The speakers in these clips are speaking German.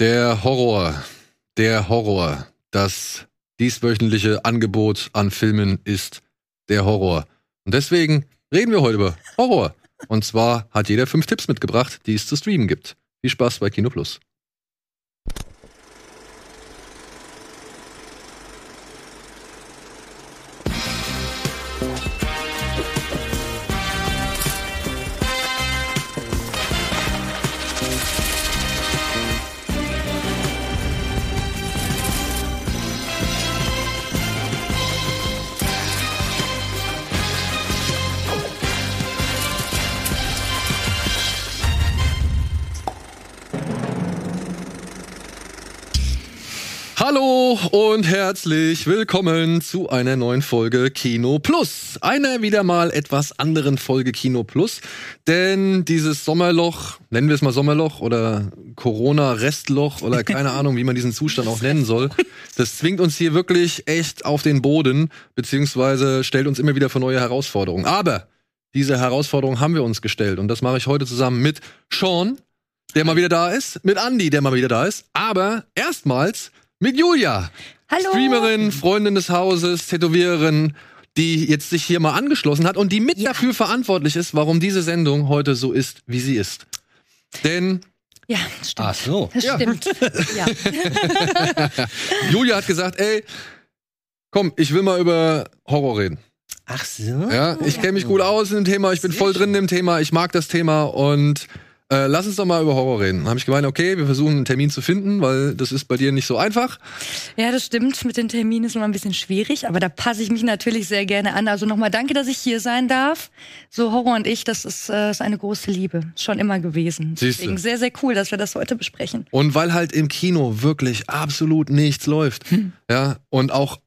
Der Horror, der Horror, das dieswöchentliche Angebot an Filmen ist der Horror. Und deswegen reden wir heute über Horror. Und zwar hat jeder fünf Tipps mitgebracht, die es zu streamen gibt. Viel Spaß bei Kino Plus. Und herzlich willkommen zu einer neuen Folge Kino Plus. Einer wieder mal etwas anderen Folge Kino Plus. Denn dieses Sommerloch, nennen wir es mal Sommerloch oder Corona-Restloch oder keine Ahnung, wie man diesen Zustand auch nennen soll, das zwingt uns hier wirklich echt auf den Boden, beziehungsweise stellt uns immer wieder vor neue Herausforderungen. Aber diese Herausforderung haben wir uns gestellt und das mache ich heute zusammen mit Sean, der mal wieder da ist, mit Andy, der mal wieder da ist, aber erstmals mit Julia. Hallo. Streamerin, Freundin des Hauses, Tätowiererin, die jetzt sich hier mal angeschlossen hat und die mit Ja. dafür verantwortlich ist, warum diese Sendung heute so ist, wie sie ist. Denn Ja, das stimmt. Ach so. Das Ja. stimmt. Ja. Julia hat gesagt, ey, komm, ich will mal über Horror reden. Ach so. Ja, ich kenne mich gut aus in dem Thema, ich bin voll drin im Thema, ich mag das Thema und äh, lass uns doch mal über Horror reden. Dann habe ich gemeint, okay, wir versuchen einen Termin zu finden, weil das ist bei dir nicht so einfach. ja, das stimmt. Mit den Terminen ist immer ein bisschen schwierig, aber da passe ich mich natürlich sehr gerne an. Also nochmal danke, dass ich hier sein darf. So Horror und ich, das ist, äh, ist eine große Liebe. Schon immer gewesen. Siehste. Deswegen sehr, sehr cool, dass wir das heute besprechen. Und weil halt im Kino wirklich absolut nichts läuft, ja, und auch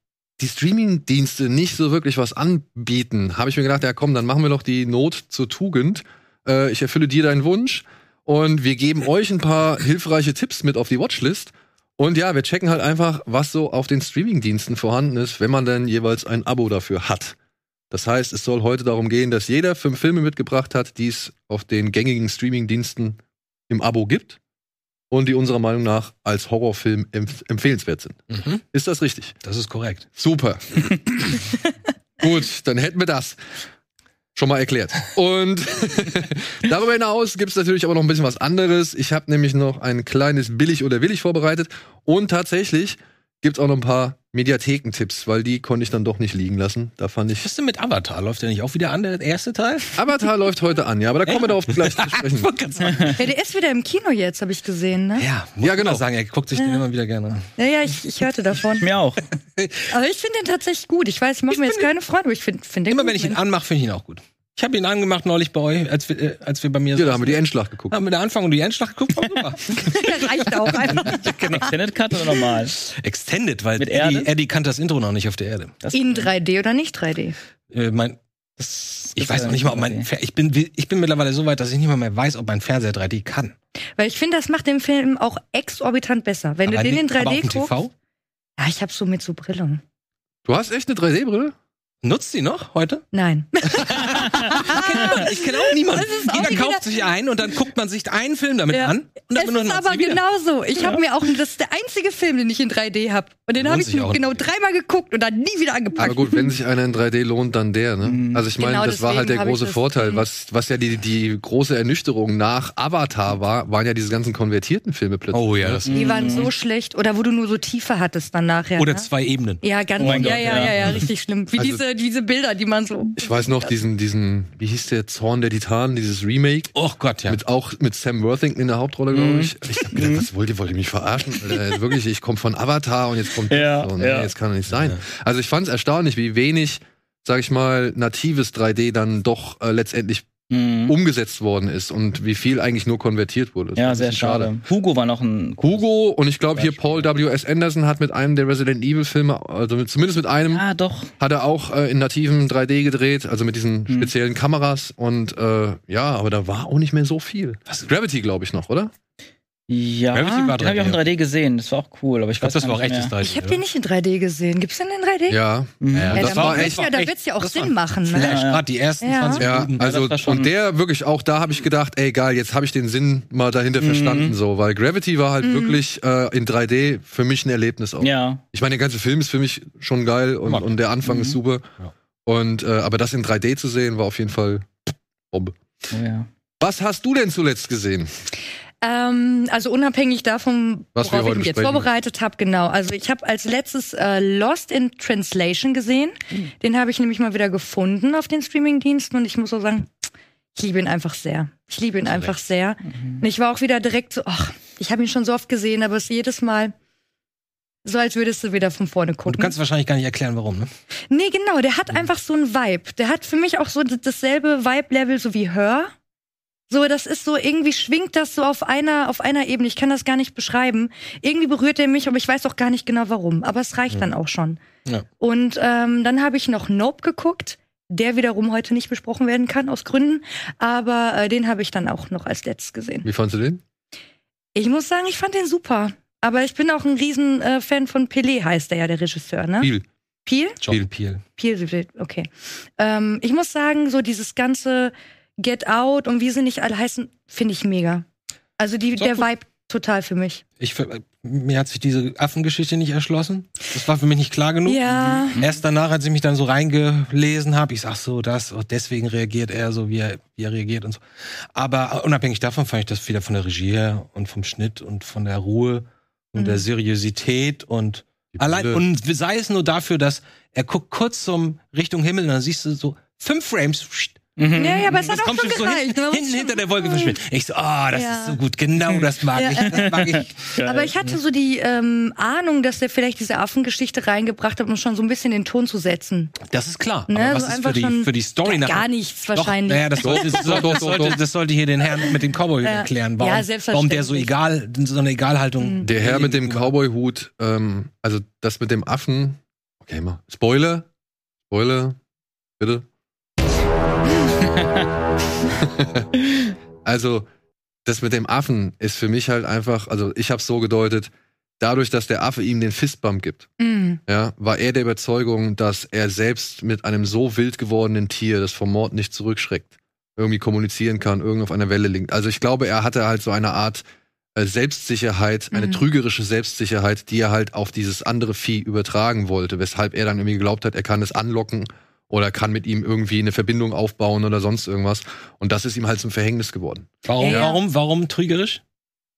die Streaming-Dienste nicht so wirklich was anbieten, habe ich mir gedacht, ja komm, dann machen wir doch die Not zur Tugend. Äh, ich erfülle dir deinen Wunsch und wir geben euch ein paar hilfreiche Tipps mit auf die Watchlist. Und ja, wir checken halt einfach, was so auf den Streaming-Diensten vorhanden ist, wenn man dann jeweils ein Abo dafür hat. Das heißt, es soll heute darum gehen, dass jeder fünf Filme mitgebracht hat, die es auf den gängigen Streaming-Diensten im Abo gibt und die unserer Meinung nach als Horrorfilm empf empfehlenswert sind. Mhm. Ist das richtig? Das ist korrekt. Super. Gut, dann hätten wir das schon mal erklärt. Und darüber hinaus gibt es natürlich aber noch ein bisschen was anderes. Ich habe nämlich noch ein kleines Billig oder Willig vorbereitet. Und tatsächlich gibt es auch noch ein paar Mediathekentipps, weil die konnte ich dann doch nicht liegen lassen. Da fand ich. Was ist denn mit Avatar? Läuft der nicht auch wieder an, der erste Teil? Avatar läuft heute an, ja, aber da kommen wir darauf gleich zu sprechen. Ja, der ist wieder im Kino jetzt, habe ich gesehen, ne? Ja, muss Ja, genau. sagen, er guckt sich den immer wieder gerne an. Ja, ja, ich, ich hörte davon. Mir auch. Aber ich finde den tatsächlich gut. Ich weiß, ich mache mir jetzt keine Freude, aber ich finde find den Immer gut. wenn ich ihn anmache, finde ich ihn auch gut. Ich habe ihn angemacht neulich bei euch, als wir, äh, als wir bei mir Ja, da haben wir die Endschlacht geguckt. haben wir den Anfang und die Endschlacht geguckt. War super. Reicht auch einfach. Extended Cut oder normal? Extended, weil Mit Eddie, Erde? Eddie kannte das Intro noch nicht auf der Erde. Das In 3D oder nicht 3D? Äh, mein, das ich weiß noch nicht mal, ob mein Fer ich bin, ich bin mittlerweile so weit, dass ich nicht mal mehr weiß, ob mein Fernseher 3D kann. Weil ich finde, das macht den Film auch exorbitant besser. Wenn Aber du den in nicht- aber 3D auf dem guckst. TV? Ja, ich habe so mit so Brillen. Du hast echt eine 3D-Brille? Nutzt die noch heute? Nein. Ich kenne auch niemanden. Jeder wieder- kauft sich einen und dann guckt man sich einen Film damit Ja. an. Und Es dann benutzt ist aber wieder. genauso. Ich habe mir auch, das ist der einzige Film, den ich in 3D habe. Und den habe ich genau dreimal geguckt und dann nie wieder angepackt. Aber gut, wenn sich einer in 3D lohnt, dann der, ne? Also ich meine, Genau das war halt der große Vorteil. Mhm. Was, was ja die, die große Ernüchterung nach Avatar war, waren ja diese ganzen konvertierten Filme plötzlich. Oh ja, ne? das Die waren so schlecht. Oder wo du nur so Tiefe hattest dann nachher. Oder ne? zwei Ebenen. Ja, ganz, Oh ja, ja, ja, ja. ja, richtig schlimm. Wie Also- diese, diese Bilder, die man so. Ich weiß noch diesen, diesen, wie hieß der Zorn der Titanen, dieses Remake. Oh Gott, ja. Mit auch mit Sam Worthington in der Hauptrolle, glaube ich. Ich hab gedacht, was wollt ihr, wollt ihr mich verarschen? Alter, wirklich, ich komme von Avatar und jetzt kommt Ja, das. So, nee, ja. jetzt kann doch nicht sein. Also ich fand es erstaunlich, wie wenig, sag ich mal, natives 3D dann doch äh, letztendlich Mhm. umgesetzt worden ist und wie viel eigentlich nur konvertiert wurde. Das Ja, sehr bisschen schade. Hugo war noch ein. Hugo und ich glaube hier Paul W.S. Anderson hat mit einem der Resident Evil Filme, also mit, zumindest mit einem, Ah, doch. hat er auch äh, in nativen 3D gedreht, also mit diesen Hm. speziellen Kameras und äh, ja, aber da war auch nicht mehr so viel. Was- Gravity glaube ich noch, oder? Ja, Gravity war den habe ich auch in 3D gesehen. Das war auch cool, aber ich, Ich glaube, weiß das war auch echtes mehr. 3D. Ich habe den nicht in 3D gesehen. Gibt's den in 3D? Ja, Mhm. Ja, Ja, das dann war wird's echt- Ja, da wird's ja auch Sinn machen. Flash, Ne? Ja. gerade die ersten Ja. 20 Ja, Minuten. also war schon- und der wirklich auch da habe ich gedacht, ey geil, jetzt habe ich den Sinn mal dahinter Mhm. verstanden so, weil Gravity war halt Mhm. wirklich äh, in 3D für mich ein Erlebnis auch. Ja. Ich meine, der ganze Film ist für mich schon geil und, und der Anfang Mhm. ist super. Ja. Und äh, aber das in 3D zu sehen war auf jeden Fall Bombe. Oh, ja. Was hast du denn zuletzt gesehen? Ähm, also unabhängig davon, Was worauf ich heute mich jetzt vorbereitet habe, genau. Also ich habe als letztes äh, Lost in Translation gesehen. Hm. Den habe ich nämlich mal wieder gefunden auf den Streamingdiensten und ich muss so sagen, ich liebe ihn einfach sehr. Ich liebe ihn einfach sehr. Mhm. Und ich war auch wieder direkt so, ach, ich habe ihn schon so oft gesehen, aber es ist jedes Mal so, als würdest du wieder von vorne Und gucken. du kannst wahrscheinlich gar nicht erklären, warum, ne? Nee, genau, der hat einfach so einen Vibe. Der hat für mich auch so dasselbe Vibe-Level so wie Hör. So, das ist so, irgendwie schwingt das so auf einer, auf einer Ebene. Ich kann das gar nicht beschreiben. Irgendwie berührt er mich, aber ich weiß auch gar nicht genau warum. Aber es reicht dann auch schon. Ja. Und ähm, dann habe ich noch Nope geguckt, der wiederum heute nicht besprochen werden kann, aus Gründen. Aber äh, den habe ich dann auch noch als letztes gesehen. Wie fandst du den? Ich muss sagen, ich fand den super. Aber ich bin auch ein riesen äh, Fan von Pelé, heißt der ja, der Regisseur, ne? Viel. Peel? Jordan Peele. Peel, okay. Ähm, ich muss sagen, so dieses ganze Get Out und wie sie nicht alle heißen, finde ich mega. Also die, der gut. Vibe total für mich. Ich, mir hat sich diese Affengeschichte nicht erschlossen. Das war für mich nicht klar genug. Ja. Erst danach, als ich mich dann so reingelesen habe, ich sag so, das, und deswegen reagiert er so, wie er, wie er reagiert und so. Aber unabhängig davon fand ich das wieder von der Regie her und vom Schnitt und von der Ruhe und Mhm. der Seriosität und allein, und sei es nur dafür, dass er guckt kurz zum Richtung Himmel und dann siehst du so fünf Frames, pssst, Mhm. Ja, ja, aber es das hat auch schon so gereicht. muss hinten schon- hinter der Wolke verschwinden. Ich so, ah, das Ja. ist so gut, genau das mag Ja. ich, das mag ich. Aber ich hatte so die ähm, Ahnung, dass der vielleicht diese Affengeschichte reingebracht hat, um schon so ein bisschen den Ton zu setzen. Das ist klar. Ne, aber was so ist für die, für die Story nachher? gar nichts Doch, wahrscheinlich. Naja, das, sollte, das, sollte, das, sollte, das sollte hier den Herrn mit dem Cowboy Ja. erklären, warum, Ja, selbstverständlich. warum der so egal, so eine Egalhaltung. Der Herr mit dem Cowboy-Hut, ähm, also das mit dem Affen. Okay, mal. Spoiler. Spoiler. Bitte. also, das mit dem Affen ist für mich halt einfach, also ich habe so gedeutet, dadurch, dass der Affe ihm den Fistbump gibt, Mm. ja, war er der Überzeugung, dass er selbst mit einem so wild gewordenen Tier, das vom Mord nicht zurückschreckt, irgendwie kommunizieren kann, irgendwie auf einer Welle liegt. Also ich glaube, er hatte halt so eine Art äh, Selbstsicherheit, eine Mhm. trügerische Selbstsicherheit, die er halt auf dieses andere Vieh übertragen wollte, weshalb er dann irgendwie geglaubt hat, er kann es anlocken oder kann mit ihm irgendwie eine Verbindung aufbauen oder sonst irgendwas. Und das ist ihm halt zum Verhängnis geworden. Warum, Ja, ja. warum, warum trügerisch?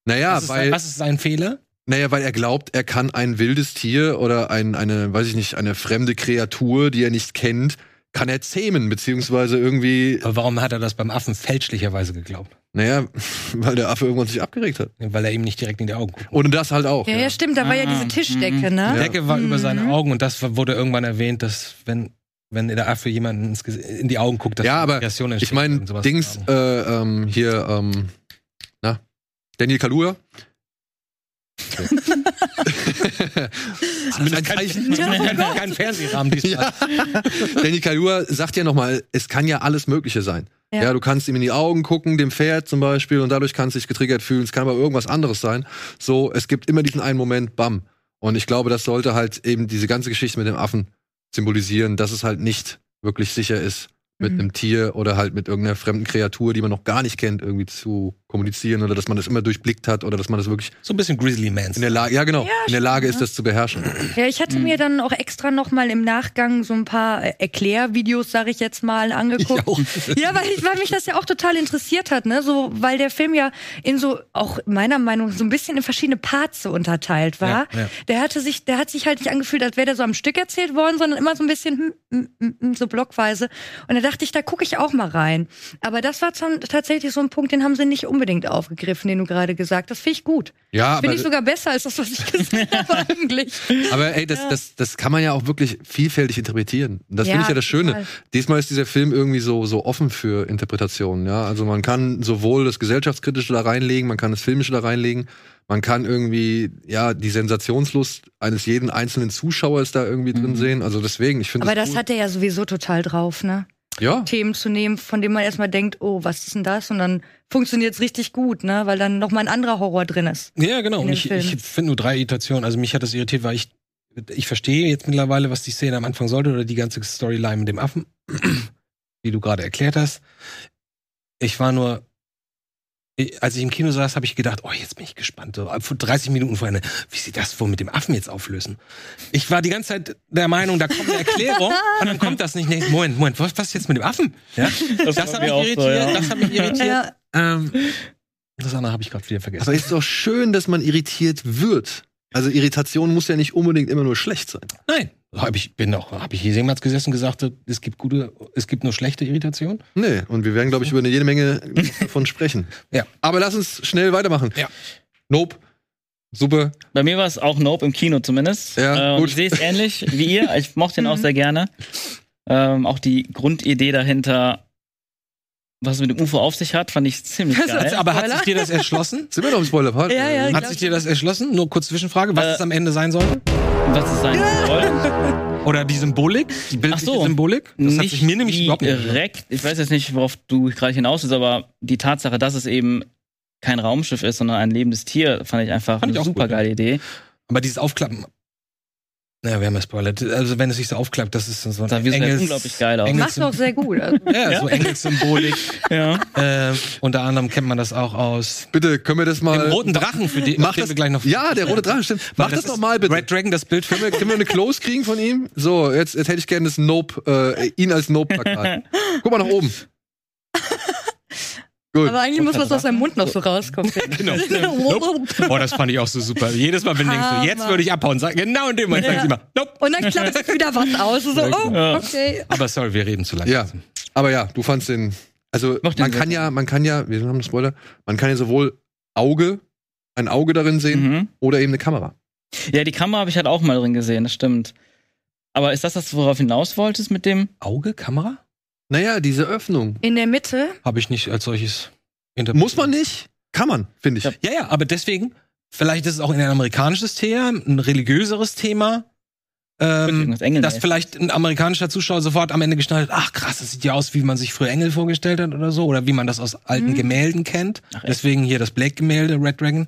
Naja, was, ist, weil, was ist sein Fehler? naja, weil er glaubt, er kann ein wildes Tier oder ein, eine, weiß ich nicht, eine fremde Kreatur, die er nicht kennt, kann er zähmen, beziehungsweise irgendwie, Aber warum hat er das beim Affen fälschlicherweise geglaubt? naja, weil der Affe irgendwann sich abgeregt hat. Weil er ihm nicht direkt in die Augen guckt. Und das halt auch. Ja, ja, stimmt, da war ja Ah, diese Tischdecke, ne? Die Decke war über seine Mhm. Augen und das wurde irgendwann erwähnt, dass wenn, wenn der Affe jemanden in die Augen guckt, dass Ja, aber Aggression entsteht Ich meine. Dings, äh, ähm, hier, ähm, na, Daniel Kalua. Mit ein kein, Zeichen. kein, kein Fernsehrahmen diesmal. Ja. Danny Kalua sagt ja nochmal, es kann ja alles Mögliche sein. Ja. Ja. du kannst ihm in die Augen gucken, dem Pferd zum Beispiel, und dadurch kannst du dich getriggert fühlen. Es kann aber irgendwas anderes sein. So, es gibt immer diesen einen Moment, bam. Und ich glaube, das sollte halt eben diese ganze Geschichte mit dem Affen symbolisieren, dass es halt nicht wirklich sicher ist, mit Mhm. einem Tier oder halt mit irgendeiner fremden Kreatur, die man noch gar nicht kennt, irgendwie zu kommunizieren oder dass man das immer durchblickt hat oder dass man das wirklich So ein bisschen Grizzly Mans. in der Lage, ja genau, in der Lage ist, das zu beherrschen. Ja, ich hatte mir dann auch extra noch mal im Nachgang so ein paar äh, Erklärvideos, sage ich jetzt mal, angeguckt. auch. Ja, weil, weil mich das ja auch total interessiert hat, ne? So, weil der Film ja in so, auch meiner Meinung nach, so ein bisschen in verschiedene Parts so unterteilt war. Ja, ja. Der hatte sich, der hat sich halt nicht angefühlt, als wäre der so am Stück erzählt worden, sondern immer so ein bisschen hm, hm, hm, so blockweise. Und da dachte ich, da gucke ich auch mal rein. Aber das war dann tatsächlich so ein Punkt, den haben sie nicht unbedingt aufgegriffen, den du gerade gesagt hast. Finde ich gut. Ja, Finde ich sogar besser als das, was ich gesehen habe eigentlich. Aber ey, das, das, das kann man ja auch wirklich vielfältig interpretieren. Das Ja, finde ich ja das Schöne. total. Diesmal ist dieser Film irgendwie so, so offen für Interpretationen. Ja? Also man kann sowohl das Gesellschaftskritische da reinlegen, man kann das Filmische da reinlegen, man kann irgendwie ja die Sensationslust eines jeden einzelnen Zuschauers da irgendwie drin sehen. Also deswegen, ich finde Aber das das cool. hat er ja sowieso total drauf, ne? Ja. Themen zu nehmen, von denen man erstmal denkt, oh, was ist denn das? Und dann funktioniert es richtig gut, ne? Weil dann nochmal ein anderer Horror drin ist. Ja, genau. Und ich, ich finde nur drei Irritationen. Also mich hat das irritiert, weil ich, ich verstehe jetzt mittlerweile, was die Szene am Anfang sollte oder die ganze Storyline mit dem Affen, wie du gerade erklärt hast. Ich war nur, als ich im Kino saß, habe ich gedacht, oh, jetzt bin ich gespannt. So, vor 30 Minuten vorher, wie sie das wohl mit dem Affen jetzt auflösen. Ich war die ganze Zeit der Meinung, da kommt eine Erklärung und dann kommt das nicht. Nee, Moment, Moment, was, was ist jetzt mit dem Affen? Ja? Das, war hat mich auch so, irritiert, ja. das hat mich irritiert. Ja. Ähm, Das andere habe ich gerade wieder vergessen. aber ist doch schön, dass man irritiert wird. Also Irritation muss ja nicht unbedingt immer nur schlecht sein. Nein, habe ich bin auch habe ich hier jemals gesessen und gesagt, es gibt gute, es gibt nur schlechte Irritation. Nee, und wir werden, glaube ich, über eine jede Menge davon sprechen. Ja. Aber lass uns schnell weitermachen. Ja. Nope. Super. Bei mir war es auch Nope im Kino zumindest. Ja, äh, und gut. ich sehe es ähnlich wie ihr. Ich mochte ihn auch Mhm. sehr gerne. Ähm, auch die Grundidee dahinter, was es mit dem UFO auf sich hat, fand ich ziemlich geil. Aber hat sich dir das erschlossen? Sind wir noch im Spoiler-Part? Ja, ja, Äh, Hat sich dir das erschlossen? Nur kurz Zwischenfrage, was Äh, es am Ende sein soll? Was es sein soll. Oder die Symbolik? Die bildliche so. Symbolik? Das hat sich mir nämlich überhaupt nicht direkt. Ich weiß jetzt nicht, worauf du gerade hinaus bist, aber die Tatsache, dass es eben kein Raumschiff ist, sondern ein lebendes Tier, fand ich einfach Fand eine super geile Idee. Aber dieses Aufklappen. Naja, wir haben ja spoilert. Also wenn es sich so aufklappt, das ist so ein Engels- unglaublich geil aus. Engels- Machst du auch sehr gut. Also, Ja, so Engelssymbolik. Ja. äh, unter anderem kennt man das auch aus Bitte, können wir das mal. dem roten Drachen, für die, Mach den das, wir gleich noch. ja, der rote Drache, stimmt. Mach das, ist noch mal bitte. Red Dragon, das Bild für Können wir, können wir eine Close kriegen von ihm? So, jetzt, jetzt hätte ich gerne das Nope, äh, ihn als Nope-Plakat. Guck mal nach oben. Gut. aber eigentlich muss was aus seinem Mund noch so rauskommen. Genau. Oh, das fand ich auch so super. Jedes Mal, wenn du denkst, so, jetzt würde ich abhauen, sag, genau in dem Moment Ja. sagst du immer, nope. Und dann klappt sich wieder was aus. So, oh, Ja. okay. Aber sorry, wir reden zu lange. Ja, aber ja, du fandst den. Also Mach den man sehr kann ja, man kann ja, wir haben einen Spoiler, man kann ja sowohl Auge, ein Auge darin sehen Mhm. oder eben eine Kamera. Ja, die Kamera habe ich halt auch mal drin gesehen, das stimmt. Aber ist das das, worauf du hinaus wolltest mit dem? Auge, Kamera? Naja, diese Öffnung. In der Mitte. Habe ich nicht als solches interpretiert. Muss man nicht? Kann man, finde ich. Ja. Ja, ja, aber deswegen, vielleicht ist es auch ein amerikanisches Thema, ein religiöseres Thema. Ähm, Irgendwas Engelmäßig. dass vielleicht ein amerikanischer Zuschauer sofort am Ende geschnallt hat, ach krass, das sieht ja aus, wie man sich früher Engel vorgestellt hat oder so, oder wie man das aus alten Mhm. Gemälden kennt. Ach? Deswegen hier das Blake-Gemälde, Red Dragon.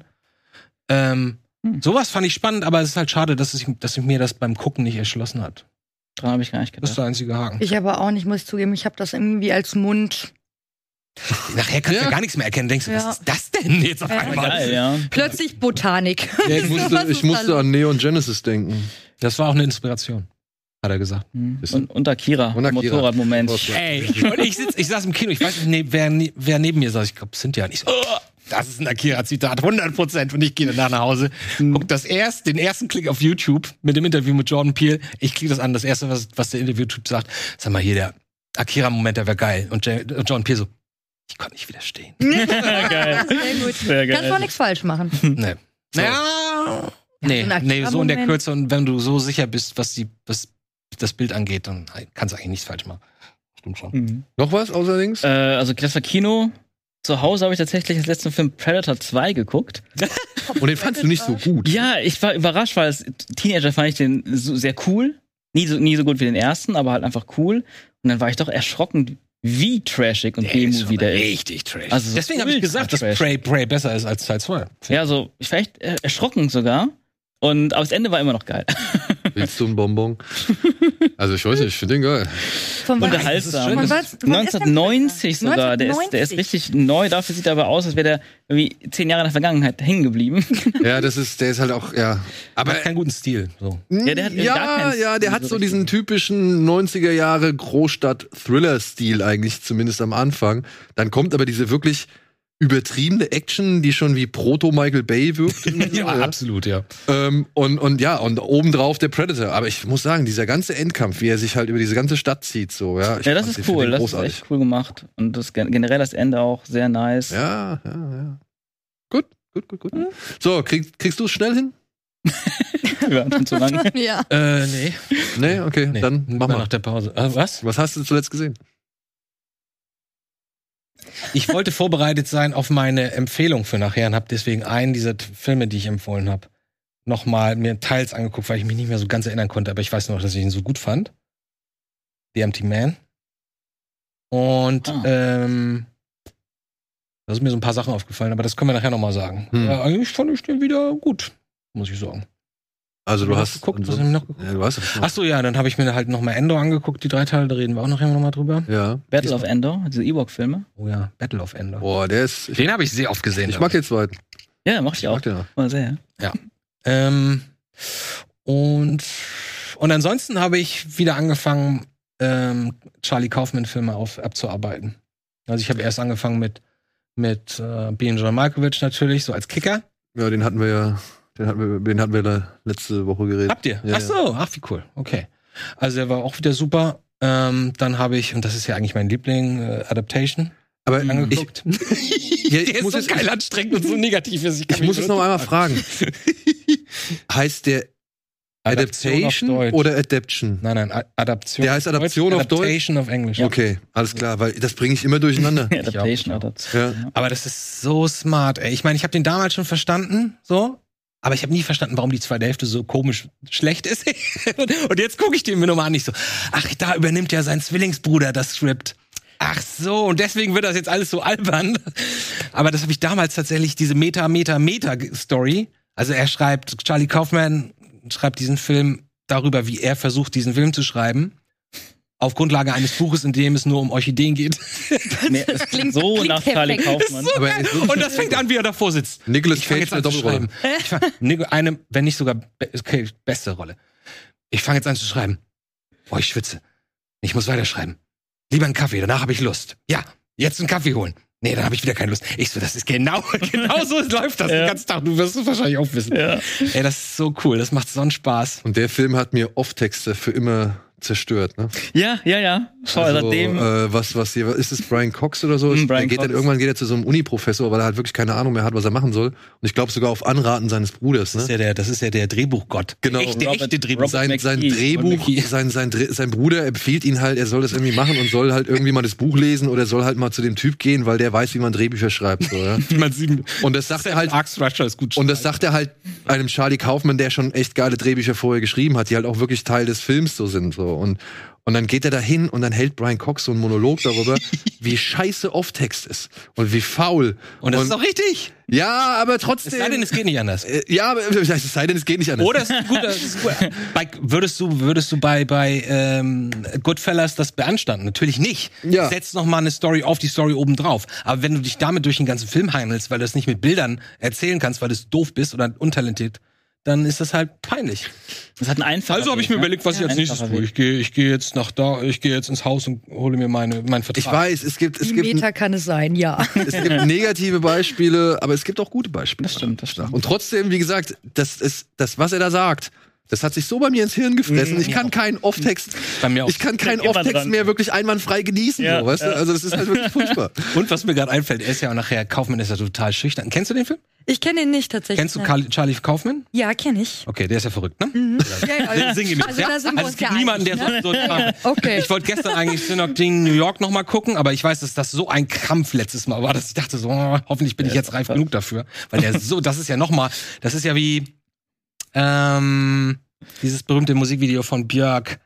Ähm, Hm. Sowas fand ich spannend, aber es ist halt schade, dass, ich, dass sich mir das beim Gucken nicht erschlossen hat. Dran habe ich gar nicht Das ist gedacht. der einzige Haken. Ich aber auch nicht, muss ich zugeben. Ich habe das irgendwie als Mund. Nachher kannst du Ja. ja gar nichts mehr erkennen. Denkst du, Ja. was ist das denn jetzt auf einmal? Geil, ja. Plötzlich Botanik. Ja, ich musste, ich musste an Neon Genesis denken. Das war auch eine Inspiration, hat er gesagt. Mhm. Und, und Akira, Und Akira. Motorradmoment. Ey, und ich, sitz, ich saß im Kino, ich weiß nicht, wer, ne- wer neben mir saß. Ich glaube, Cynthia. Und ich so, oh, das ist ein Akira-Zitat, 100 Prozent. Und ich gehe danach nach Hause, guck das erst, den ersten Klick auf YouTube mit dem Interview mit Jordan Peele. Ich klicke das an, das erste, was, was der Interview-Typ sagt. Sag mal, hier, der Akira-Moment, der wäre geil. Und Jordan Peele so, ich konnte nicht widerstehen. geil. Sehr gut. Sehr Kannst geil. auch nichts falsch machen. Nee. Naja, nee, so ein nee, so in der. Kürze. Und wenn du so sicher bist, was die, was das Bild angeht, dann kannst du eigentlich nichts falsch machen. Stimmt schon. Mhm. Noch was außerdings? Äh, also das war Kino. Zu Hause habe ich tatsächlich als letzten Film Predator 2 geguckt. Und den fandst du nicht so gut. Ja, ich war überrascht, weil als Teenager fand ich den so sehr cool. Nie so, nie so gut wie den ersten, aber halt einfach cool. Und dann war ich doch erschrocken, wie trashig und B-Movie der ist. richtig trash. Also so Deswegen habe ich gesagt, dass trash. Prey, Prey besser ist als Teil 2. Ja, so, ich war echt äh, erschrocken sogar. Und aber das Ende war immer noch geil. Willst du ein Bonbon? Also ich weiß nicht, ich finde den geil. Von Unterhaltsam. Von was- wann ist der 1990 Film? sogar. Der ist, der ist 1990. richtig neu. Dafür sieht er aber aus, als wäre der irgendwie zehn Jahre in der Vergangenheit hängen geblieben. Ja, das ist, der ist halt auch, ja. Aber Aber hat keinen guten Stil. So. Ja, der hat ja, ja, der hat so so diesen typischen 90er Jahre Großstadt-Thriller-Stil eigentlich, zumindest am Anfang. Dann kommt aber diese wirklich übertriebene Action, die schon wie Proto-Michael Bay wirkt. so, absolut, ja. Ähm, und, und ja, und obendrauf der Predator. Aber ich muss sagen, dieser ganze Endkampf, wie er sich halt über diese ganze Stadt zieht, so, ja. Ich ja, das ist cool. Das ist großartig. echt cool gemacht. Und das gen- generell das Ende auch sehr nice. Ja, ja, ja. Gut, gut, gut, gut. So, krieg, kriegst du es schnell hin? Wir waren schon zu lange. Ja. Äh, nee. Nee, okay, nee. dann mach nach mal. der Pause. Äh, was? Was hast du zuletzt gesehen? Ich wollte vorbereitet sein auf meine Empfehlung für nachher und habe deswegen einen dieser Filme, die ich empfohlen habe, nochmal mir teils angeguckt, weil ich mich nicht mehr so ganz erinnern konnte, aber ich weiß noch, dass ich ihn so gut fand. The Empty Man. Und Ah. ähm, da sind mir so ein paar Sachen aufgefallen, aber das können wir nachher nochmal sagen. Hm. Ja, eigentlich fand ich den wieder gut, muss ich sagen. Also du hast noch geguckt, was ich noch geguckt? Ja, du hast Ach so, ja, dann habe ich mir halt nochmal Endor angeguckt, die drei Teile, da reden wir auch nachher nochmal drüber. Ja. Battle of Endor, diese Ewok-Filme. Oh ja, Battle of Endor. Boah, der ist. Ich, Den habe ich sehr oft gesehen. ich mag den zweiten. Ja, mach ich Ich auch. mag den auch. Mal sehr. Ähm, und, und ansonsten habe ich wieder angefangen, ähm, Charlie Kaufman-Filme auf, abzuarbeiten. Also ich habe erst angefangen mit, mit äh, John Malkovich natürlich, so als Kicker. Ja, den hatten wir ja. Den hatten wir, den hatten wir da letzte Woche geredet. Habt ihr? Ja, ach so, ach wie cool. Okay. Also der war auch wieder super. Ähm, dann habe ich, und das ist ja eigentlich mein Liebling, äh, Adaptation Aber ich, angeguckt. ja, ich der muss ist so jetzt- geil anstrengend und so negativ. dass ich muss es noch einmal fragen. Heißt der Adaptation auf Deutsch. oder Adaption? Nein, nein, Adaption. Der heißt Adaption auf Deutsch? Adaptation auf Englisch. Okay, alles klar, weil das bringe ich immer durcheinander. Adaptation, ich. Adaptation. Ja. Aber das ist so smart, ey. Ich meine, ich habe den damals schon verstanden, so. Aber ich habe nie verstanden, warum die zweite Hälfte so komisch schlecht ist. und, jetzt gucke ich den mir nochmal an, nicht so, ach, da übernimmt ja sein Zwillingsbruder das Skript. Ach so, und deswegen wird das jetzt alles so albern. Aber das habe ich damals tatsächlich, diese Meta, Meta, Meta-Story. Also er schreibt, Charlie Kaufman schreibt diesen Film darüber, wie er versucht, diesen Film zu schreiben. Auf Grundlage eines Buches, in dem es nur um Orchideen geht. Nee, es Klingt- so klingt nach Charlie. Kaufmann. Aber wirklich- Und das fängt an, wie er davor sitzt. Fange Cage jetzt eine an zu Doppelrolle. schreiben. Ich fang, Nico- eine, wenn nicht sogar okay, beste Rolle. Ich fange jetzt an zu schreiben. Boah, ich schwitze. Ich muss weiterschreiben. Lieber einen Kaffee, danach habe ich Lust. Ja, jetzt einen Kaffee holen. Nee, dann habe ich wieder keine Lust. Ich so, das ist genau, genau so läuft das Ja. den ganzen Tag. Du wirst es wahrscheinlich auch wissen. Ja. Ey, das ist so cool. Das macht so einen Spaß. Und der Film hat mir Off-Texte für immer zerstört. Ne? ja, ja, ja. Also, seitdem. äh, was, was hier, ist es Brian Cox oder so? Mm, der Brian geht dann Cox. irgendwann geht er zu so einem Uni-Professor, weil er halt wirklich keine Ahnung mehr hat, was er machen soll. Und ich glaube sogar auf Anraten seines Bruders. Das ist Ne? ja der, das ist ja der Drehbuchgott. Genau. Der echte, Robert- echte Drehbuch. Sein, sein. Drehbuch, sein, sein, sein Bruder empfiehlt ihn halt, er soll das irgendwie machen und soll halt irgendwie mal das Buch lesen oder soll halt mal zu dem Typ gehen, weil der weiß, wie man Drehbücher schreibt. So, ja? Man sieht, Und das sagt er halt. Und das sagt er halt einem Charlie Kaufmann, der schon echt geile Drehbücher vorher geschrieben hat, die halt auch wirklich Teil des Films so sind. So. Und, und dann geht er da hin und dann hält Brian Cox so einen Monolog darüber, wie scheiße Off-Text ist und wie faul. und das ist auch richtig. ja, aber Es trotzdem. sei denn, es geht nicht anders. äh, ja, aber es sei denn, es geht nicht anders. Oder ist ein guter, ist gut. Bei, würdest du, würdest du bei, bei ähm, Goodfellas das beanstanden? Natürlich nicht. Ja. Setz noch mal eine Story auf die Story oben drauf. Aber wenn du dich damit durch den ganzen Film hangelst, weil du es nicht mit Bildern erzählen kannst, weil du doof bist oder untalentiert, dann ist das halt peinlich. Das hat einen einfachen Also habe ich mir ne? überlegt, was ich Ja, als nächstes tue. Ich gehe, ich gehe jetzt nach da, ich gehe jetzt ins Haus und hole mir meine, meinen Vertrag. ich weiß, es gibt, es Wie gibt, Meta kann es sein, ja. es gibt negative Beispiele, aber es gibt auch gute Beispiele. Das stimmt, das stimmt. Und trotzdem, wie gesagt, das ist, das, was er da sagt, das hat sich so bei mir ins Hirn gefressen. Ich kann keinen Off-Text, Bei mir auch. ich kann keinen Off-Text mehr wirklich einwandfrei genießen, Ja, so, weißt du? ja. Also das ist halt wirklich furchtbar. Und was mir gerade einfällt, er ist ja auch nachher, Kaufmann ist ja total schüchtern. Kennst du den Film? Ich kenne ihn nicht tatsächlich. Kennst du. Carl, Charlie Kaufman? Ja, kenne ich. Okay, der ist ja verrückt, ne? Ja, ja, Sing ihm also ja? da sind wir also uns es gibt ja niemanden, der einig, so, so ne? Okay. Ich wollte gestern eigentlich Synecdoche New York noch mal gucken, aber ich weiß, dass das so ein Krampf letztes Mal war, dass ich dachte so, oh, hoffentlich bin ich jetzt reif genug dafür, weil der so, das ist ja noch mal, das ist ja wie ähm, dieses berühmte Musikvideo von Björk,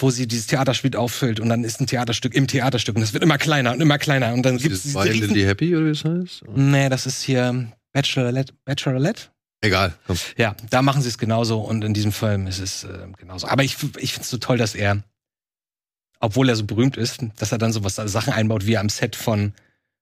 wo sie dieses Theaterspiel auffüllt und dann ist ein Theaterstück im Theaterstück und das wird immer kleiner und immer kleiner und dann gibt es the Happy oder wie es heißt? Nee, das ist hier Bachelorette, Bachelorette? Egal, komm. Ja, da machen sie es genauso und in diesem Film ist es äh, genauso. Aber ich, ich finde es so toll, dass er, obwohl er so berühmt ist, dass er dann so was Sachen einbaut, wie er am Set von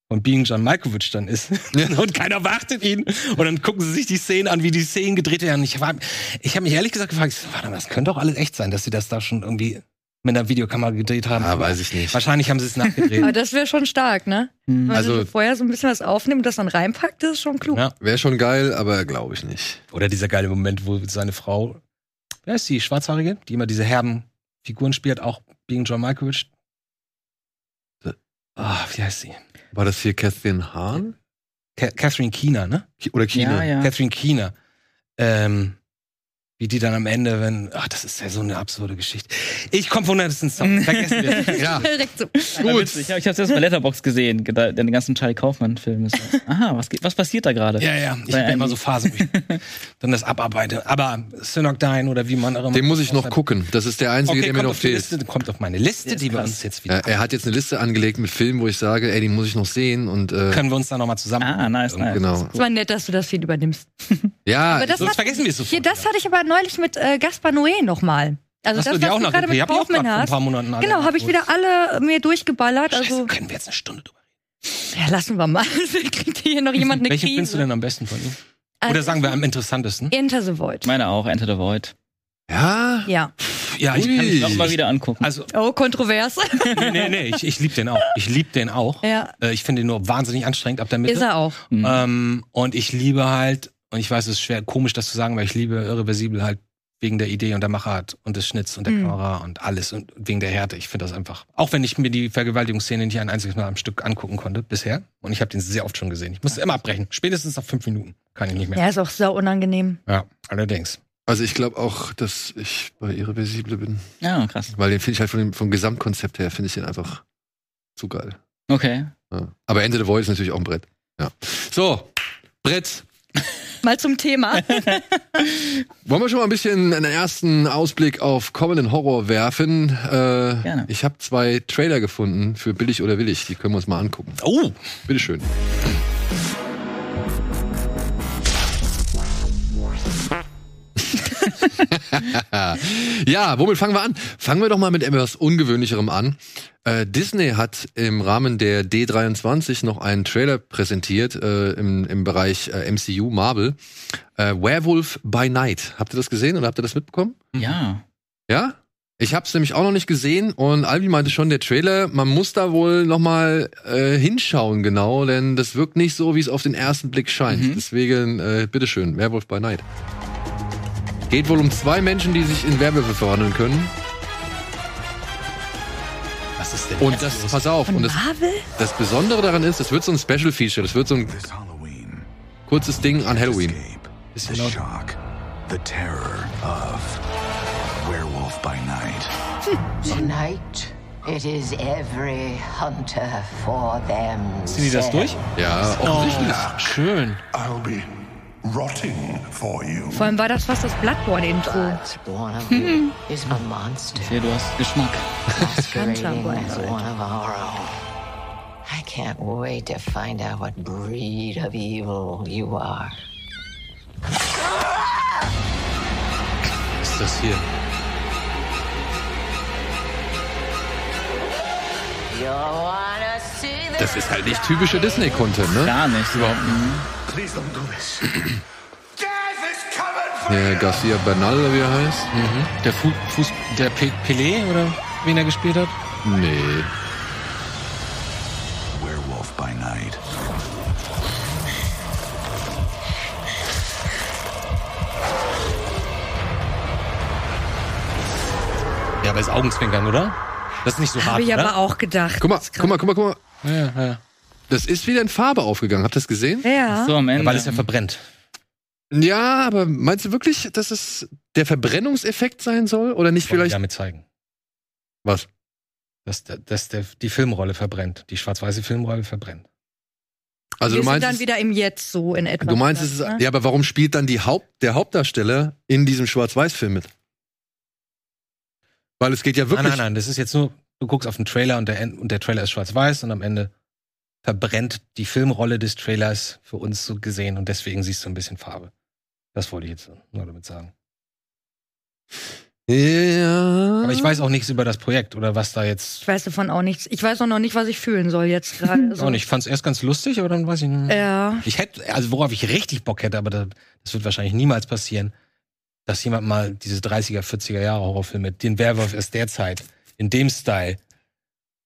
von Being John Malkovich dann ist. und keiner wartet ihn. Und dann gucken sie sich die Szenen an, wie die Szenen gedreht werden. Ich, war- ich habe mich ehrlich gesagt gefragt, warte mal, das könnte doch alles echt sein, dass sie das da schon irgendwie mit einer Videokamera gedreht haben. Ah, weiß ich nicht. Wahrscheinlich haben sie es nachgedreht. Aber das wäre schon stark, ne? Hm. Also- vorher so ein bisschen was aufnimmt und das dann reinpackt, das ist schon klug. Ja. Wäre schon geil, aber glaube ich nicht. Oder dieser geile Moment, wo seine Frau, wer ist die, Schwarzhaarige, die immer diese herben Figuren spielt, auch Being John Malkovich. Ah, wie heißt sie? War das hier Catherine Hahn? Ca Catherine Keener, ne? Oder Kina? Ja, ja. Catherine Keener. Ähm, Wie die dann am Ende, wenn, ach, das ist ja so eine absurde Geschichte. Ich komme von Anderson Song, vergessen wir das. Ja, Direkt so. Gut. Ich habe ich hab's erst bei Letterbox gesehen, den ganzen Charlie Kaufmann-Film. ist so, Aha, was, geht- was passiert da gerade? Ja, ja, ich bin immer so Phasen, dann das abarbeite. Aber Synocdyne oder wie man auch immer. den muss ich noch gucken. Das ist der einzige, Okay, der mir kommt noch fehlt. Liste, kommt auf meine Liste, die wir uns jetzt Ja, wieder. er hat jetzt eine Liste angelegt mit Filmen, wo ich sage, ey, die muss ich noch sehen und äh, Können wir uns dann nochmal zusammen. Ah, nice, nice. genau. Es war nett, dass du das viel übernimmst. Ja, Aber das Sonst hat, vergessen wir es sofort. hier, das hatte ich aber neulich mit äh, Gaspar Noé nochmal. Also Hast du das, die was auch du noch gerade die mit hab ich auch Kaufmann grad vor ein hast. paar Monaten alle Genau, habe ich wieder alle mir durchgeballert. Scheiße, Also, können wir jetzt eine Stunde drüber reden. ja, lassen wir mal. Kriegt hier noch jemand eine Welchen Krise. findest du denn am besten von ihm? Also, Oder sagen wir am interessantesten? Enter the Void. Meine auch, Enter the Void. ja, Ja. Ja, ich Ui. kann mich Noch mal wieder angucken. Also, Oh, kontrovers. nee, nee, nee, ich, ich liebe den auch. Ich liebe den auch. ja, Äh, ich finde ihn nur wahnsinnig anstrengend ab der Mitte. ist er auch. Mhm. Ähm, und ich liebe halt, und ich weiß, es ist schwer, komisch das zu sagen, weil ich liebe Irreversibel halt wegen der Idee und der Machart und des Schnitts und der Mhm. Kamera und alles und wegen der Härte. Ich finde das einfach. Auch wenn ich mir die Vergewaltigungsszene nicht ein einziges Mal am Stück angucken konnte bisher. Und ich habe den sehr oft schon gesehen. Ich musste immer abbrechen. Spätestens nach fünf Minuten kann ich nicht mehr. Ja, ist auch sehr unangenehm. Ja, allerdings. also ich glaube auch, dass ich bei Irreversible bin. Ja, krass. Weil den finde ich halt von dem, vom Gesamtkonzept her, finde ich den einfach zu geil. Okay. Ja. Aber Ende the Void ist natürlich auch ein Brett. Ja. So, Brett. Mal zum Thema. Wollen wir schon mal ein bisschen einen ersten Ausblick auf kommenden Horror werfen? Äh, Gerne. Ich habe zwei Trailer gefunden für Billig oder Willig. Die können wir uns mal angucken. Oh, Bitteschön. ja, womit fangen wir an? Fangen wir doch mal mit etwas Ungewöhnlicherem an. Äh, Disney hat im Rahmen der D23 noch einen Trailer präsentiert äh, im, im Bereich äh, MCU Marvel. Äh, Werewolf by Night. Habt ihr das gesehen oder habt ihr das mitbekommen? Ja. Ja? Ich hab's nämlich auch noch nicht gesehen und Albi meinte schon, der Trailer, man muss da wohl noch mal äh, hinschauen genau, denn das wirkt nicht so, wie es auf den ersten Blick scheint. Mhm. Deswegen, äh, bitteschön, Werwolf by Night. Geht wohl um zwei Menschen, die sich in Werwölfe verwandeln können. was ist denn Und das, los? pass auf, Von und das, Marvel? das Besondere daran ist, das wird so ein Special Feature, das wird so ein kurzes Ding an Halloween. escape Bisschen the laut. shock, the terror of Werewolf by Night. Tonight, it is every hunter for them. Ziehen die das durch? Ja, offensichtlich. Schön. I'll be rotting for you. Vor allem war das fast das Bloodborne-Intro. Monster, Ich sehe, du hast Geschmack. own. I can't wait to find out what breed of evil you are. Was ist das hier? Das ist halt nicht typischer Disney-Content, ne? Gar nicht. Überhaupt Please don't do this. Der Garcia Bernal, wie er heißt. Der Fu Fuß, der Pe Pelé oder wen er gespielt hat? Nee. Werewolf by Night. Ja, aber ist Augenzwinkern, oder? Das ist nicht so hart, Habe ich oder? aber auch gedacht. Guck mal, guck mal, guck mal, guck mal. Ja, ja. Das ist wieder in Farbe aufgegangen. Habt ihr das gesehen? Ja. So am Ende. Weil es ja verbrennt. Ja, aber meinst du wirklich, dass es der Verbrennungseffekt sein soll? Oder nicht Wollen vielleicht. damit zeigen. Was? Dass, dass der, die Filmrolle verbrennt. Die schwarz-weiße Filmrolle verbrennt. Also Wir du meinst, sind dann wieder im Jetzt so in etwa. du meinst, es ist, ne? ja, aber warum spielt dann die Haupt, der Hauptdarsteller in diesem Schwarz-Weiß-Film mit? Weil es geht ja wirklich. Nein, nein, nein. Das ist jetzt nur, du guckst auf den Trailer und der, und der Trailer ist schwarz-weiß und am Ende verbrennt die Filmrolle des Trailers für uns so gesehen und deswegen siehst du ein bisschen Farbe. Das wollte ich jetzt nur damit sagen. Ja. Aber ich weiß auch nichts über das Projekt oder was da jetzt. Ich weiß davon auch nichts. Ich weiß auch noch nicht, was ich fühlen soll jetzt gerade. Auch nicht. Ich fand es erst ganz lustig, aber dann weiß ich nicht. Ja. Ich hätte, also worauf ich richtig Bock hätte, aber da, das wird wahrscheinlich niemals passieren, dass jemand mal diese 30er, 40er Jahre Horrorfilme, den Werwolf aus der Zeit, in dem Style,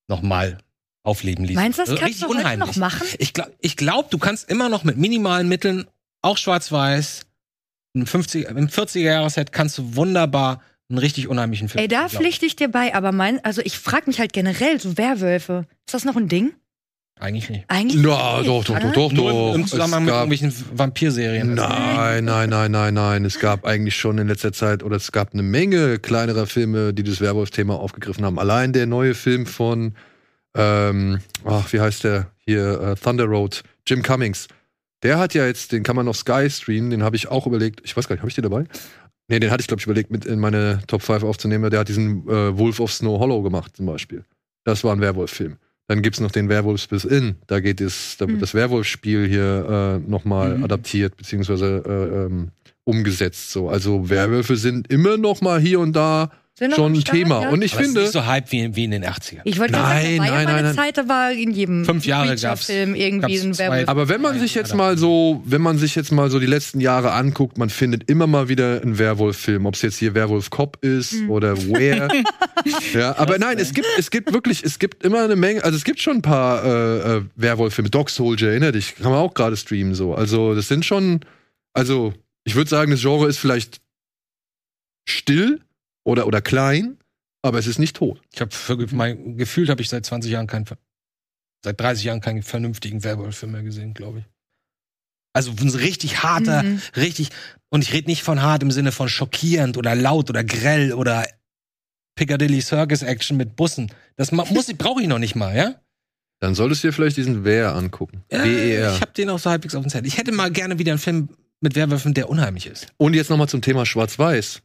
nochmal aufleben ließ. Meinst du, das Also kannst du heute noch machen? Ich glaube, ich glaub, du kannst immer noch mit minimalen Mitteln, auch schwarz-weiß, im 50er, im 40er Jahresset kannst du wunderbar einen richtig unheimlichen Film Ey, da pflichte ich dir bei, aber mein, also ich frage mich halt generell, so Werwölfe, ist das noch ein Ding? Eigentlich nicht. Eigentlich. Na, doch, doch, doch, doch, Nur doch. im Zusammenhang mit irgendwelchen Vampirserien. Nein, nein, nein, nein, nein. Es gab eigentlich schon in letzter Zeit, oder es gab eine Menge kleinerer Filme, die das Werwolf-Thema aufgegriffen haben. Allein der neue Film von, ähm, ach, wie heißt der hier, äh, Thunder Road, Jim Cummings. Der hat ja jetzt, den kann man auf Sky streamen, den habe ich auch überlegt. Ich weiß gar nicht, habe ich den dabei? Nee, den hatte ich, glaube ich, überlegt, mit in meine Top 5 aufzunehmen. Der hat diesen äh, Wolf of Snow Hollow gemacht, zum Beispiel. Das war ein Werwolf-Film. Dann gibt's noch den Werwolfs bis in. Da geht es, da wird Mhm. das Werwolf-Spiel hier äh, nochmal Mhm. adaptiert, beziehungsweise äh, ähm, umgesetzt. So. Also Werwölfe sind immer noch mal hier und da noch schon ein Thema. ja? Und ich Aber es ist finde, nicht so Hype wie, wie in den 80ern. Ich wollte gerade sagen, Nein, nein, ja mal nein, eine nein. Zeit, da war in jedem Fünf Jahre gab's- Film irgendwie gab's ein zwei- Werwolf. aber wenn man sich jetzt mal so, wenn man sich jetzt mal so die letzten Jahre anguckt, man findet immer mal wieder einen Werwolf-Film, ob es jetzt hier Werwolf Cop ist Mhm. oder Where. ja, aber nein, es gibt, es gibt wirklich, es gibt immer eine Menge, also es gibt schon ein paar äh, äh, Werwolf-Filme. Dog Soldier, erinner dich, kann man auch gerade streamen so. Also das sind schon, also ich würde sagen, das Genre ist vielleicht still oder oder klein, aber es ist nicht tot. Ich habe mein gefühlt habe ich seit 20 Jahren keinen seit 30 Jahren keinen vernünftigen Werwolf-Film mehr gesehen, glaube ich. Also ein richtig harter, Mhm. richtig und ich rede nicht von hart im Sinne von schockierend oder laut oder grell oder Piccadilly Circus Action mit Bussen. Das muss ich brauche ich noch nicht mal, ja? Dann solltest du dir vielleicht diesen Wer angucken. Äh, W-E-R. Ich habe den auch so halbwegs auf dem Zettel. Ich hätte mal gerne wieder einen Film mit Werwölfen, der unheimlich ist. Und jetzt nochmal zum Thema Schwarz-Weiß.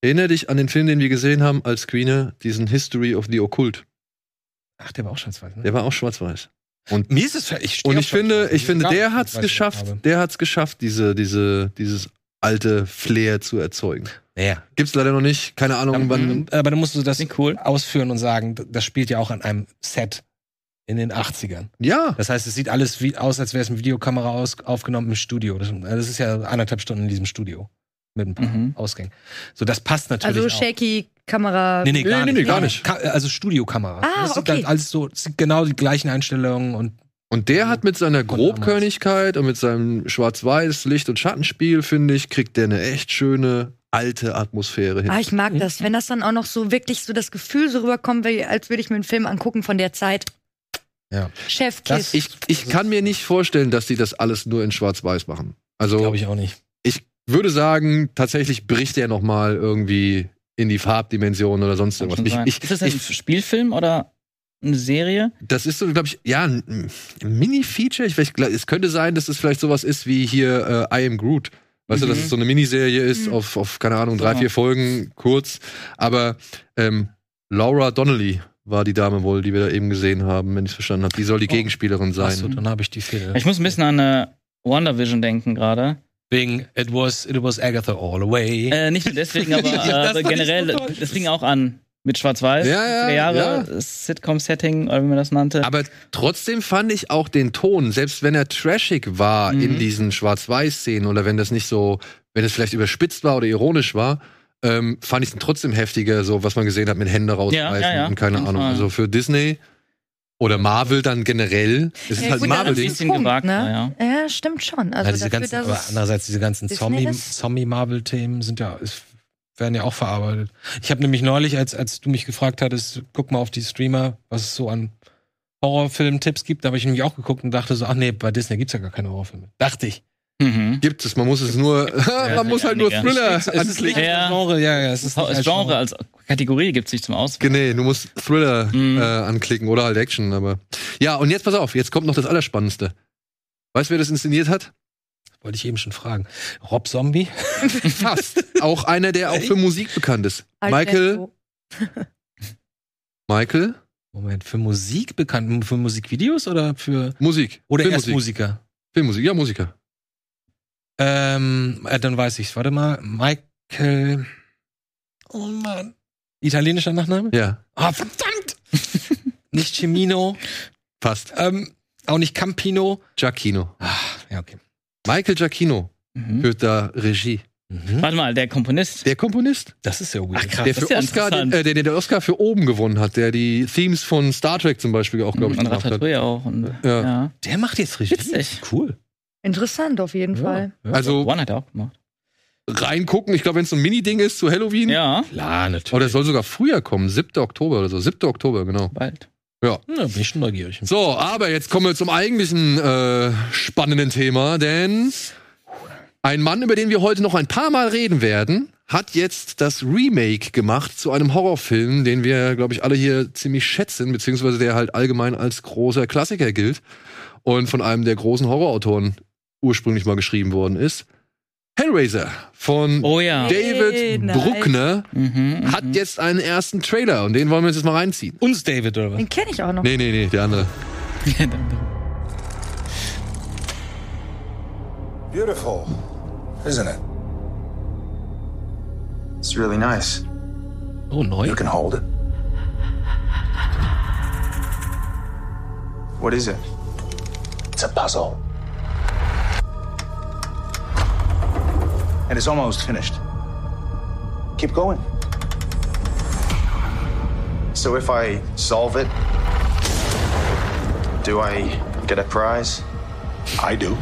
Erinnere dich an den Film, den wir gesehen haben als Screener, diesen History of the Occult. Ach, der war auch schon zwei. Ne? Der war auch schwarz-weiß. Mir ist es ich Und ich finde, Schwarz-Weiß. ich finde, der hat's geschafft, der hat's geschafft, diese, diese, dieses alte Flair zu erzeugen. Ja. Gibt's leider noch nicht, keine Ahnung, wann. Mhm. Aber dann musst du das cool. ausführen und sagen, das spielt ja auch an einem Set in den 80ern. Ja, Das heißt, es sieht alles wie, aus, als wäre es mit Videokamera aus, aufgenommen im Studio. Das, das ist ja anderthalb Stunden in diesem Studio. Mit ein paar Mhm. Ausgängen. So, das passt natürlich Also auch. shaky Kamera. Nee, nee, gar Nee, nicht. nee, nee, gar nicht. Ka also Studiokamera. Ah, das okay. Ist alles so, genau die gleichen Einstellungen und und der hat mit seiner. Grobkörnigkeit und mit seinem Schwarz-Weiß Licht- und Schattenspiel, finde ich, kriegt der eine echt schöne alte Atmosphäre hin. Ah, ich mag das, wenn das dann auch noch so wirklich so das Gefühl so rüberkommt, als würde ich mir einen Film angucken von der Zeit. Ja. Chef Das- Kiss. Ich, ich kann mir nicht vorstellen, dass die das alles nur in Schwarz-Weiß machen. Also glaube ich auch nicht. Ich würde sagen, tatsächlich bricht er noch mal irgendwie in die Farbdimension oder sonst Kann irgendwas. Ich, ich, ist das ein ich, Spielfilm oder eine Serie? das ist so, glaube ich, ja, ein, Mini-Feature. Ich weiß, es könnte sein, dass es vielleicht sowas ist wie hier äh, I Am Groot. Weißt du, dass Mhm. es so eine Miniserie ist Mhm. auf, auf, keine Ahnung, drei, Ja. vier Folgen, kurz. Aber ähm, Laura Donnelly war die Dame wohl, die wir da eben gesehen haben, wenn ich es verstanden habe. Die soll die Oh. Gegenspielerin sein. Achso, dann habe ich die Fehler. Ich muss ein bisschen an äh, WandaVision denken gerade. Wegen It was, it was Agatha all the way. Äh, nicht nur deswegen, aber Ja, äh, ich generell, so das fing auch an mit Schwarz-Weiß. Ja, ja, 70er Jahre ja. Sitcom-Setting, oder wie man das nannte. Aber trotzdem fand ich auch den Ton, selbst wenn er trashig war Mhm. in diesen Schwarz-Weiß-Szenen oder wenn das nicht so, wenn es vielleicht überspitzt war oder ironisch war, ähm, fand ich es trotzdem heftiger, so was man gesehen hat mit Hände rausreißen Ja, ja, und keine Ahnung. Also für Disney oder Marvel dann generell, es ist Ja, halt gut, ein Marvel-Ding. ist bisschen Punkt, gewagter, ne? Ja, stimmt schon. Also ja, diese dafür, ganzen, dass aber andererseits diese ganzen Disney Zombie, ist. Zombie-Marvel-Themen sind ja, es werden ja auch verarbeitet. Ich habe nämlich neulich, als, als du mich gefragt hattest, guck mal auf die Streamer, was es so an Horrorfilm-Tipps gibt, da habe ich nämlich auch geguckt und dachte so, ach nee, bei Disney gibt's ja gar keine Horrorfilme. Dachte ich. Mhm. Gibt es, man muss es nur, man muss halt nur. Thriller Es ist anklicken. nicht Ja. als Genre, ja, ja, es ist nicht Als Genre, als Kategorie gibt es sich zum Auswählen. Nee, du musst Thriller Mhm. äh, anklicken oder halt Action, aber. Ja, und jetzt pass auf, jetzt kommt noch das Allerspannendste. Weißt du, wer das inszeniert hat? Wollte ich eben schon fragen. Rob Zombie? Fast. auch einer, der auch für Musik bekannt ist. Michael, Alberto. Michael, Moment, für Musik bekannt? Für Musikvideos oder für. Musik. Oder erst Filmmusik. Musiker? Filmmusik, ja, Musiker. Ähm, äh, dann weiß ich's. Warte mal. Michael. Oh Mann. Italienischer Nachname? Ja, Ah, verdammt! nicht Cimino. fast. Ähm, auch nicht Campino. Giacchino. Ah, ja, okay. Michael Giacchino Mhm. führt da Regie. Mhm. Warte mal, der Komponist. Der Komponist, Das ist ja weird. Ach, krass. der für ist ja Oscar, den, äh, der, der den Oscar für oben gewonnen hat, der die Themes von Star Trek zum Beispiel auch, glaube ich, und gemacht hat. Auch. Und, Ja. ja. Der macht jetzt Regie. Witzig. Cool. Interessant auf jeden Fall. Ja. Also One hat er auch gemacht. reingucken, ich glaube, wenn es so ein Mini-Ding ist zu Halloween. Ja, Klar, natürlich. Oder es soll sogar früher kommen, 7. Oktober oder so. 7. Oktober, genau. bald. Ja, bin ich schon neugierig. So, aber jetzt kommen wir zum eigentlichen äh, spannenden Thema, denn ein Mann, über den wir heute noch ein paar Mal reden werden, hat jetzt das Remake gemacht zu einem Horrorfilm, den wir, glaube ich, alle hier ziemlich schätzen, beziehungsweise der halt allgemein als großer Klassiker gilt und von einem der großen Horrorautoren ursprünglich mal geschrieben worden ist. Hellraiser von Oh ja. David Hey, nice. Bruckner Mhm, hat jetzt einen ersten Trailer und den wollen wir uns jetzt mal reinziehen. Uns David, oder was? Den kenne ich auch noch. Nee, nee, nee, der andere. Beautiful, isn't it? It's really nice. Oh, neu? You can hold it. What is it? It's a puzzle. And it's almost finished. Keep going. So if I solve it, do I get a prize? I do.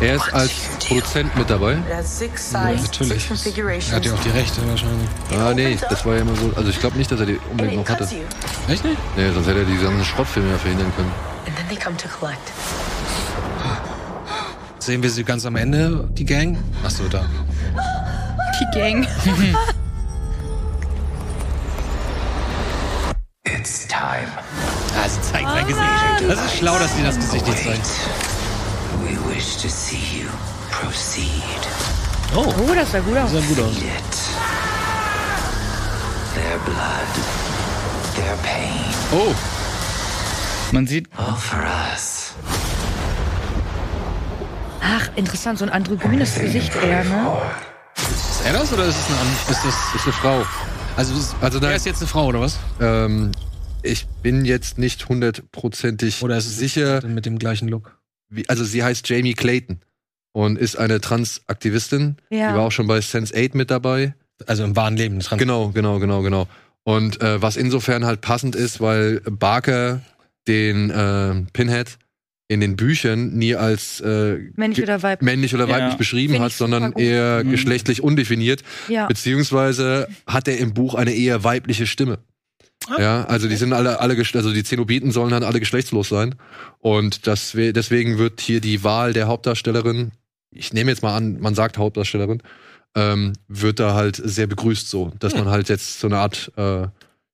Er ist als Produzent mit dabei. Ja, natürlich. Er hat ja auch die Rechte wahrscheinlich. Ah, nee, das war ja immer so. Also ich glaube nicht, dass er die unbedingt noch hatte. Echt nicht? Nee, sonst hätte er die ganzen Schrottfilme ja verhindern können. And then they come to collect. Sehen wir sie ganz am Ende, die Gang? Achso, da. Die Gang. It's time. Ah, sie zeigt sein Gesicht. Das ist schlau, dass sie das Gesicht nicht zeigen. We wish to see you proceed. Oh, Oh, das sah gut aus. sah gut aus. Their blood. Their pain. Oh, Man sieht, All for us. Ach, interessant, so ein androgynes Gesicht eher, ne? Ist er das oder ist es eine? Ist das. ist eine Frau. Also, Also da- er ist jetzt eine Frau, oder was? Ähm, ich bin jetzt nicht hundertprozentig sicher. mit dem gleichen Look? Wie, also sie heißt Jamie Clayton und ist eine Transaktivistin. Ja. Die war auch schon bei Sense 8 mit dabei. Also im wahren Leben. Trans Genau, genau, genau, genau. Und äh, was insofern halt passend ist, weil Barker den äh, Pinhead in den Büchern nie als äh, Männlich oder weiblich. männlich oder Ja. weiblich beschrieben Find hat, sondern eher Mhm. geschlechtlich undefiniert. Ja. Beziehungsweise hat er im Buch eine eher weibliche Stimme. Ah. Ja, also die sind alle, alle, also die Zenobiten sollen dann alle geschlechtslos sein. Und das, we- deswegen wird hier die Wahl der Hauptdarstellerin, ich nehme jetzt mal an, man sagt Hauptdarstellerin, ähm, wird da halt sehr begrüßt so, dass Hm. man halt jetzt so eine Art, äh,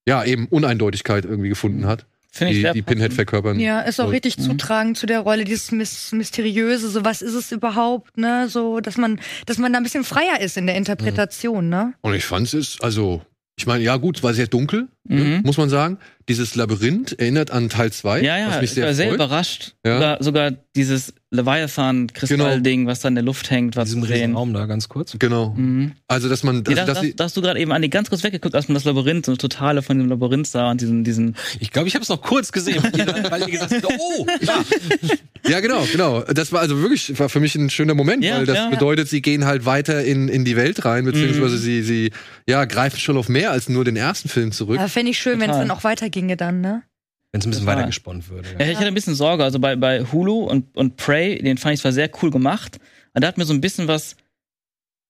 ja, eben Uneindeutigkeit irgendwie gefunden hat, finde ich die, sehr die Pinhead verkörpern. Ja, ist auch soll. richtig zutragend zu der Rolle, dieses Mys Mysteriöse, so was ist es überhaupt, ne? So, dass man, dass man da ein bisschen freier ist in der Interpretation, ne? Und ich fand es, also, ich meine, ja gut, war sehr dunkel, ne, Mhm. muss man sagen. Dieses Labyrinth erinnert an Teil 2, Ja, ja, was mich ich war sehr sehr freut. überrascht. Ja. Sogar, sogar dieses Leviathan-Kristall-Ding, was da in der Luft hängt, In diesem sehen. Raum da, ganz kurz. Genau. Mhm. Also, dass man, also, da, dass da, sie, da hast du gerade eben Andi ganz kurz weggeguckt, als man das Labyrinth, so eine totale von dem Labyrinth sah und diesen, diesen Ich glaube, ich habe es noch kurz gesehen, weil ihr gesagt habt, oh, ja. ja, genau, genau. Das war also wirklich, war für mich ein schöner Moment, Ja, weil das ja. bedeutet, sie gehen halt weiter in, in die Welt rein, beziehungsweise Mhm. sie, sie, ja, greifen schon auf mehr als nur den ersten Film zurück. Aber fände ich schön, wenn es dann auch weiterginge dann, ne? Wenn es ein bisschen weiter gesponnen würde. Ja, ich hatte ein bisschen Sorge. Also bei, bei Hulu und, und Prey, den fand ich zwar sehr cool gemacht, aber da hat mir so ein bisschen was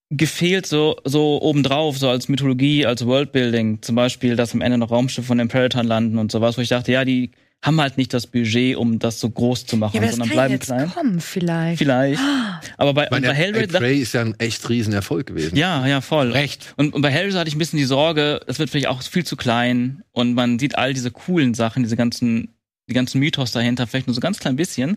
gefehlt, so, so obendrauf, so als Mythologie, als Worldbuilding. Zum Beispiel, dass am Ende noch Raumschiffe von den Predators landen und sowas, wo ich dachte, ja, die haben halt nicht das Budget, um das so groß zu machen, Ja, aber das sondern kann bleiben jetzt klein. kommen, vielleicht. Vielleicht. Aber bei, bei Hellraiser. Prey ist ja ein echt riesen Erfolg gewesen. ja, ja, voll. Recht. Und, und bei Hellraiser hatte ich ein bisschen die Sorge, das wird vielleicht auch viel zu klein und man sieht all diese coolen Sachen, diese ganzen, die ganzen Mythos dahinter, vielleicht nur so ganz klein bisschen.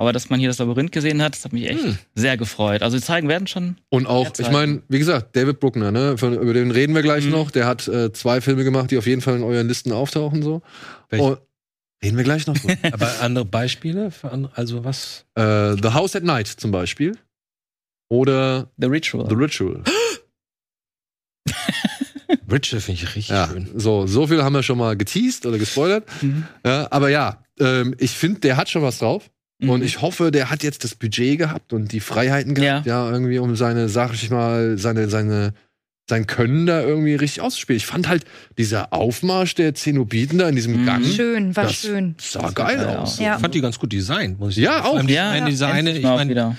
Aber dass man hier das Labyrinth gesehen hat, das hat mich echt Hm. sehr gefreut. Also die zeigen werden schon. Und auch, ich meine, wie gesagt, David Bruckner, ne, von, über den reden wir gleich Mhm. noch. Der hat äh, zwei Filme gemacht, die auf jeden Fall in euren Listen auftauchen, so. Welche? Und, reden wir gleich noch. Aber andere Beispiele für andere, also was? äh, The House at Night zum Beispiel. Oder The Ritual. The Ritual. Ritual finde ich richtig Ja, schön. so, so viel haben wir schon mal geteased oder gespoilert. Mhm. Ja, aber ja, ähm, ich finde, der hat schon was drauf. Mhm. Und ich hoffe, der hat jetzt das Budget gehabt und die Freiheiten gehabt, ja, irgendwie, um seine, sag ich mal, seine, seine, sein Können da irgendwie richtig auszuspielen. Ich fand halt dieser Aufmarsch der Zenobiten da in diesem Gang. Schön, war das schön. Sah geil geil aus. aus. Ja. Ich fand die ganz gut designt, muss ich Ja, sagen. Auch. die Ja, eine, dieser eine, ich meine, wieder.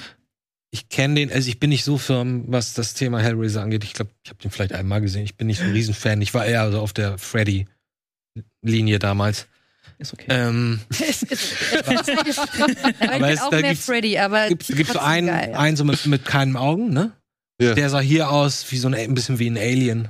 ich kenne den, also ich bin nicht so firm, was das Thema Hellraiser angeht. Ich glaube, ich habe den vielleicht einmal gesehen. Ich bin nicht so ein Riesenfan. Ich war eher so auf der Freddy-Linie damals. Ist okay. Ähm, Es ist, aber ich bin es- auch da mehr gibt's- Freddy, aber gibt gibt so einen, geil. einen so mit, mit keinen Augen, ne? Ja. Der sah hier aus wie so ein, ein bisschen wie ein Alien.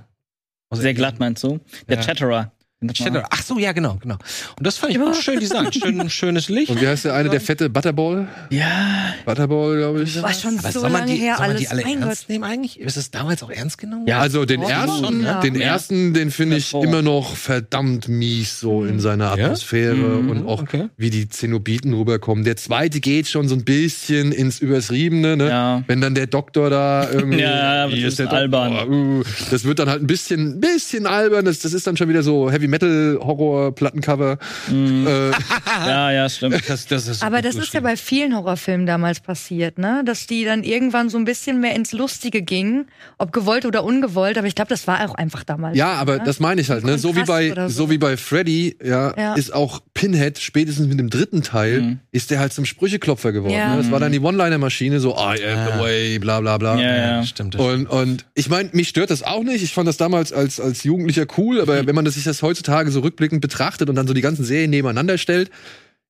Aus Sehr Alien. glatt meinst du? Der Ja. Chatterer. Shadow. Ach so, ja, genau, genau. Und das fand ich gut, schön designt, schön, schönes Licht. Und wie heißt der eine, der fette Butterball? Ja. Butterball, glaube ich. war schon Aber so soll man lange die, her soll man alles. die alle mein ernst Gott. nehmen eigentlich? Ist es damals auch ernst genommen? Ja. Also den Oh, ersten, ja. den Ja. ersten, den finde ich Ja. immer noch verdammt mies so in seiner Ja? Atmosphäre Mhm, und auch okay. wie die Zenobiten rüberkommen. Der zweite geht schon so ein bisschen ins Übertriebene, ne? Ja. Wenn dann der Doktor da irgendwie Ja, ja, das ist der albern. Doktor, uh, das wird dann halt ein bisschen bisschen albern, das, das ist dann schon wieder so Heavy Metal Horror Plattencover. Mhm. Äh, Ja, ja, stimmt. Das, das ist Aber das ist ja bei vielen Horrorfilmen damals passiert, ne? Dass die dann irgendwann so ein bisschen mehr ins Lustige gingen, ob gewollt oder ungewollt, aber ich glaube, das war auch einfach damals. Ja, aber ne? das meine ich halt, ne? So wie bei so. so. wie bei Freddy, ja, Ja. ist auch Pinhead spätestens mit dem dritten Teil Mhm. ist der halt zum Sprücheklopfer geworden. Ja. Ne? Das war dann die One-Liner-Maschine, so I am Ah. the way, bla bla bla. Ja, ja. stimmt. Und, und ich meine, mich stört das auch nicht. Ich fand das damals als, als Jugendlicher cool, Mhm. aber wenn man das sich das heutzutage so rückblickend betrachtet und dann so die ganzen Serien nebeneinander stellt,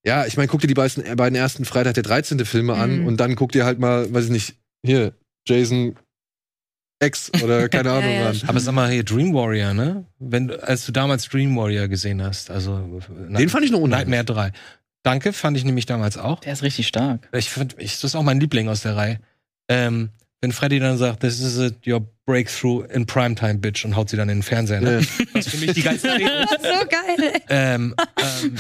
ja, ich meine, guck dir die beiden, äh, beiden ersten Freitag der 13. Filme an Mhm. und dann guck dir halt mal, weiß ich nicht, hier, Jason X oder keine Ja, Ahnung ja, an. Aber sag mal hier Dream Warrior, ne? Wenn du, als du damals Dream Warrior gesehen hast, also Den fand ich noch unheimlich. Nightmare 3. Danke, fand ich nämlich damals auch. Der ist richtig stark. Ich finde, ich, das ist auch mein Liebling aus der Reihe. Ähm, wenn Freddy dann sagt, this is it, your breakthrough in primetime, bitch, und haut sie dann in den Fernseher. Ne? Was für mich die geilste Szene ist. So geil. ähm, ähm,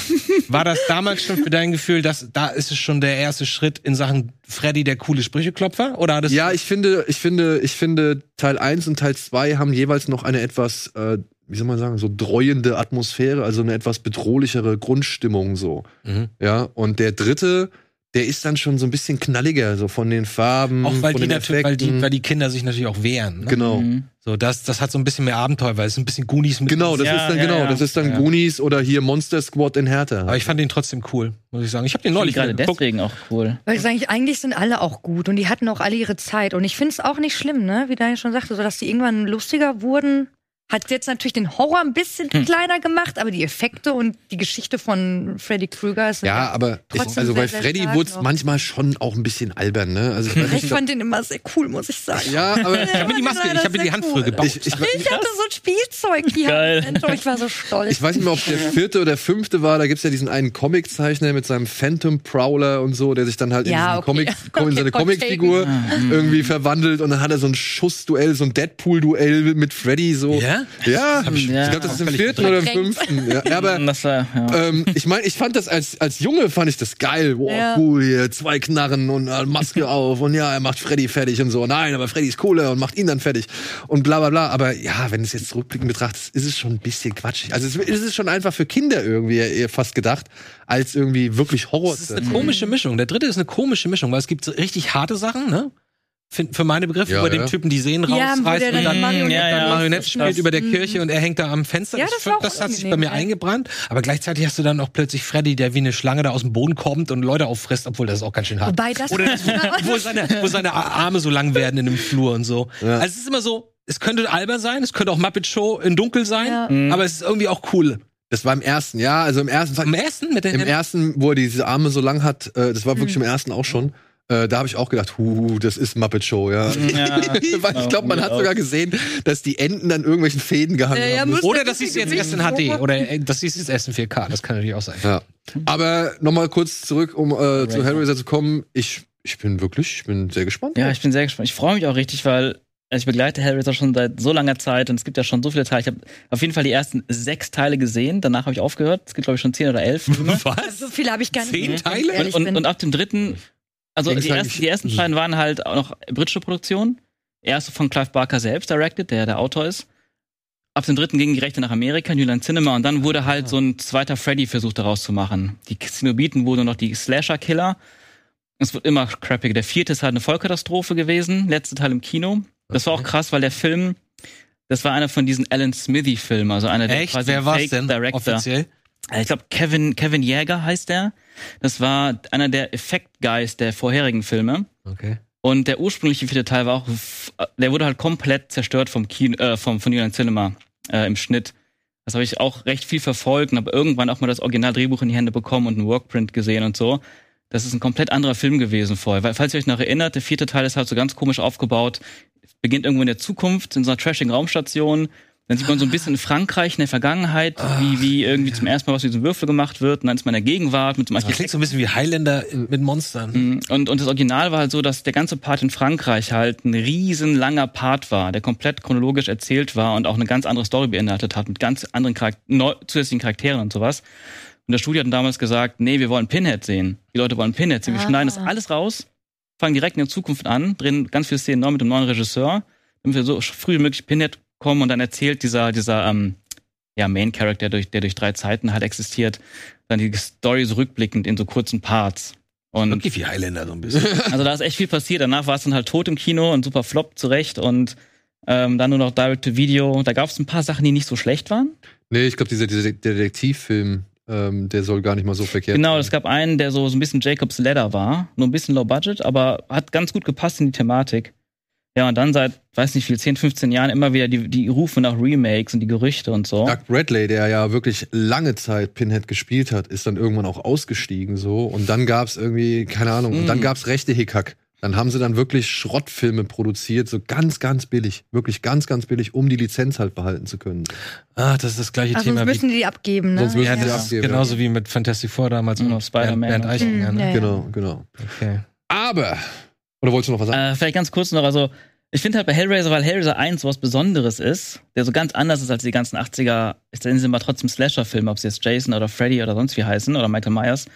war das damals schon für dein Gefühl, dass da ist es schon der erste Schritt in Sachen Freddy der coole Sprücheklopfer? Oder hat es Ja, ich finde, ich finde, ich finde, Teil 1 und Teil 2 haben jeweils noch eine etwas, äh, wie soll man sagen, so dreuende Atmosphäre, also eine etwas bedrohlichere Grundstimmung so. Mhm. Ja, und der dritte, der ist dann schon so ein bisschen knalliger, so von den Farben, auch weil von die, den natürlich, weil, die, Effekten. weil die Kinder sich natürlich auch wehren. Ne? Genau. Mhm. So, das, das hat so ein bisschen mehr Abenteuer, weil es ist ein bisschen Goonies mit. Genau, das Ja, ist dann ja, genau, ja. das ist dann Ja. Goonies oder hier Monster Squad in Härte. Aber ich fand den trotzdem cool, muss ich sagen. Ich habe den Ich neulich gerade deswegen auch cool. Weil ich sage, eigentlich sind alle auch gut und die hatten auch alle ihre Zeit. Und ich finde es auch nicht schlimm, ne? Wie Daniel schon sagte, so dass die irgendwann lustiger wurden. Hat jetzt natürlich den Horror ein bisschen Hm. kleiner gemacht, aber die Effekte und die Geschichte von Freddy Krüger ist ja, aber ich, also bei sehr, sehr Freddy wurde es manchmal schon auch ein bisschen albern, ne? Also ich, Ich fand den immer sehr cool, muss ich sagen. ja, aber Ich habe mir die Maske, ich habe mir die Hand früher gebaut. ich, ich, Ich hatte so ein Spielzeug hier. Ich war so stolz. Ich weiß nicht mehr, ob der vierte oder fünfte war. Da gibt's ja diesen einen Comiczeichner mit seinem Phantom Prowler und so, der sich dann halt in, Ja, diesen okay. Comic, in Okay, seine Hot Comicfigur irgendwie verwandelt und dann hat er so ein Schussduell, so ein Deadpool-Duell mit Freddy so. Ja? Ja, ich- ich Ja. glaube, das ist im vierten oder im fünften. Ja, aber Das war, ja. ähm, ich meine, ich fand das als, als Junge fand ich das geil. Wow, Ja. cool hier, zwei Knarren und äh, Maske auf und ja, er macht Freddy fertig und so. Nein, aber Freddy ist cooler und macht ihn dann fertig und bla bla bla. Aber ja, wenn du es jetzt rückblickend betrachtest, ist es schon ein bisschen quatschig. Also es ist es schon einfach für Kinder irgendwie eher fast gedacht, als irgendwie wirklich Horror. Das ist eine komische Mischung. Der dritte ist eine komische Mischung, weil es gibt so richtig harte Sachen, ne? Für, für meine Begriffe, Ja, über ja. den Typen die Sehnen Ja, rausreißt und dann dann, Marionette- Ja, Marionette spielt über der Kirche und er hängt da am Fenster. Ja, das, das das hat sich bei mir ja. eingebrannt. Aber gleichzeitig hast du dann auch plötzlich Freddy, der wie eine Schlange da aus dem Boden kommt und Leute auffrisst, obwohl das ist auch ganz schön hart. Wobei das Oder das, wo, seine, wo seine Arme so lang werden in dem Flur und so. Ja. Also es ist immer so, es könnte albern sein, es könnte auch Muppet Show in Dunkel sein, Ja. Mhm. aber es ist irgendwie auch cool. Das war im ersten, ja, also im ersten Am ersten mit den Im ersten, wo er diese Arme so lang hat, äh, das war wirklich Mhm. im ersten auch schon. Äh, da habe ich auch gedacht, hu, das ist Muppet Show, ja. Ja. Weil ich glaube, man hat sogar gesehen, dass die Enden an irgendwelchen Fäden gehangen Ja, ja, haben. Oder das siehst du jetzt erst in HD oder äh, das du jetzt erst in 4K, das kann natürlich auch sein. Ja. Aber nochmal kurz zurück, um äh, zu Hellraiser zu kommen. Ich, ich bin wirklich, ich bin sehr gespannt. Ja, ich bin sehr gespannt. Ich freue mich auch richtig, weil ich begleite Hellraiser schon seit so langer Zeit und es gibt ja schon so viele Teile. Ich habe auf jeden Fall die ersten sechs Teile gesehen. Danach habe ich aufgehört. Es gibt, glaube ich, schon zehn oder elf. Was? so viele habe ich gar nicht. Zehn Teile? und, bin. und ab dem dritten, also Klingt die ersten, die ersten beiden waren halt auch noch britische Produktion. Erste von Clive Barker selbst directed, der der Autor ist. Ab dem dritten gingen die Rechte nach Amerika, New Line Cinema, und dann wurde halt so ein zweiter Freddy-Versuch daraus zu machen. Die Cenobiten wurden noch die Slasher-Killer. Es wird immer crappiger. Der vierte ist halt eine Vollkatastrophe gewesen, letzte Teil im Kino. Das war auch krass, weil der Film Das war einer von diesen Alan Smithy-Filmen, also einer der Echt? quasi Wer war's Fake denn Director. offiziell? Ich glaube, Kevin, Kevin Jäger heißt der. Das war einer der Effekt-Guys der vorherigen Filme. Okay. Und der ursprüngliche vierte Teil war auch, der wurde halt komplett zerstört vom Kino, äh, vom, von Union Cinema äh, im Schnitt. Das habe ich auch recht viel verfolgt und habe irgendwann auch mal das Originaldrehbuch in die Hände bekommen und einen Workprint gesehen und so. Das ist ein komplett anderer Film gewesen vorher. Weil, falls ihr euch noch erinnert, der vierte Teil ist halt so ganz komisch aufgebaut. Beginnt irgendwo in der Zukunft, in so einer trashigen Raumstation. Dann sieht man so ein bisschen Frankreich in der Vergangenheit, wie, wie irgendwie zum ersten Mal was mit diesem Würfel gemacht wird. Und dann ist man in der Gegenwart mit dem Das klingt so ein bisschen wie Highlander mit Monstern. Mhm. Und, und das Original war halt so, dass der ganze Part in Frankreich halt ein riesen langer Part war, der komplett chronologisch erzählt war und auch eine ganz andere Story beinhaltet hat, mit ganz anderen Charak neu, zusätzlichen Charakteren und sowas. Und das Studio hat damals gesagt, nee, wir wollen Pinhead sehen. Die Leute wollen Pinhead sehen. Wir Ah. schneiden das alles raus, fangen direkt in der Zukunft an, drehen ganz viele Szenen neu mit dem neuen Regisseur, damit wir so früh wie möglich Pinhead kommen und dann erzählt dieser, dieser ähm, ja, Main Character, der durch, der durch drei Zeiten halt existiert, dann die Story so rückblickend in so kurzen Parts. Und Wirklich wie Highlander so ein bisschen. also da ist echt viel passiert. Danach war es dann halt tot im Kino und super Flop zurecht und ähm, dann nur noch Direct-to-Video. Da gab es ein paar Sachen, die nicht so schlecht waren. Nee, ich glaube, dieser, dieser Detektivfilm, ähm, der soll gar nicht mal so verkehrt Genau, sein. es gab einen, der so, so ein bisschen Jacobs Ladder war. Nur ein bisschen low budget, aber hat ganz gut gepasst in die Thematik. Ja, und dann seit, weiß nicht viel, 10, 15 Jahren immer wieder die, die Rufe nach Remakes und die Gerüchte und so. Doug Bradley, der ja wirklich lange Zeit Pinhead gespielt hat, ist dann irgendwann auch ausgestiegen so. Und dann gab's irgendwie, keine Ahnung, und dann Mm. gab's rechte Hickhack. Dann haben sie dann wirklich Schrottfilme produziert, so ganz, ganz billig. Wirklich ganz, ganz billig, um die Lizenz halt behalten zu können. Ah, das ist das gleiche Also Thema sonst müssen wie, die abgeben, ne? Sonst müssen ja, die das abgeben, genauso wie mit Fantastic Four damals Mhm, und Spider-Man Bernd, Bernd und- Eichinger. Mhm, Ne? ja, ja. Genau, genau. Okay. Aber, oder wolltest du noch was sagen? Äh, vielleicht ganz kurz noch, also ich finde halt bei Hellraiser, weil Hellraiser 1 was Besonderes ist, der so ganz anders ist als die ganzen 80er, ist dann sind immer trotzdem Slasher-Filme, ob sie jetzt Jason oder Freddy oder sonst wie heißen oder Michael Myers.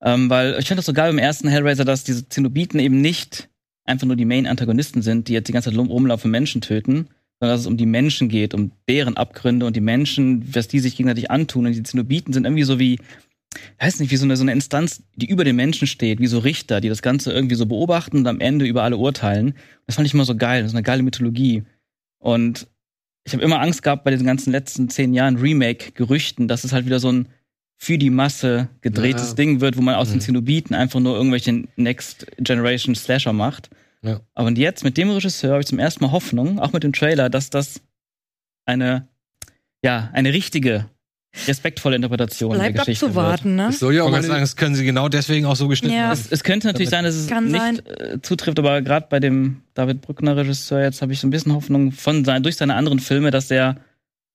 Ähm, weil ich finde das so geil beim ersten Hellraiser, dass diese Zenobiten eben nicht einfach nur die Main-Antagonisten sind, die jetzt die ganze Zeit rum- rumlaufen Menschen töten, sondern dass es um die Menschen geht, um deren Abgründe und die Menschen, was die sich gegenseitig antun. Und die Zenobiten sind irgendwie so wie, ich weiß nicht, wie so eine, so eine Instanz, die über den Menschen steht, wie so Richter, die das Ganze irgendwie so beobachten und am Ende über alle urteilen. Das fand ich immer so geil, das ist eine geile Mythologie. Und ich habe immer Angst gehabt bei diesen ganzen letzten zehn Jahren Remake-Gerüchten, dass es halt wieder so ein für die Masse gedrehtes Ja. Ding wird, wo man aus den Mhm. Zenobiten einfach nur irgendwelche Next Generation Slasher macht. Ja. Aber und jetzt mit dem Regisseur habe ich zum ersten Mal Hoffnung, auch mit dem Trailer, dass das eine, ja, eine richtige, respektvolle Interpretation der Bleibt Geschichte wird. abzuwarten, ne? Es soll ja Ich auch mal sagen, das können sie genau deswegen auch so geschnitten Ja. haben. Es, es könnte natürlich sein, dass es Kann nicht sein. äh, zutrifft, aber gerade bei dem David Brückner Regisseur jetzt habe ich so ein bisschen Hoffnung von sein, durch seine anderen Filme, dass der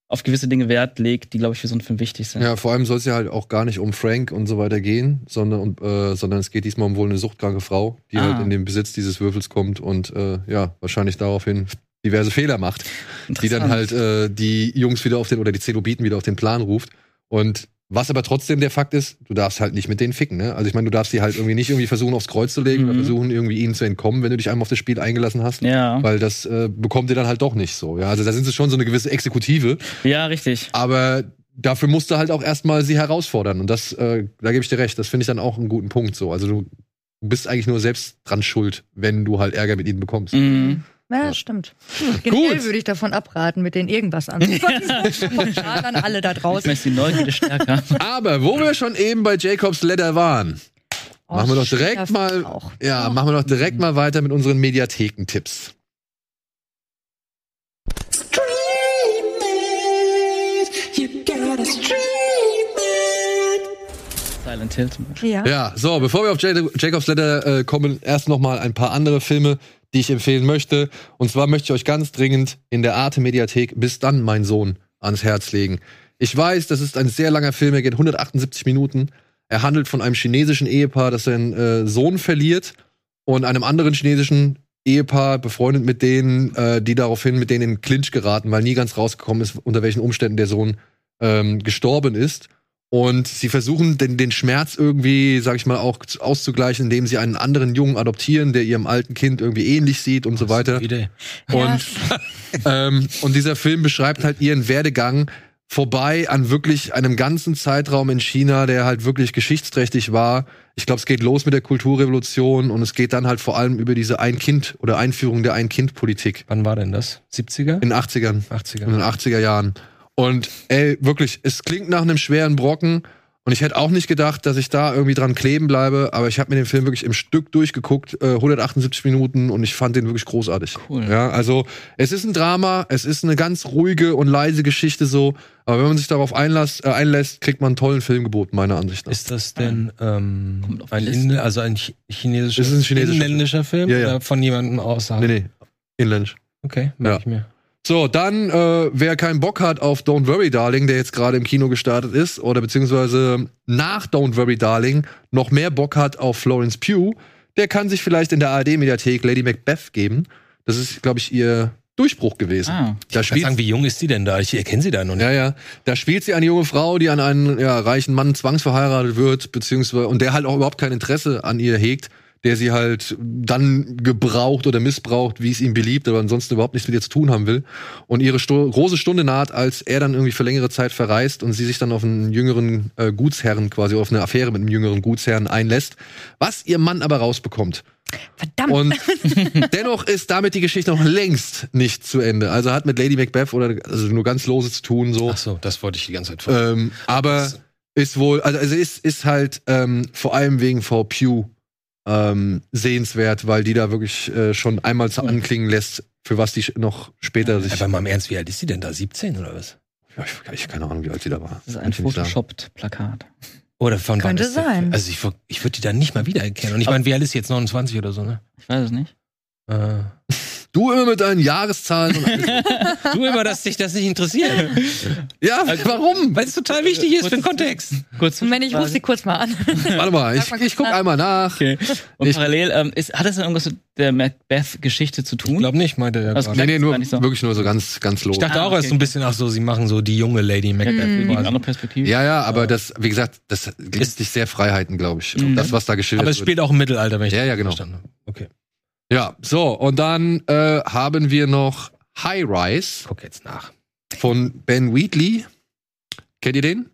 auf gewisse Dinge Wert legt, die glaube ich für so einen Film wichtig sind. Ja, vor allem soll es ja halt auch gar nicht um Frank und so weiter gehen, sondern, um, äh, sondern es geht diesmal um wohl eine suchtkranke Frau, die Ah. halt in den Besitz dieses Würfels kommt und äh, ja, wahrscheinlich daraufhin diverse Fehler macht, die dann halt äh, die Jungs wieder auf den oder die Zenobiten wieder auf den Plan ruft. Und was aber trotzdem der Fakt ist, du darfst halt nicht mit denen ficken, ne? Also ich meine, du darfst sie halt irgendwie nicht irgendwie versuchen aufs Kreuz zu legen oder Mhm. versuchen irgendwie ihnen zu entkommen, wenn du dich einmal auf das Spiel eingelassen hast. Ja, Weil das äh, bekommt ihr dann halt doch nicht so. Ja, also da sind sie schon so eine gewisse Exekutive. ja, richtig. Aber dafür musst du halt auch erstmal sie herausfordern. Und das, äh, da gebe ich dir recht, das finde ich dann auch einen guten Punkt so. Also du bist eigentlich nur selbst dran schuld, wenn du halt Ärger mit ihnen bekommst. Mhm. Ja, Ja. stimmt. Generell würde ich davon abraten, mit denen irgendwas anzufangen. An alle da draußen. ist die Neugierde stärker. Aber wo wir schon eben bei Jacobs Letter waren, Oh, machen wir doch direkt mal, auch. ja, Oh. machen wir doch direkt mal weiter mit unseren Mediathekentipps. Silent Hill zum Beispiel. Ja. Ja, so, bevor wir auf Jacobs Letter äh, kommen, erst noch mal ein paar andere Filme, die ich empfehlen möchte. Und zwar möchte ich euch ganz dringend in der Arte Mediathek bis dann mein Sohn ans Herz legen. Ich weiß, das ist ein sehr langer Film, er geht 178 Minuten. Er handelt von einem chinesischen Ehepaar, das seinen äh, Sohn verliert und einem anderen chinesischen Ehepaar, befreundet mit denen, äh, die daraufhin mit denen in Clinch geraten, weil nie ganz rausgekommen ist, unter welchen Umständen der Sohn ähm, gestorben ist. Und sie versuchen den, den Schmerz irgendwie, sag ich mal, auch zu- auszugleichen, indem sie einen anderen Jungen adoptieren, der ihrem alten Kind irgendwie ähnlich sieht und so weiter. Idee. Und, ähm, und dieser Film beschreibt halt ihren Werdegang vorbei an wirklich einem ganzen Zeitraum in China, der halt wirklich geschichtsträchtig war. Ich glaube, es geht los mit der Kulturrevolution und es geht dann halt vor allem über diese Ein-Kind- oder Einführung der Ein-Kind-Politik Wann war denn das? 70er? in den 80ern. 80er. In den 80er Jahren. Und ey, wirklich, es klingt nach einem schweren Brocken. Und ich hätte auch nicht gedacht, dass ich da irgendwie dran kleben bleibe, aber ich habe mir den Film wirklich im Stück durchgeguckt, äh, 178 Minuten und ich fand den wirklich großartig. Cool. Ja, also es ist ein Drama, es ist eine ganz ruhige und leise Geschichte so, aber wenn man sich darauf einlässt, äh, einlässt kriegt man einen tollen Film geboten, meiner Ansicht nach. Ist das denn ähm, ein. Inde, also ein chi- chinesischer, Es ist ein chinesischer inländischer Film Ja, ja. oder von jemandem außerhalb? nee, nee, inländisch. Okay, merke Ja. ich mir. So, dann, äh, wer keinen Bock hat auf Don't Worry Darling, der jetzt gerade im Kino gestartet ist, oder beziehungsweise nach Don't Worry Darling noch mehr Bock hat auf Florence Pugh, der kann sich vielleicht in der ARD-Mediathek Lady Macbeth geben. Das ist, glaube ich, ihr Durchbruch gewesen. Ah. Da Ich kann spielt sagen, wie jung ist die denn da? Ich erkenne sie da noch nicht. ja, ja. Da spielt sie eine junge Frau, die an einen ja, reichen Mann zwangsverheiratet wird, beziehungsweise und der halt auch überhaupt kein Interesse an ihr hegt, der sie halt dann gebraucht oder missbraucht, wie es ihm beliebt, aber ansonsten überhaupt nichts mit ihr zu tun haben will. Und ihre Sto große Stunde naht, als er dann irgendwie für längere Zeit verreist und sie sich dann auf einen jüngeren äh, Gutsherren quasi auf eine Affäre mit einem jüngeren Gutsherren einlässt, was ihr Mann aber rausbekommt. Verdammt. Und dennoch ist damit die Geschichte noch längst nicht zu Ende. Also hat mit Lady Macbeth oder also nur ganz lose zu tun so. Ach so, das wollte ich die ganze Zeit fragen. Ähm, aber ist wohl, also, also ist, ist halt ähm, vor allem wegen V. Pew ähm, sehenswert, weil die da wirklich äh, schon einmal zu anklingen lässt, für was die noch später sich. Aber mal im Ernst, wie alt ist sie denn da? 17 oder was? Ja, ich, ich keine Ahnung, wie alt sie da war. Das ist ein. Photoshoppt-Plakat. Oder von wann Könnte ist der sein. Film? Also ich, würd- ich würde die da nicht mal wiedererkennen. Und ich meine, wie alt ist sie jetzt? 29 oder so, ne? Ich weiß es nicht. Äh, Du immer mit deinen Jahreszahlen. Und alles. du immer, dass dich das nicht interessiert. ja, warum? Weil es total wichtig ist für den Kontext. Kurz Moment, ich rufe sie kurz mal an. Warte mal, ich, kurz ich guck nach. einmal nach. Okay. Und Ich- parallel, ähm, ist, hat das denn irgendwas mit der Macbeth-Geschichte zu tun? Ich glaube nicht, meinte er Das gerade. Nee, nee, nur, so. wirklich nur so ganz, ganz los. Ich dachte Ah, auch okay, erst so ein bisschen, ach so, sie machen so die junge Lady Macbeth. Quasi. eine andere Perspektive. Ja, ja, aber das, wie gesagt, das lässt sich sehr Freiheiten, glaube ich. Mhm. Das, was da geschildert Aber es wird. spielt auch im Mittelalter, wenn ich Ja, das ja, genau. verstanden. Okay. Ja, so, und dann äh, haben wir noch High Rise Guck jetzt nach. von Ben Wheatley. Kennt ihr den?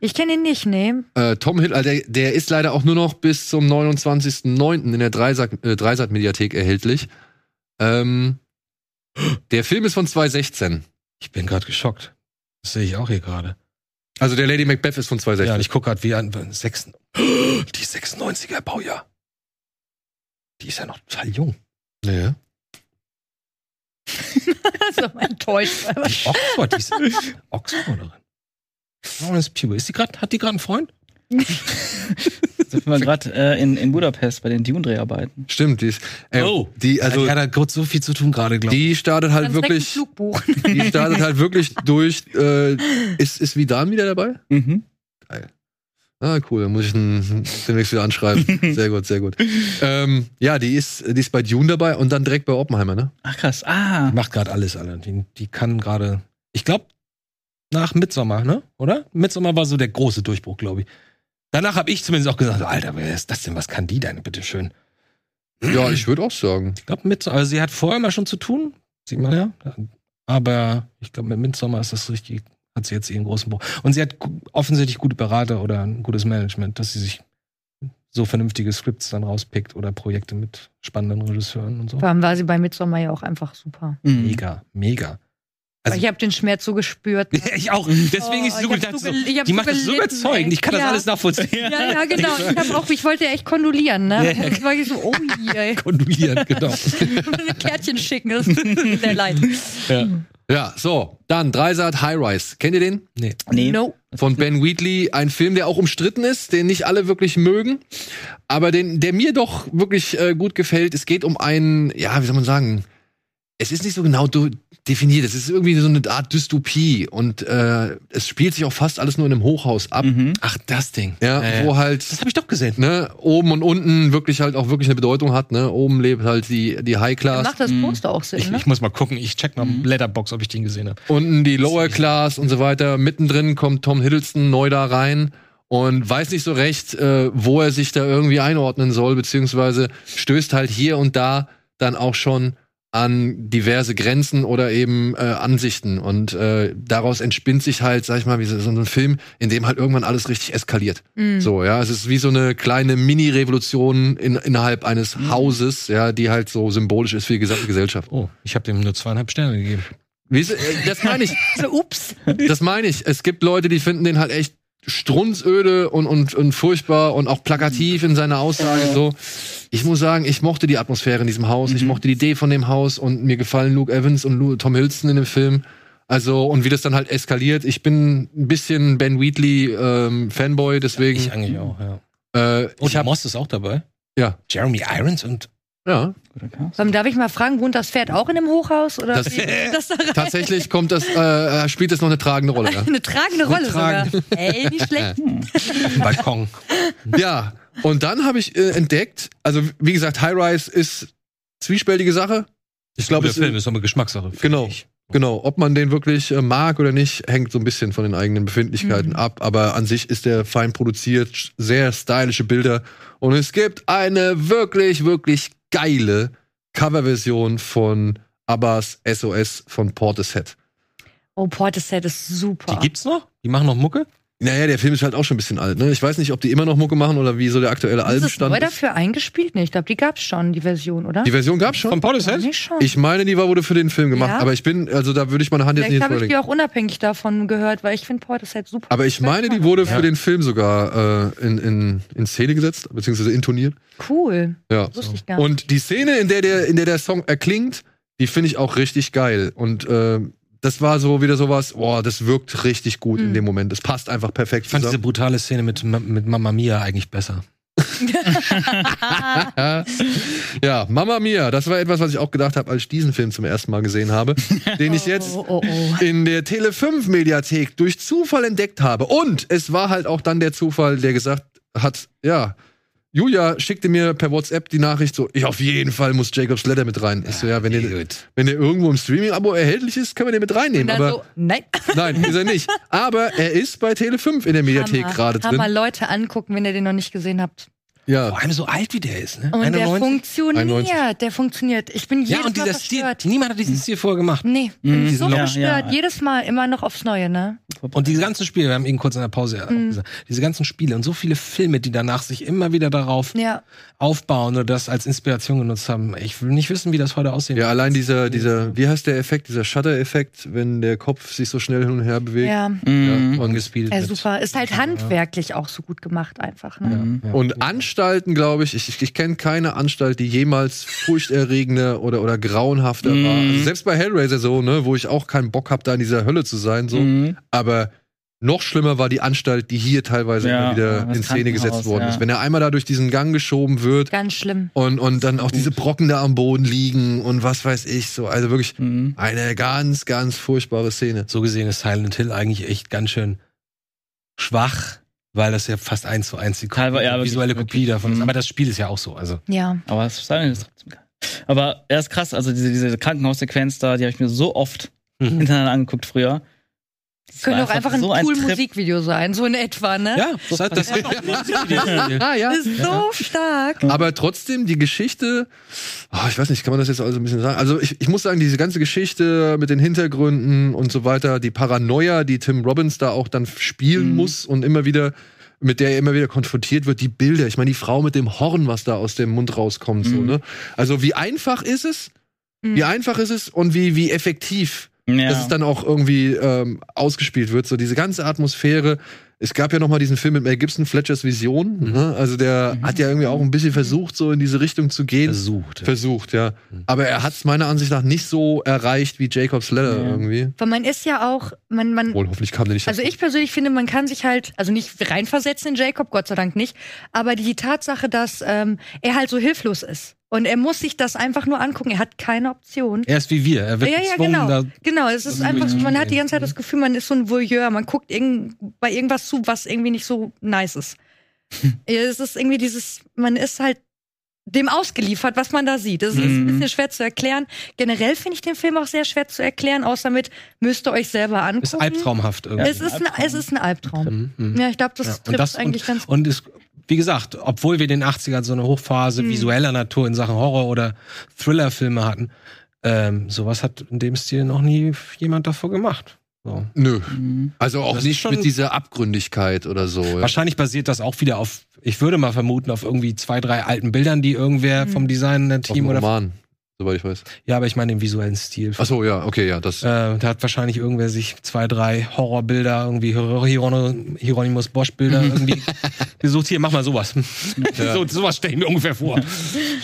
Ich kenne ihn nicht, nee. Äh, Tom Hill, also der, der ist leider auch nur noch bis zum 29.09. in der Dreisat- äh, Dreisat-Mediathek erhältlich. Ähm, der Film ist von 2016. Ich bin gerade geschockt. Das sehe ich auch hier gerade. Also der Lady Macbeth ist von Ja, 2016. und ich gucke gerade wie an. Sechs, die 96er Baujahr. Die ist ja noch total jung. ja. so enttäuscht. Die Oxford, die ist Oxforderin. Florence Pugh. Ist die grad, hat die gerade einen Freund? Sind wir gerade äh, in, in Budapest bei den Dune-Dreharbeiten. Stimmt, die ist. Äh, Oh. die, also, die hat da kurz so viel zu tun gerade, glaube ich. die startet halt wirklich. Die startet halt wirklich durch. Äh, ist, ist Vidan wieder dabei? Mhm. Ah, cool, dann muss ich ihn demnächst wieder anschreiben. Sehr gut, sehr gut. Ähm, ja, die ist, die ist bei Dune dabei und dann direkt bei Oppenheimer, ne? Ach krass. Ah. Die macht gerade alles, Alter. Die, die kann gerade. Ich glaube, nach Midsommer, ne? Oder? Midsommer war so der große Durchbruch, glaube ich. Danach habe ich zumindest auch gesagt, Alter, wer ist das denn? Was kann die denn, bitteschön? Ja, ich würde auch sagen. Ich glaube, Midsommer, also sie hat vorher mal schon zu tun, sieht man ja. Aber ich glaube, mit Midsommer ist das richtig, hat sie jetzt ihren großen Bruch. Und sie hat offensichtlich gute Berater oder ein gutes Management, dass sie sich so vernünftige Scripts dann rauspickt oder Projekte mit spannenden Regisseuren und so. Vor allem war sie bei Midsommar ja auch einfach super. Mhm. Mega, mega. Also- ich habe den Schmerz so gespürt. ich auch. Deswegen Oh, ist sie so dachte so die so macht das so überzeugend. Ich kann das Ja. alles nachvollziehen. Ja, ja, genau. Ich, hab auch, ich wollte echt kondolieren, ne? Ja. Das war ich so, oh je. Kondolieren, genau. Ein Kärtchen schicken, das tut mir sehr leid. Ja, so, dann Dreisat High Rise. Kennt ihr den? Nee. Nee. No. Von Ben Wheatley, ein Film, der auch umstritten ist, den nicht alle wirklich mögen, aber den, der mir doch wirklich äh, gut gefällt. Es geht um einen, ja, wie soll man sagen, es ist nicht so genau do- definiert. Es ist irgendwie so eine Art Dystopie und äh, es spielt sich auch fast alles nur in einem Hochhaus ab. Mhm. Ach, das Ding. Ja, Äh, wo halt das habe ich doch gesehen. ne, oben und unten wirklich halt auch wirklich eine Bedeutung hat. Ne? Oben lebt halt die, die High Class, Macht das Mhm. Poster auch Sinn, Ich, ne? ich muss mal gucken. Ich check mal Mhm. Letterbox, ob ich den gesehen habe. unten die Lower Class und so weiter. Mittendrin kommt Tom Hiddleston neu da rein und weiß nicht so recht, äh, wo er sich da irgendwie einordnen soll, beziehungsweise stößt halt hier und da dann auch schon an diverse Grenzen oder eben äh, Ansichten. Und äh, daraus entspinnt sich halt, sag ich mal, wie so, so ein Film, in dem halt irgendwann alles richtig eskaliert. Mhm. So, ja. Es ist wie so eine kleine Mini-Revolution in, innerhalb eines Mhm. Hauses, ja, die halt so symbolisch ist für die gesamte Gesellschaft. Oh, ich habe dem nur zweieinhalb Sterne gegeben. Wie ist, äh, das meine ich. So, ups. Das meine ich. Es gibt Leute, die finden den halt echt strunzöde und, und, und furchtbar und auch plakativ in seiner Aussage so. Ich muss sagen, ich mochte die Atmosphäre in diesem Haus, ich mochte die Idee von dem Haus und mir gefallen Luke Evans und Tom Hiddleston in dem Film. Also, und wie das dann halt eskaliert. Ich bin ein bisschen Ben Wheatley ähm, Fanboy, deswegen. Ich eigentlich auch, ja. äh, Und ich hab, Moss ist auch dabei. Ja. Jeremy Irons und ja, Ähm, darf ich mal fragen, wohnt das Pferd auch in dem Hochhaus? Oder Das- wie- das da rein? tatsächlich kommt das, äh, spielt das noch eine tragende Rolle. Ja. Eine tragende Rolle tragend. sogar. Ey, nicht schlecht. auf dem Balkon. Ja, und dann habe ich äh, entdeckt, also wie gesagt, High Rise ist zwiespältige Sache. Ich glaube, der es Film ist eine Geschmackssache. Genau. ich. Genau, ob man den wirklich äh, mag oder nicht, hängt so ein bisschen von den eigenen Befindlichkeiten Mhm. ab. Aber an sich ist der fein produziert, sehr stylische Bilder. Und es gibt eine wirklich, wirklich geile Coverversion von Abbas SOS von Portishead. Oh, Portishead ist super. Die gibt's noch? Die machen noch Mucke? Naja, der Film ist halt auch schon ein bisschen alt. Ne? Ich weiß nicht, ob die immer noch Mucke machen oder wie so der aktuelle ist Albenstand neu ist. dafür eingespielt? Nee, ich glaube, die gab's schon, die Version, oder? Die Version gab's schon. Von Portishead? Nicht schon. Ich meine, die war wurde für den Film gemacht, Ja? aber ich bin, also da würde ich meine Hand jetzt Vielleicht nicht habe ich vorlegen. die auch unabhängig davon gehört, weil ich finde Portishead super. Aber ich meine, die wurde für den Film sogar äh, in, in, in Szene gesetzt, beziehungsweise intoniert. Cool. Ja. Wusste ich gar nicht. Und die Szene, in der der, in der der Song erklingt, die finde ich auch richtig geil. Und äh, das war so wieder sowas, boah, das wirkt richtig gut in Mhm. dem Moment. Das passt einfach perfekt Ich fand diese brutale Szene mit, mit Mamma Mia eigentlich besser. ja, Mama Mia, das war etwas, was ich auch gedacht habe, als ich diesen Film zum ersten Mal gesehen habe, den ich jetzt Oh, oh, oh. in der Tele 5 Mediathek durch Zufall entdeckt habe. Und es war halt auch dann der Zufall, der gesagt hat, ja, Julia schickte mir per WhatsApp die Nachricht so, ich auf jeden Fall muss Jacobs Letter mit rein. ich so, ja, wenn der, wenn der irgendwo im Streaming-Abo erhältlich ist, können wir den mit Und reinnehmen. dann Aber so, nein. nein, ist er nicht. Aber er ist bei Tele 5 in der Mediathek Hammer. gerade drin. Leute angucken, wenn ihr den noch nicht gesehen habt. Ja. Vor allem so alt wie der ist, ne? Und der 91? funktioniert, 91. der funktioniert. Ich bin jedes Ja, und Mal dieser Stil, niemand hat diesen Stil vorher gemacht. Nee, bin Mhm, so ja, verstört. ja. Jedes Mal immer noch aufs Neue, ne? Und diese ganzen Spiele, wir haben eben kurz in der Pause auch Mhm. gesagt, diese ganzen Spiele und so viele Filme, die danach sich immer wieder darauf Ja. aufbauen oder das als Inspiration genutzt haben. Ich will nicht wissen, wie das heute aussehen Ja, wird. allein dieser, dieser, wie heißt der Effekt, dieser Shutter-Effekt, wenn der Kopf sich so schnell hin und her bewegt. Ja. Mhm. ja, wird. super. Ist halt handwerklich auch so gut gemacht einfach, ne? Ja. Und Anstalten, glaube ich, ich, ich kenne keine Anstalt, die jemals furchterregender oder, oder grauenhafter Mhm. war. Also selbst bei Hellraiser so, ne, wo ich auch keinen Bock habe, da in dieser Hölle zu sein, so. Mhm. Aber noch schlimmer war die Anstalt, die hier teilweise Ja, immer wieder in Szene gesetzt worden ja. ist. Wenn er einmal da durch diesen Gang geschoben wird Ganz schlimm. und, und dann auch diese Brocken da am Boden liegen und was weiß ich, so. Also wirklich Mhm. eine ganz, ganz furchtbare Szene. So gesehen ist Silent Hill eigentlich echt ganz schön schwach, weil das ja fast eins zu eins die Teilweise, ja, wirklich, visuelle Kopie wirklich. davon ist. Mhm. Aber das Spiel ist ja auch so. Also Ja. Aber das Silent ist trotzdem geil. Aber er ist krass, also diese, diese Krankenhaussequenz da, die habe ich mir so oft Mhm. hintereinander angeguckt früher. Das Könnte auch einfach ein so cool Trip. Musikvideo sein, so in etwa, ne? ja, das, hat, das, Ah, ja. Das ist so stark. Aber trotzdem, die Geschichte, oh, ich weiß nicht, kann man das jetzt also ein bisschen sagen? Also ich, ich muss sagen, diese ganze Geschichte mit den Hintergründen und so weiter, die Paranoia, die Tim Robbins da auch dann spielen Mhm. muss und immer wieder, mit der er immer wieder konfrontiert wird, die Bilder, ich meine, die Frau mit dem Horn, was da aus dem Mund rauskommt, so, Mhm. ne? Also wie einfach ist es? Mhm. Wie einfach ist es und wie, wie effektiv Ja. dass es dann auch irgendwie ähm, ausgespielt wird. So diese ganze Atmosphäre. Es gab ja noch mal diesen Film mit Mel Gibson, Fletchers Vision. Ne? Also der hat ja irgendwie auch ein bisschen versucht, so in diese Richtung zu gehen. versucht. Versucht, ja. Aber er hat es meiner Ansicht nach nicht so erreicht wie Jacob's Letter Ja. irgendwie. Weil man ist ja auch, man, man, Wohl, hoffentlich kam der nicht. Also ich persönlich finde, man kann sich halt, also nicht reinversetzen in Jacob, Gott sei Dank nicht, aber die Tatsache, dass ähm, er halt so hilflos ist. Und er muss sich das einfach nur angucken. Er hat keine Option. Er ist wie wir. Er wird Ja, ja, genau. da Genau, es ist einfach, so, man hat die ganze Zeit das Gefühl, man ist so ein Voyeur. Man guckt irgend, bei irgendwas zu, was irgendwie nicht so nice ist. es ist irgendwie dieses, man ist halt dem ausgeliefert, was man da sieht. Das ist ein Mhm. bisschen schwer zu erklären. Generell finde ich den Film auch sehr schwer zu erklären, außer mit müsst ihr euch selber angucken. ist albtraumhaft irgendwie. Es ist, ein, es ist ein Albtraum. Mhm, mhm. Ja, ich glaube, das Ja, trifft und das eigentlich ganz und, und ist, wie gesagt, obwohl wir in den 80ern so eine Hochphase Mhm. visueller Natur in Sachen Horror oder Thriller-Filme hatten, Ähm, sowas hat in dem Stil noch nie jemand davor gemacht. So. Nö. Mhm. Also auch Das nicht schon- mit dieser Abgründigkeit oder so. Ja. Wahrscheinlich basiert das auch wieder auf, ich würde mal vermuten, auf irgendwie zwei, drei alten Bildern, die irgendwer Mhm. vom Design Auf Team dem oder. Roman, soweit ich weiß. Ja, aber ich meine den visuellen Stil. Ach so, ja, okay, ja, das. Äh, da hat wahrscheinlich irgendwer sich zwei, drei Horrorbilder, irgendwie Hier- Hieron- Hieronymus Bosch-Bilder irgendwie gesucht. Hier, mach mal sowas. so, sowas stelle ich mir ungefähr vor.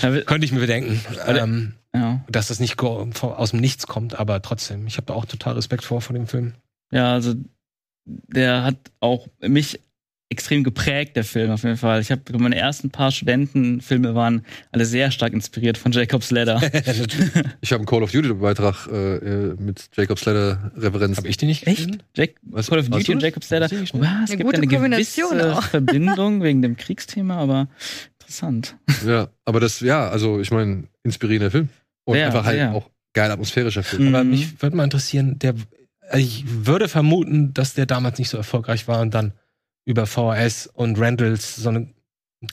Ja, Könnte ich mir bedenken. Ähm, ja. dass das nicht aus dem Nichts kommt, aber trotzdem. Ich habe da auch total Respekt vor vor dem Film. Ja, also der hat auch mich extrem geprägt, der Film auf jeden Fall. Ich habe meine ersten paar Studentenfilme waren alle sehr stark inspiriert von Jacob's Ladder. Ich habe einen Call of Duty Beitrag äh, äh, mit Jacob's Ladder Referenz. Habe ich die nicht Echt? Jack, Was- Call of Duty du und? Jacob's Ladder. Wow, es Eine gibt gute eine Kombination gewisse auch. Verbindung wegen dem Kriegsthema, aber interessant. Ja, aber das, ja, also ich meine, inspirierender Film. Und Ja, einfach halt ja. auch geil atmosphärischer Film. Mhm. Aber mich würde mal interessieren, der, ich würde vermuten, dass der damals nicht so erfolgreich war und dann über VHS und Randalls so mal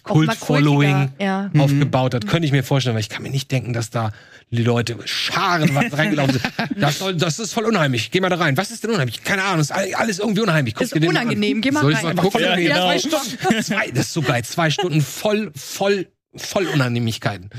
Kult-Following Ja. Mhm. aufgebaut hat. Könnte ich mir vorstellen, weil ich kann mir nicht denken, dass da die Leute scharenweise reingelaufen sind. Das, soll, das ist voll unheimlich. Geh mal da rein. Was ist denn unheimlich? Keine Ahnung. Ist all- alles irgendwie unheimlich. Guck Ist unangenehm, geh mal Soll rein. mal gucken? Ja, genau. Zwei Stunden. Zwei, das ist so geil. Zwei Stunden voll, voll, voll Unannehmlichkeiten.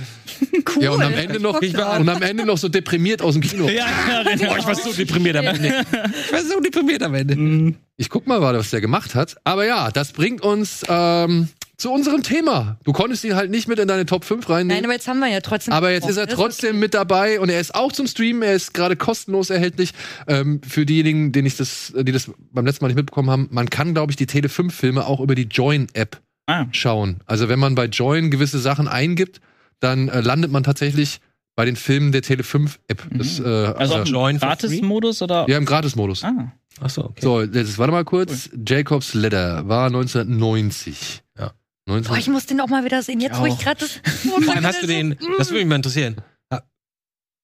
Cool. Ja, und am Ende noch, Ich war- und am Ende noch so deprimiert aus dem Kino. Ja, ja, genau. Boah, ich war so deprimiert am Ende. Ich war so deprimiert am Ende. Ich guck mal gerade, was der gemacht hat. Aber ja, das bringt uns ähm, zu unserem Thema. Du konntest ihn halt nicht mit in deine Top 5 reinnehmen. Nein, aber jetzt haben wir ja trotzdem. Aber jetzt ist er trotzdem mit dabei und er ist auch zum Streamen. Er ist gerade kostenlos erhältlich. Ähm, für diejenigen, denen ich das, die das beim letzten Mal nicht mitbekommen haben, man kann, glaube ich, die Tele 5 Filme auch über die Join-App Ah, schauen. Also wenn man bei Join gewisse Sachen eingibt, dann äh, landet man tatsächlich bei den Filmen der Tele 5 App. Das, äh, also äh, Join im for Gratis-Modus oder? ja, im Gratis-Modus. Ah, Ach so, okay. So, jetzt warte mal kurz. Jacobs Ladder war 1990. Ja. 19 Boah, ich muss den auch mal wieder sehen. Jetzt, wo ich gerade das. Vor allem hast du den, das würde mich mal interessieren.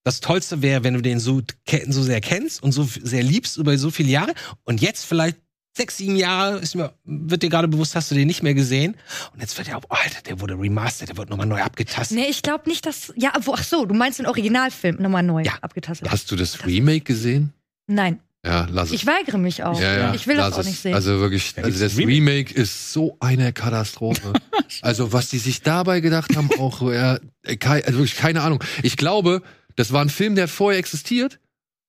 Das Tollste wäre, wenn du den so, so sehr kennst und so sehr liebst über so viele Jahre und jetzt vielleicht sechs, sieben Jahre ist mir, wird dir gerade bewusst, hast du den nicht mehr gesehen und jetzt wird der, oh, Alter, der wurde remastered, der wird nochmal neu abgetastet. Nee, ich glaube nicht, dass. Ja, wo, ach so, du meinst den Originalfilm nochmal neu Ja. abgetastet. Hast du das Remake gesehen? Nein, Ja, lass es. ich weigere mich auch. ja, ja, Ich will lass das auch es. nicht sehen. Also wirklich, also das Remake ist so eine Katastrophe. also was die sich dabei gedacht haben, auch ja, kei- also wirklich keine Ahnung. Ich glaube, das war ein Film, der vorher existiert.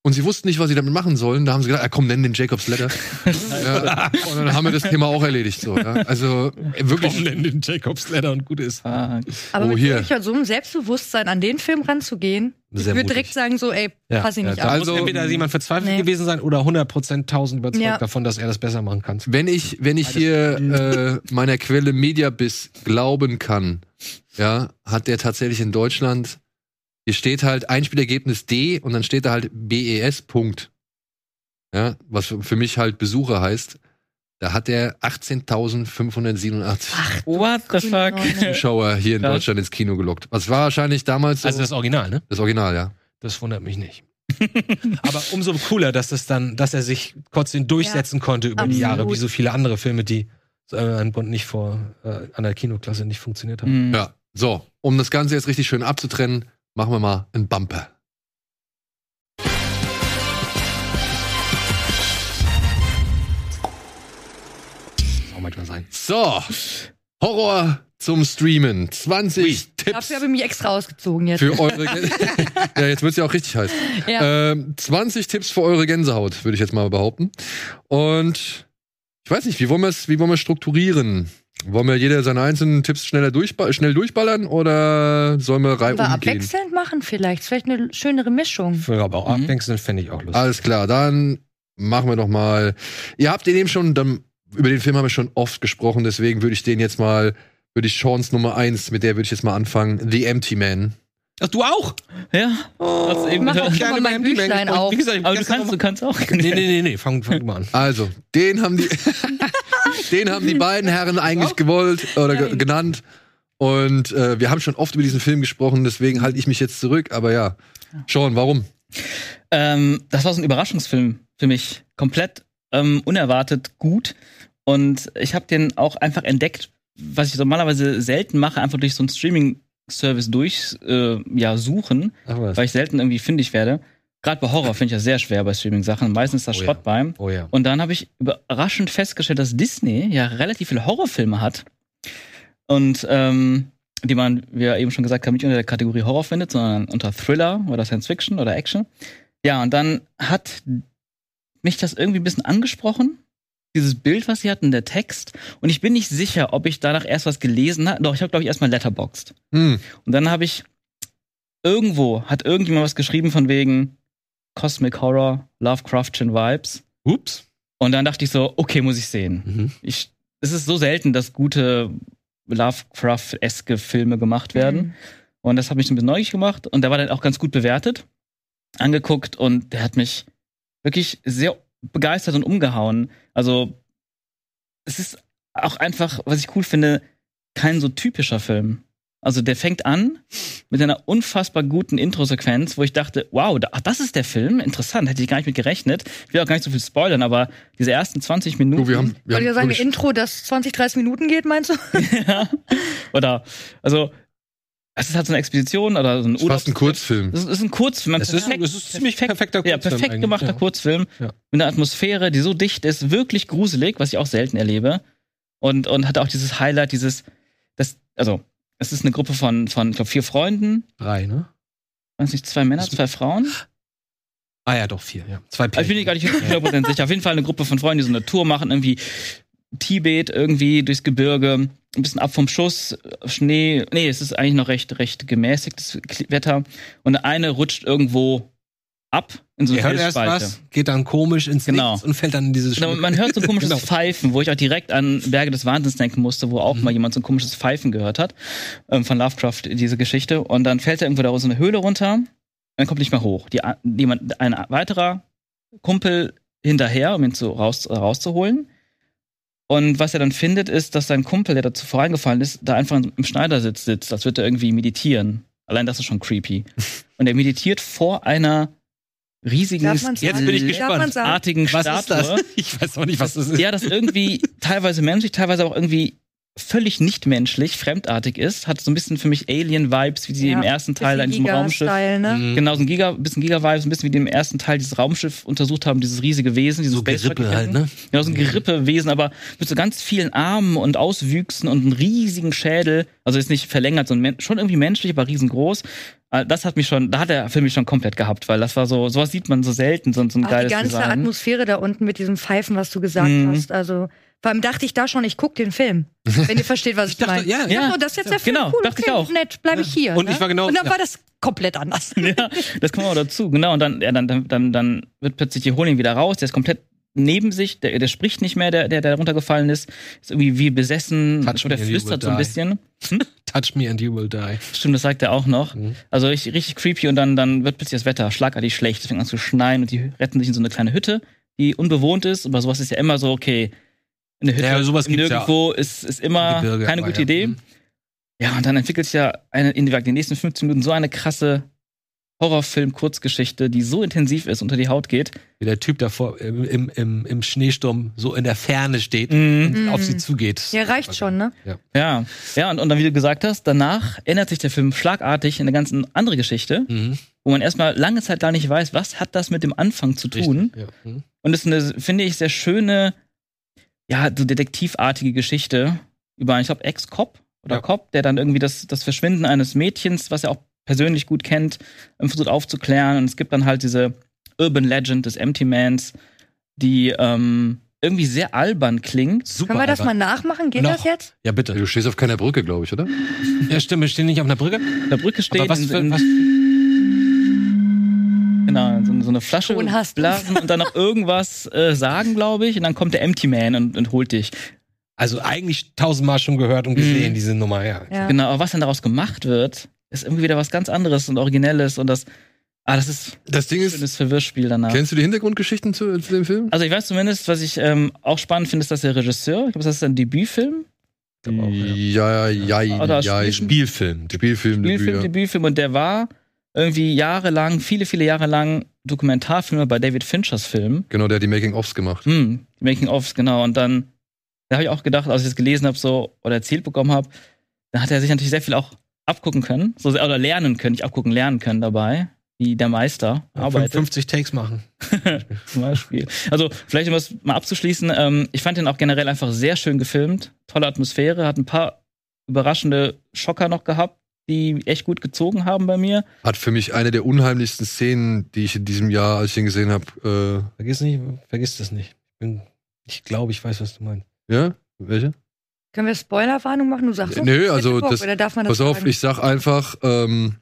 Und sie wussten nicht, was sie damit machen sollen. Da haben sie gedacht, ah, komm, nenn den Jacob's Letter. ja, und dann haben wir das Thema auch erledigt. So, ja. Also äh, wirklich. Komm, nenn den Jacobs Ladder und gut ist. ah, Aber Oh, mit hier. so einem Selbstbewusstsein an den Film ranzugehen, ich Sehr würde mutig. direkt sagen, so, ey, Ja, pass ich ja, nicht da ab. Also- muss entweder jemand verzweifelt Nee. gewesen sein oder 100% tausend überzeugt Ja. davon, dass er das besser machen kann. Wenn ich, wenn ich hier äh, meiner Quelle Mediabiss glauben kann, ja, hat der tatsächlich in Deutschland, hier steht halt Einspielergebnis D und dann steht da halt BES Punkt. Ja, was für mich halt Besucher heißt. Da hat er 18.587 what the fuck? Zuschauer hier in. Deutschland ins Kino gelockt. Was war wahrscheinlich damals so Also das Original, ne? das Original, ja. Das wundert mich nicht. Aber umso cooler, dass das dann, dass er sich trotzdem durchsetzen konnte über die absolut. Jahre, wie so viele andere Filme, die an Bund nicht vor äh, an der Kinoklasse nicht funktioniert haben. Hm. Ja. So, um das Ganze jetzt richtig schön abzutrennen, machen wir mal einen Bumper. Auch manchmal sein. So, Horror zum Streamen. 20 Tipps Dafür habe ich mich extra ausgezogen jetzt. für eure Gän- Ja, jetzt wird's ja auch richtig heiß. Ja. Ähm, 20 Tipps für eure Gänsehaut, würde ich jetzt mal behaupten. Und ich weiß nicht, wie wollen wir es wie wollen wir strukturieren? Wollen wir jeder seine einzelnen Tipps schneller durchba schnell durchballern oder sollen wir Wollen wir reihum gehen? abwechselnd machen vielleicht. Vielleicht eine schönere Mischung. Für aber auch Mhm. abwechselnd fände ich auch lustig. Alles klar, dann machen wir doch mal. Ihr habt den eben schon, dann, über den Film haben wir schon oft gesprochen, deswegen würde ich den jetzt mal, würde ich Chance Nummer eins, mit der würde ich jetzt mal anfangen. The Empty Man. Ach, du auch? Ja. Hat's eben Mach auch gerne mein Büchlein auf. Wie gesagt, ich Aber du kannst, du kannst auch. Nee, nee, nee, nee, fang, fang mal an. Also, den haben die, den haben die beiden Herren eigentlich gewollt oder ge Nein. genannt. Und äh, wir haben schon oft über diesen Film gesprochen, deswegen halte ich mich jetzt zurück. Aber ja, Sean, warum? Ähm, das war so ein Überraschungsfilm für mich. Komplett ähm, unerwartet gut. Und ich habe den auch einfach entdeckt, was ich normalerweise selten mache, einfach durch so einen Streaming-Service durch äh, ja, suchen, weil ich selten irgendwie fündig werde. Gerade bei Horror finde ich das sehr schwer bei Streaming-Sachen. Meistens ist da Oh ja. Schrott bei. Oh ja. Und dann habe ich überraschend festgestellt, dass Disney ja relativ viele Horrorfilme hat. Und ähm, die man, wie wir eben schon gesagt haben, nicht unter der Kategorie Horror findet, sondern unter Thriller oder Science Fiction oder Action. Ja, und dann hat mich das irgendwie ein bisschen angesprochen. Dieses Bild, was sie hatten, der Text. Und ich bin nicht sicher, ob ich danach erst was gelesen habe. Doch, ich habe, glaube ich, erstmal Letterboxd. Hm. Und dann habe ich irgendwo, hat irgendjemand was geschrieben von wegen Cosmic Horror, Lovecraftian Vibes. Ups. Und dann dachte ich so, okay, muss ich sehen. Mhm. Ich, es ist so selten, dass gute Lovecraft-eske Filme gemacht werden. Mhm. Und das hat mich ein bisschen neugierig gemacht. Und der war dann auch ganz gut bewertet, angeguckt. Und der hat mich wirklich sehr begeistert und umgehauen. Also, es ist auch einfach, was ich cool finde, kein so typischer Film. Also der fängt an mit einer unfassbar guten Intro-Sequenz, wo ich dachte, wow, da, ach, das ist der Film, interessant, hätte ich gar nicht mit gerechnet. Ich will auch gar nicht so viel spoilern, aber diese ersten 20 Minuten. Du, wir haben, wir Wollt ihr haben sagen, Intro, das 20, 30 Minuten geht, meinst du? ja. Oder, also, es ist halt so eine Expedition oder so ein ist fast ein Kurzfilm. Das ist ein Kurzfilm. ein Es ist, perfekt- es ist ziemlich perfekt- perfekter Ja, Kurzfilm perfekt eigentlich, gemachter ja. Kurzfilm. Ja. Mit einer Atmosphäre, die so dicht ist, wirklich gruselig, was ich auch selten erlebe. Und, und hat auch dieses Highlight, dieses, das, also, es ist eine Gruppe von, von ich glaube, vier Freunden, Drei, ne? weiß nicht, zwei Männer, Das- zwei Frauen. Ah ja, doch, vier, ja. Zwei Aber ich bin mir gar nicht 100% sicher. Auf jeden Fall eine Gruppe von Freunden, die so eine Tour machen, irgendwie Tibet, irgendwie durchs Gebirge, ein bisschen ab vom Schuss, Schnee. Nee, es ist eigentlich noch recht, recht gemäßigtes Wetter. Und eine rutscht irgendwo ab in so eine hört erst was, geht dann komisch ins Genau. Nichts und fällt dann in dieses Genau, man hört so ein komisches Genau. Pfeifen, wo ich auch direkt an Berge des Wahnsinns denken musste, wo auch Mhm. mal jemand so ein komisches Pfeifen gehört hat, ähm, von Lovecraft, diese Geschichte. Und dann fällt er irgendwo da so eine Höhle runter, und dann kommt nicht mehr hoch. Die, jemand, ein weiterer Kumpel hinterher, um ihn zu, raus, rauszuholen. Und was er dann findet, ist, dass sein Kumpel, der dazu vorangefallen ist, da einfach im Schneidersitz sitzt, als würde er irgendwie meditieren. Allein das ist schon creepy. Und er meditiert vor einer riesigen, Jetzt bin ich gespannt. artigen Was ist das? Statue. Ich weiß auch nicht, was das ist. Ja, das irgendwie teilweise menschlich, teilweise auch irgendwie völlig nicht menschlich, fremdartig ist. Hat so ein bisschen für mich Alien-Vibes, wie sie Ja, im ersten Teil in diesem Raumschiff. Ne? Mhm. Genau, so ein Giga, bisschen Giga-Vibes, ein bisschen wie die im ersten Teil dieses Raumschiff untersucht haben, dieses riesige Wesen, dieses So Gerippe halt, ne? Genau, so ein Gerippewesen, aber mit so ganz vielen Armen und Auswüchsen und einem riesigen Schädel. Also ist nicht verlängert, sondern schon irgendwie menschlich, aber riesengroß. Äh, Das hat mich schon, da hat der Film mich schon komplett gehabt, weil das war so, sowas sieht man so selten, so, so ein Auch geiles die ganze Design. Atmosphäre da unten mit diesem Pfeifen, was du gesagt Mhm. hast. Also, vor allem dachte ich da schon, ich guck den Film. Wenn ihr versteht, was ich, dachte, meine. ja, ja. so, das ist jetzt der Film. Genau, cool, dachte ich okay, auch. Nett, bleibe ich hier. Und ne? ich war genau- Und dann ja. war das komplett anders. Ja, das kommt auch dazu, genau. Und dann, ja, dann, dann, dann, dann wird plötzlich, die holen ihn wieder raus, der ist komplett neben sich, der, der spricht nicht mehr, der, der, der runtergefallen ist, ist irgendwie wie besessen, Touch oder me and you flüstert so ein die. bisschen. Hm? Touch me and you will die. Stimmt, das sagt er auch noch. Mhm. Also richtig, richtig creepy und dann, dann wird plötzlich das Wetter schlagartig schlecht, es fängt an zu schneien und die retten sich in so eine kleine Hütte, die unbewohnt ist, aber sowas ist ja immer so, okay, eine Hütte Ja, sowas gibt's ja nirgendwo ist, ist immer Gebirge, keine gute ja. Idee. Mhm. Ja, und dann entwickelt sich ja eine, in den nächsten 15 Minuten so eine krasse Horrorfilm-Kurzgeschichte, die so intensiv ist, unter die Haut geht. Wie der Typ davor im, im, im, im Schneesturm so in der Ferne steht Mhm. und Mhm. auf sie zugeht. Ja, reicht schon, ne? Ja, ja, und, und dann, wie du gesagt hast, danach ändert sich der Film schlagartig in eine ganz andere Geschichte, Mhm. wo man erstmal lange Zeit gar nicht weiß, was hat das mit dem Anfang zu tun. Richtig, Ja. Mhm. Und es ist eine, finde ich, sehr schöne, ja, so detektivartige Geschichte über einen, ich glaube, Ex-Cop oder Ja. Cop, der dann irgendwie das, das Verschwinden eines Mädchens, was er auch persönlich gut kennt, ähm, versucht aufzuklären. Und es gibt dann halt diese Urban Legend des Empty Mans, die ähm, irgendwie sehr albern klingt. Super. Können wir das mal nachmachen? Geht Noch. das jetzt? Ja, bitte. Du stehst auf keiner Brücke, glaube ich, oder? Ja, stimmt, wir stehen nicht auf einer Brücke. In der Brücke steht Aber was in, für, in, was, genau, so, so eine Flasche blasen und dann noch irgendwas äh, sagen, glaube ich. Und dann kommt der Empty Man und, und holt dich. also eigentlich tausendmal schon gehört und gesehen, Mhm. diese Nummer, ja. Ja. Genau, aber was dann daraus gemacht wird, ist irgendwie wieder was ganz anderes und Originelles und das, ah, das ist Das Ding ein ist, schönes Verwirrspiel danach. kennst du die Hintergrundgeschichten zu, zu dem Film? Also ich weiß zumindest, was ich ähm, auch spannend finde, ist, dass der Regisseur, ich glaube, das ist ein Debütfilm, auch, ja. Ja, ja, ja, Oder ja. Spiel- Spielfilm. Spielfilm, Spielfilm, Debüt, ja. Debütfilm und der war irgendwie jahrelang, viele, viele Jahre lang Dokumentarfilmer bei David Finchers Film. Genau, der hat die Making-ofs gemacht. Hm, die Making-ofs, genau. Und dann, da habe ich auch gedacht, als ich das gelesen habe so oder erzählt bekommen habe, da hat er sich natürlich sehr viel auch abgucken können, so oder lernen können, nicht abgucken, lernen können dabei, wie der Meister arbeitet. 50 Takes machen. zum Beispiel. Also, vielleicht um das mal abzuschließen, ähm, ich fand den auch generell einfach sehr schön gefilmt. Tolle Atmosphäre, hat ein paar überraschende Schocker noch gehabt, die echt gut gezogen haben bei mir. Hat für mich eine der unheimlichsten Szenen, die ich in diesem Jahr, als ich ihn gesehen habe, Vergiss nicht, vergiss das nicht. Ich, bin, ich glaube, ich weiß, was du meinst. äh, ja? Welche? Können wir Spoilerwarnung machen? Du sagst Nö, also Bock, das- oder darf man das Pass auf, sagen? ich sag einfach, ähm,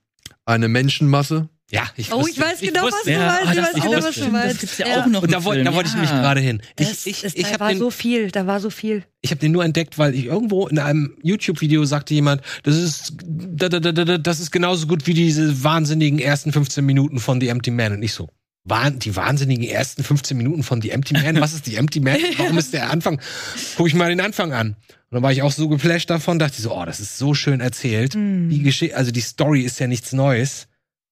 eine Menschenmasse. Ja, ich Oh, ich weiß genau, was du meinst. ah, Ich das- weiß genau, oh, was du meinst. Das gibt's ja, auch noch Und da, wollte- da wollte ich nämlich ja. gerade hin. Ich, Es, ich, es, ich da habe war den, so viel, da war so viel. ich hab den nur entdeckt, weil ich irgendwo in einem YouTube-Video sagte jemand, das ist, da, da, da, da, das ist genauso gut wie diese wahnsinnigen ersten 15 Minuten von The Empty Man. Und ich so, waren die wahnsinnigen ersten 15 Minuten von The Empty Man? Was ist The Empty Man? Warum ist der Anfang? Guck ich mal den Anfang an. Und dann war ich auch so geflasht davon, dachte ich so, oh, das ist so schön erzählt. Hm. Die Geschichte, also die Story ist ja nichts Neues.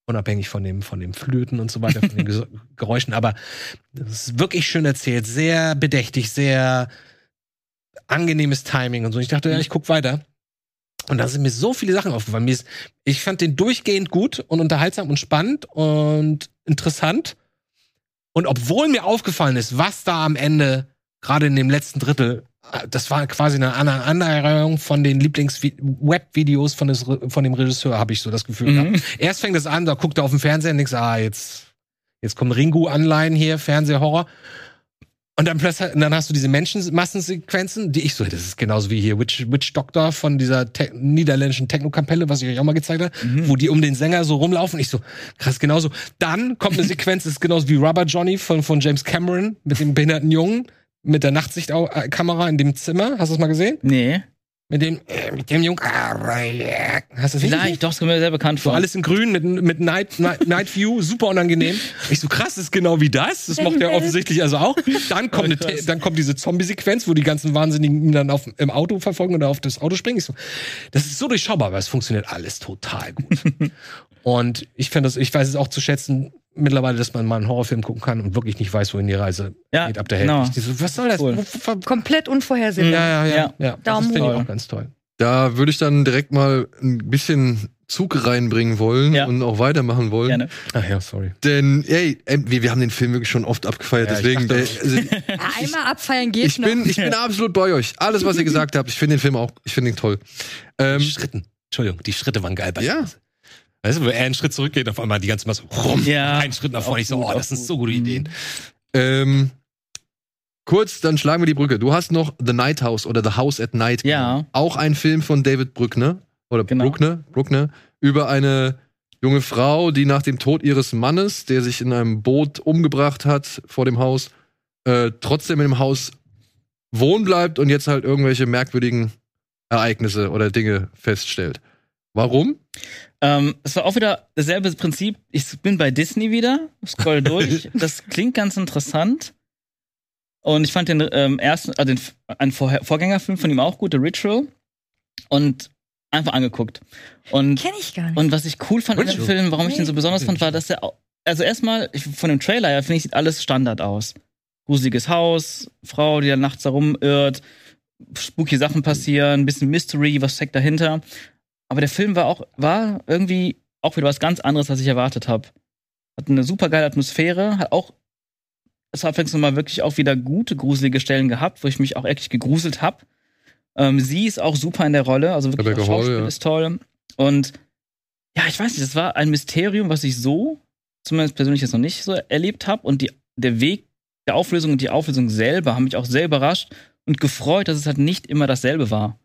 Unabhängig von dem, von dem Flöten und so weiter, von den Geräuschen. Aber das ist wirklich schön erzählt, sehr bedächtig, sehr angenehmes Timing und so. Ich dachte, ja, ich guck weiter. Und da sind mir so viele Sachen aufgefallen. Mir ist, ich fand den durchgehend gut und unterhaltsam und spannend und interessant. Und obwohl mir aufgefallen ist, was da am Ende, gerade in dem letzten Drittel, das war quasi eine Annäherung von den Lieblings-Web-Videos von, von dem Regisseur, habe ich so das Gefühl Mhm. gehabt. Erst fängt es an, da guckt er auf den Fernseher und denkt, ah, jetzt, jetzt kommen Ringu-Anleihen hier, Fernsehhorror. Und dann plötzlich, und dann hast du diese Menschenmassensequenzen, die ich so, das ist genauso wie hier Witch, Witch Doctor von dieser te niederländischen Techno-Kapelle, was ich euch auch mal gezeigt habe, Mhm. wo die um den Sänger so rumlaufen. Ich so, krass, genauso. Dann kommt eine Sequenz, das ist genauso wie Rubber Johnny von, von James Cameron mit dem behinderten Jungen mit der Nachtsichtkamera in dem Zimmer. Hast du das mal gesehen? Nee. Mit dem, äh, mit dem Jungen. Hast du das? Vielleicht, doch, das kommt mir sehr bekannt So vor. alles in grün mit, mit Night, Night, Night View, super unangenehm. Ich so, krass, das ist genau wie das. Das macht er offensichtlich also auch. Dann kommt, eine, krass. dann kommt diese Zombie-Sequenz, wo die ganzen Wahnsinnigen ihn dann auf, im Auto verfolgen oder auf das Auto springen. Ich so, das ist so durchschaubar, aber es funktioniert alles total gut. Und ich finde das, ich weiß es auch zu schätzen, mittlerweile, dass man mal einen Horrorfilm gucken kann und wirklich nicht weiß, wohin die Reise Ja, geht ab der genau. Hälfte. So, was soll das? Cool. Komplett unvorhersehbar. Ja, ja, ja. Ja. ja. Das Daumen finde ich hoch. auch ganz toll. Da würde ich dann direkt mal ein bisschen Zug reinbringen wollen Ja. und auch weitermachen wollen. Gerne. Ach ja, sorry. Denn, ey, ey, wir, wir haben den Film wirklich schon oft abgefeiert, Ja, ich deswegen. dachte Der, also, Ja, einmal abfeiern geht ich, noch. bin, ich bin absolut bei euch. Alles, was ihr gesagt habt, ich finde den Film auch, ich finde ihn toll. Ähm, Die Schritten. Entschuldigung, die Schritte waren geil bei Ja. Weißt du, wo er einen Schritt zurückgeht, auf einmal die ganze Masse rum, Ja. einen Schritt nach vorne. Ich so, gut, oh, das sind gut. so gute Mhm. Ideen. ähm, kurz, dann schlagen wir die Brücke. Du hast noch The Night House oder The House at Night. Ja. Auch ein Film von David Bruckner. Oder Genau. Bruckner, Bruckner. Über eine junge Frau, die nach dem Tod ihres Mannes, der sich in einem Boot umgebracht hat vor dem Haus, äh, trotzdem in dem Haus wohnen bleibt und jetzt halt irgendwelche merkwürdigen Ereignisse oder Dinge feststellt. Warum? Ähm, es war auch wieder dasselbe Prinzip. Ich bin bei Disney wieder, scroll durch. das klingt ganz interessant. Und ich fand den ähm, ersten, also den einen Vorher Vorgängerfilm von ihm auch gut, The Ritual. Und einfach angeguckt. Und, Kenn ich gar nicht. und was ich cool fand in dem Ritual? Film, warum ich den so Nee. besonders fand, war, dass er, also erstmal, ich, von dem Trailer her, finde ich, sieht alles Standard aus. Gruseliges Haus, Frau, die da nachts da rumirrt, spooky Sachen passieren, ein bisschen Mystery, was steckt dahinter. Aber der Film war auch, war irgendwie auch wieder was ganz anderes, als ich erwartet habe. Hat eine super geile Atmosphäre, hat auch, es hat abwechselnd mal wirklich auch wieder gute, gruselige Stellen gehabt, wo ich mich auch echt gegruselt habe. Ähm, sie ist auch super in der Rolle, also wirklich das Schauspiel ja. ist toll. Und ja, ich weiß nicht, das war ein Mysterium, was ich so, zumindest persönlich jetzt noch nicht so erlebt habe. Und die, der Weg der Auflösung und die Auflösung selber haben mich auch sehr überrascht und gefreut, dass es halt nicht immer dasselbe war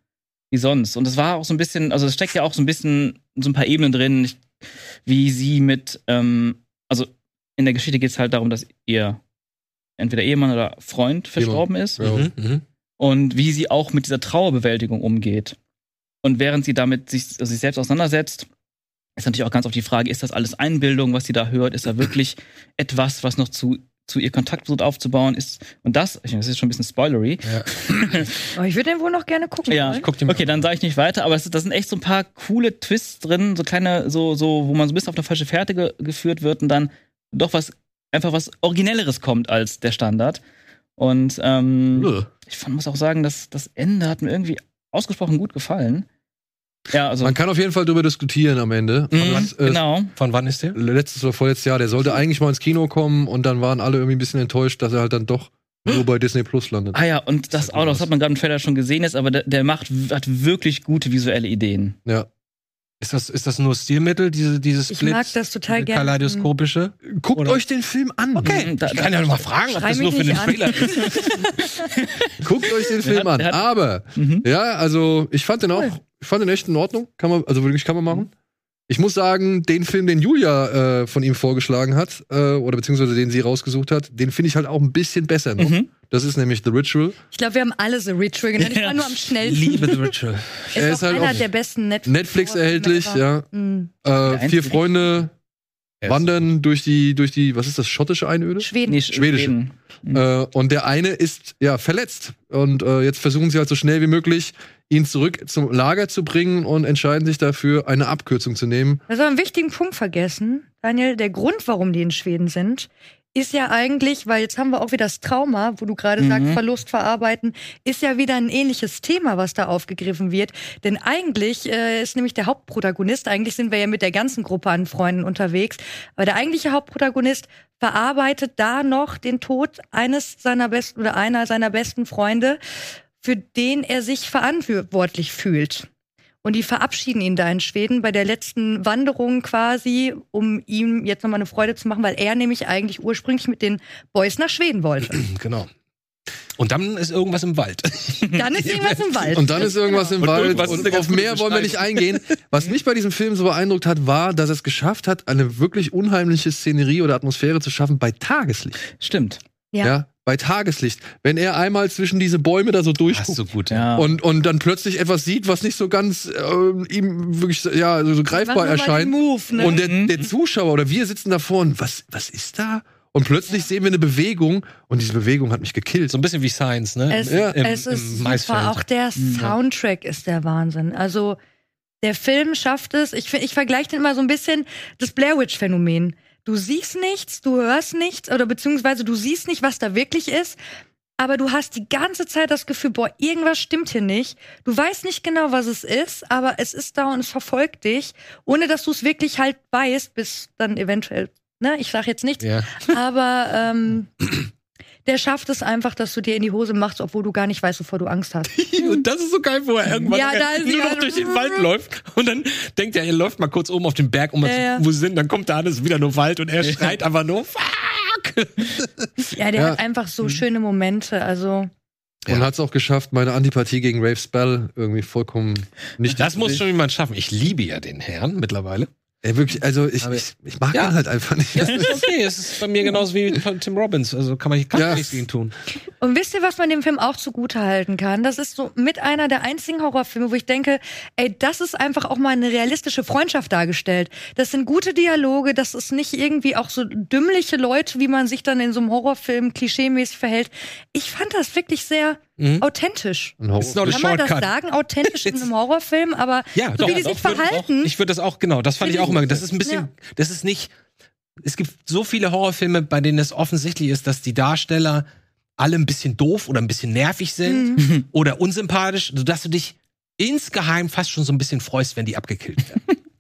wie sonst. Und es war auch so ein bisschen, also es steckt ja auch so ein bisschen so ein paar Ebenen drin, ich- wie sie mit, ähm, also in der Geschichte geht es halt darum, dass ihr entweder Ehemann oder Freund verstorben ist Ja. Mhm, mhm. und wie sie auch mit dieser Trauerbewältigung umgeht. Und während sie damit sich, also sich selbst auseinandersetzt, ist natürlich auch ganz oft die Frage, ist das alles Einbildung, was sie da hört? Ist da wirklich etwas, was noch zu, zu ihr Kontakt versucht aufzubauen? Ist, und das, ich meine, das ist schon ein bisschen spoilery. Aber ich würde den wohl noch gerne gucken. Ja, wollen. guck den mal okay, dann sage ich nicht weiter, aber es, da sind echt so ein paar coole Twists drin, so kleine, so, so, wo man so ein bisschen auf eine falsche Fährte ge geführt wird und dann doch was, einfach was Originelleres kommt als der Standard. Und ähm, ich fand, muss auch sagen, dass das Ende hat mir irgendwie ausgesprochen gut gefallen. Ja, also. Man kann auf jeden Fall darüber diskutieren am Ende. Mhm, Das, äh, genau. Von wann ist der? Letztes oder vorletztes Jahr, der sollte eigentlich mal ins Kino kommen und dann waren alle irgendwie ein bisschen enttäuscht, dass er halt dann doch nur bei Disney Plus landet. Ah ja, und das Sag auch noch, das hat man gerade im Trailer schon gesehen jetzt, aber der, der macht, hat wirklich gute visuelle Ideen. Ja. Ist das, ist das nur Stilmittel, diese, dieses Ich Split, mag das total gerne. Kaleidoskopische? Guckt Oder- euch den Film an. Mhm, da, Ich kann ja noch mal fragen, ob Schrei das nur mich für an. Trailer ist. Guckt euch den Film hat- an. Aber, Mhm. ja, also ich fand den auch, ich fand den echt in Ordnung. Kann man, also wirklich kann man machen. Ich muss sagen, den Film, den Julia äh, von ihm vorgeschlagen hat, äh, oder beziehungsweise den sie rausgesucht hat, den finde ich halt auch ein bisschen besser noch. Mhm. Das ist nämlich The Ritual. Ich glaube, wir haben alle The Ritual genannt. Ich war nur am schnellsten. Liebe The Ritual. Ist Er auch ist halt einer der besten Netflix. Netflix erhältlich, ja. Mhm. Äh, vier Freunde wandern durch die, durch die, was ist das, schottische Einöde? Schweden. Nee, Schwedische. Schweden. Äh, und der eine ist ja verletzt. Und äh, jetzt versuchen sie halt so schnell wie möglich, ihn zurück zum Lager zu bringen und entscheiden sich dafür, eine Abkürzung zu nehmen. War einen wichtigen Punkt vergessen, Daniel. Der Grund, warum die in Schweden sind, ist ja eigentlich, weil jetzt haben wir auch wieder das Trauma, wo du gerade Mhm. sagst, Verlust verarbeiten, ist ja wieder ein ähnliches Thema, was da aufgegriffen wird. Denn eigentlich äh, ist nämlich der Hauptprotagonist, eigentlich sind wir ja mit der ganzen Gruppe an Freunden unterwegs, aber der eigentliche Hauptprotagonist verarbeitet da noch den Tod eines seiner besten oder einer seiner besten Freunde, für den er sich verantwortlich fühlt. Und die verabschieden ihn da in Schweden bei der letzten Wanderung quasi, um ihm jetzt nochmal eine Freude zu machen, weil er nämlich eigentlich ursprünglich mit den Boys nach Schweden wollte. Genau. Und dann ist irgendwas im Wald. Dann ist irgendwas im Wald. Und dann ist irgendwas im Und Wald und ganz auf mehr wollen wir nicht eingehen. Was mich bei diesem Film so beeindruckt hat, war, dass er es geschafft hat, eine wirklich unheimliche Szenerie oder Atmosphäre zu schaffen bei Tageslicht. Stimmt. Ja. Ja. Bei Tageslicht. Wenn er einmal zwischen diese Bäume da so durchguckt du gut. Ja. und, und dann plötzlich etwas sieht, was nicht so ganz äh, ihm wirklich ja, so, so greifbar erscheint. Move, ne? Und der, Mhm. der Zuschauer oder wir sitzen davor und was, was ist da? Und plötzlich sehen wir eine Bewegung und diese Bewegung hat mich gekillt. So ein bisschen wie Science, ne? Es, Ja. Im- es ist im super. Auch der Soundtrack ist der Wahnsinn. Also der Film schafft es. Ich, ich vergleiche den immer so ein bisschen das Blair Witch Phänomen. Du siehst nichts, du hörst nichts oder beziehungsweise du siehst nicht, was da wirklich ist. Aber du hast die ganze Zeit das Gefühl, boah, irgendwas stimmt hier nicht. Du weißt nicht genau, was es ist, aber es ist da und es verfolgt dich, ohne dass du es wirklich halt weißt, bis dann eventuell, ne, ich sag jetzt nichts, Ja. aber ähm, der schafft es einfach, dass du dir in die Hose machst, obwohl du gar nicht weißt, wovor du Angst hast. Und das ist so geil, wo er irgendwann Ja, da ist nur noch durch den Wald läuft und dann denkt er, er läuft mal kurz oben auf den Berg, um mal Ja, zu wo sie sind, dann kommt da an, es ist wieder nur Wald und er schreit einfach nur, fuck! Ja, der Ja. hat einfach so schöne Momente. Also Und hat es auch geschafft, meine Antipathie gegen Rave Spell irgendwie vollkommen nicht. Das muss schon jemand schaffen. Ich liebe ja den Herrn mittlerweile. Ey, wirklich, also ich, ich, ich mag Ja. ihn halt einfach nicht. Das ist okay, es ist bei mir genauso wie von Tim Robbins. Also kann man kann Ja. ja. nichts gegen tun. Und wisst ihr, was man dem Film auch zugute halten kann? Das ist so mit einer der einzigen Horrorfilme, wo ich denke, ey, das ist einfach auch mal eine realistische Freundschaft dargestellt. Das sind gute Dialoge, das ist nicht irgendwie auch so dümmliche Leute, wie man sich dann in so einem Horrorfilm klischeemäßig verhält. Ich fand das wirklich sehr authentisch. Ein Horror- It's not a Kann man das sagen? Authentisch in einem Horrorfilm, aber Ja, so doch, wie die doch, sich verhalten. Auch, ich würde das auch, genau, das fand ich auch immer. Das ist ein bisschen, Ja. das ist nicht, es gibt so viele Horrorfilme, bei denen es offensichtlich ist, dass die Darsteller alle ein bisschen doof oder ein bisschen nervig sind Mhm. oder unsympathisch, sodass du dich insgeheim fast schon so ein bisschen freust, wenn die abgekillt werden.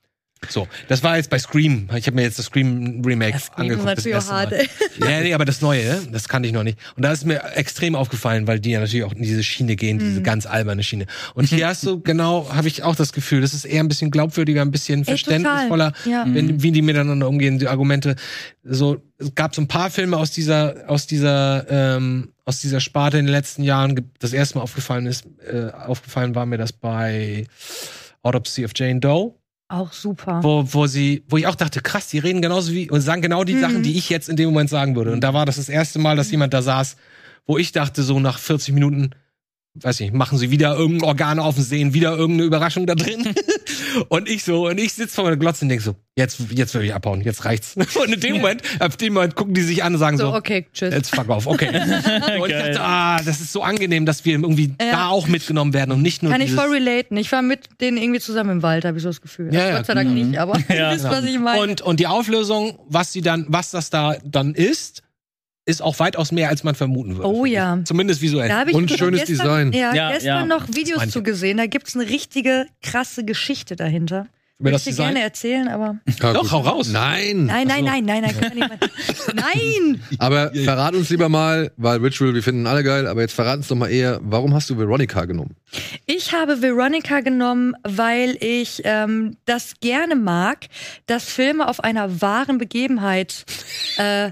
So, das war jetzt bei Scream. Ich habe mir jetzt das Scream Remake Scream ist angeguckt. das auch erste hart, Mal. Ja, nee, aber das Neue, das kannte ich noch nicht. Und da ist mir extrem aufgefallen, weil die ja natürlich auch in diese Schiene gehen, Mhm. diese ganz alberne Schiene. Und hier hast du genau, habe ich auch das Gefühl, das ist eher ein bisschen glaubwürdiger, ein bisschen Ey, verständnisvoller, Ja. wenn, wie die miteinander umgehen, die Argumente. So, es gab so ein paar Filme aus dieser, aus dieser, ähm, aus dieser Sparte in den letzten Jahren. Das erste Mal aufgefallen ist, äh, aufgefallen war mir das bei Autopsy of Jane Doe Auch super. wo, wo sie, wo ich auch dachte, krass, die reden genauso wie und sagen genau die Mhm. Sachen, die ich jetzt in dem Moment sagen würde. Und da war das das erste Mal, dass jemand da saß, wo ich dachte, so nach 40 Minuten, weiß nicht, machen sie wieder irgendein Organ auf und sehen wieder irgendeine Überraschung da drin. und ich so, und ich sitze vor meiner Glotze und denk so, jetzt, jetzt will ich abhauen, jetzt reicht's. Und in dem Moment, auf dem Moment gucken die sich an und sagen so, So, okay, tschüss. Jetzt fuck off, okay. und ich dachte, ah, das ist so angenehm, dass wir irgendwie Ja. da auch mitgenommen werden und nicht nur Kann ich voll relaten. Ich war mit denen irgendwie zusammen im Wald, habe ich so das Gefühl. Ja, ja, Gott sei Dank nicht, aber Ja, ihr wisst, was ich meine. Und, und die Auflösung, was sie dann, was das da dann ist, ist auch weitaus mehr, als man vermuten würde. Oh ja. Zumindest visuell. Da ich Und schönes gestern, Design. Ja, Ja, gestern ja. noch Videos ich. zu gesehen. Da gibt's eine richtige krasse Geschichte dahinter. Über Würde das ich dir gerne Design. erzählen, aber. Ja, Doch, gut. hau raus. Nein. Nein, nein, nein, nein, nein, Nein! Aber verrat uns lieber mal, weil Ritual, wir finden alle geil, aber jetzt verrat uns doch mal eher, warum hast du Veronica genommen? Ich habe Veronica genommen, weil ich ähm, das gerne mag, dass Filme auf einer wahren Begebenheit. Äh,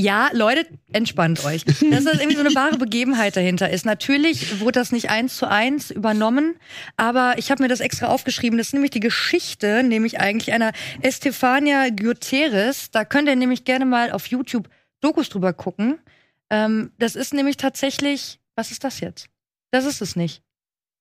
ja, Leute, entspannt euch. Dass das irgendwie so eine wahre Begebenheit dahinter ist. Natürlich wurde das nicht eins zu eins übernommen, aber ich habe mir das extra aufgeschrieben. Das ist nämlich die Geschichte, nämlich eigentlich einer Estefania Guterres. Da könnt ihr nämlich gerne mal auf YouTube Dokus drüber gucken. Ähm, das ist nämlich tatsächlich. Was ist das jetzt? Das ist es nicht.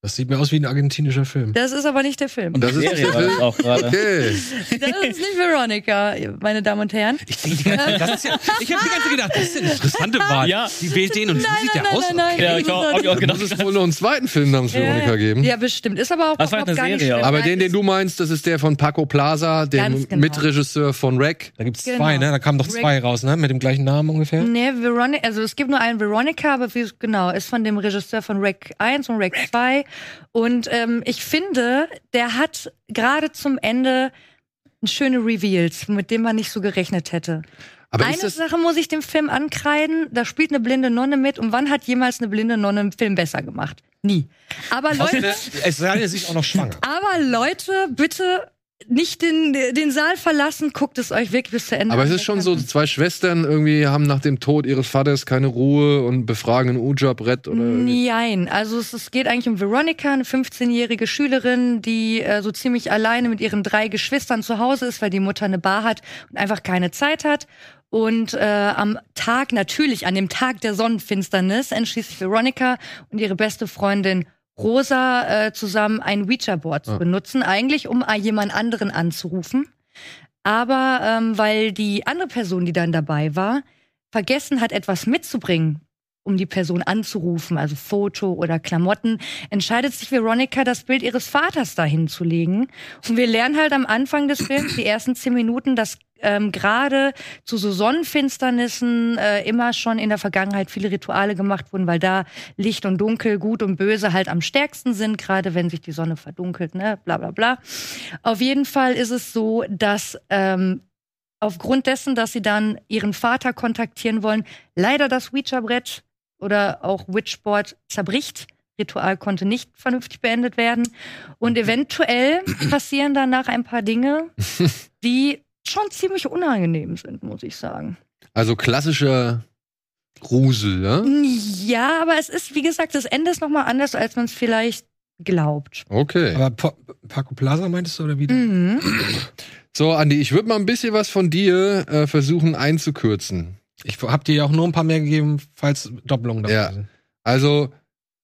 Das sieht mir aus wie ein argentinischer Film. Das ist aber nicht der Film. Und Das ist Serie der war Film? das auch gerade. Okay. Das ist nicht Veronica, meine Damen und Herren. Ich denke die ganze Zeit, das ist ja, ich habe die ganze Zeit gedacht, das ist eine interessante Wahl. Ja. Die wählt den und wie sieht der aus? Ja, ich auch, hab ich auch Da gedacht. muss es wohl noch einen zweiten Film namens Veronica geben. Ja, bestimmt. Ist aber auch Das war eine gar nicht Serie. Aber Nein, den, den du meinst, das ist der von Paco Plaza, dem genau. Mitregisseur von Rec. Da gibt's Genau. zwei, ne? Da kamen doch zwei raus, ne? Mit dem gleichen Namen ungefähr. Nee, Veronica, also es gibt nur einen Veronica, aber wie, genau, ist von dem Regisseur von Rec 1 und Rec 2. Und ähm, ich finde, der hat gerade zum Ende schöne Reveals, mit denen man nicht so gerechnet hätte. Aber Eine Sache muss ich dem Film ankreiden, da spielt eine blinde Nonne mit und wann hat jemals eine blinde Nonne einen Film besser gemacht? Nie. Aber Leute, Es sei denn, sie ist auch noch schwanger. aber Leute, bitte nicht den, den Saal verlassen, guckt es euch wirklich bis zu Ende aber es ist schon so, zwei Schwestern irgendwie haben nach dem Tod ihres Vaters keine Ruhe und befragen ein Uja-Brett oder. Nein, also es, es geht eigentlich um Veronica, eine 15-jährige Schülerin, die äh, so ziemlich alleine mit ihren drei Geschwistern zu Hause ist, weil die Mutter eine Bar hat und einfach keine Zeit hat. Und äh, am Tag, natürlich an dem Tag der Sonnenfinsternis, entschließt sich Veronica und ihre beste Freundin Rosa äh, zusammen ein Ouija-Board zu Ah. benutzen, eigentlich um jemand anderen anzurufen. Aber ähm, weil die andere Person, die dann dabei war, vergessen hat, etwas mitzubringen, um die Person anzurufen, also Foto oder Klamotten, entscheidet sich Veronica, das Bild ihres Vaters dahin zu legen. Und wir lernen halt am Anfang des Films, die ersten zehn Minuten, dass ähm, gerade zu so Sonnenfinsternissen äh, immer schon in der Vergangenheit viele Rituale gemacht wurden, weil da Licht und Dunkel, Gut und Böse halt am stärksten sind, gerade wenn sich die Sonne verdunkelt, ne, bla bla bla. Auf jeden Fall ist es so, dass ähm, aufgrund dessen, dass sie dann ihren Vater kontaktieren wollen, leider das Ouija-Brett oder auch Witchboard zerbricht. Ritual konnte nicht vernünftig beendet werden. Und eventuell passieren danach ein paar Dinge, die schon ziemlich unangenehm sind, muss ich sagen. Also klassischer Grusel, ja? Ja, aber es ist, wie gesagt, das Ende ist nochmal anders, als man es vielleicht glaubt. Okay. Aber Pa- Paco Plaza meintest du oder wie? Mhm. So, Andi, ich würde mal ein bisschen was von dir äh, versuchen einzukürzen. Ich hab dir ja auch nur ein paar mehr gegeben, falls Doppelungen dabei Ja. sind. Also,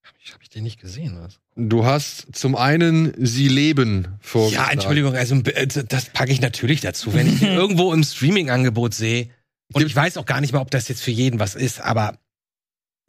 Hab ich, hab ich den nicht gesehen, was? Du hast zum einen Sie leben vorgeschlagen. Ja, Entschuldigung, also äh, das packe ich natürlich dazu. Wenn ich irgendwo im Streaming-Angebot sehe, und ich weiß auch gar nicht mal, ob das jetzt für jeden was ist, aber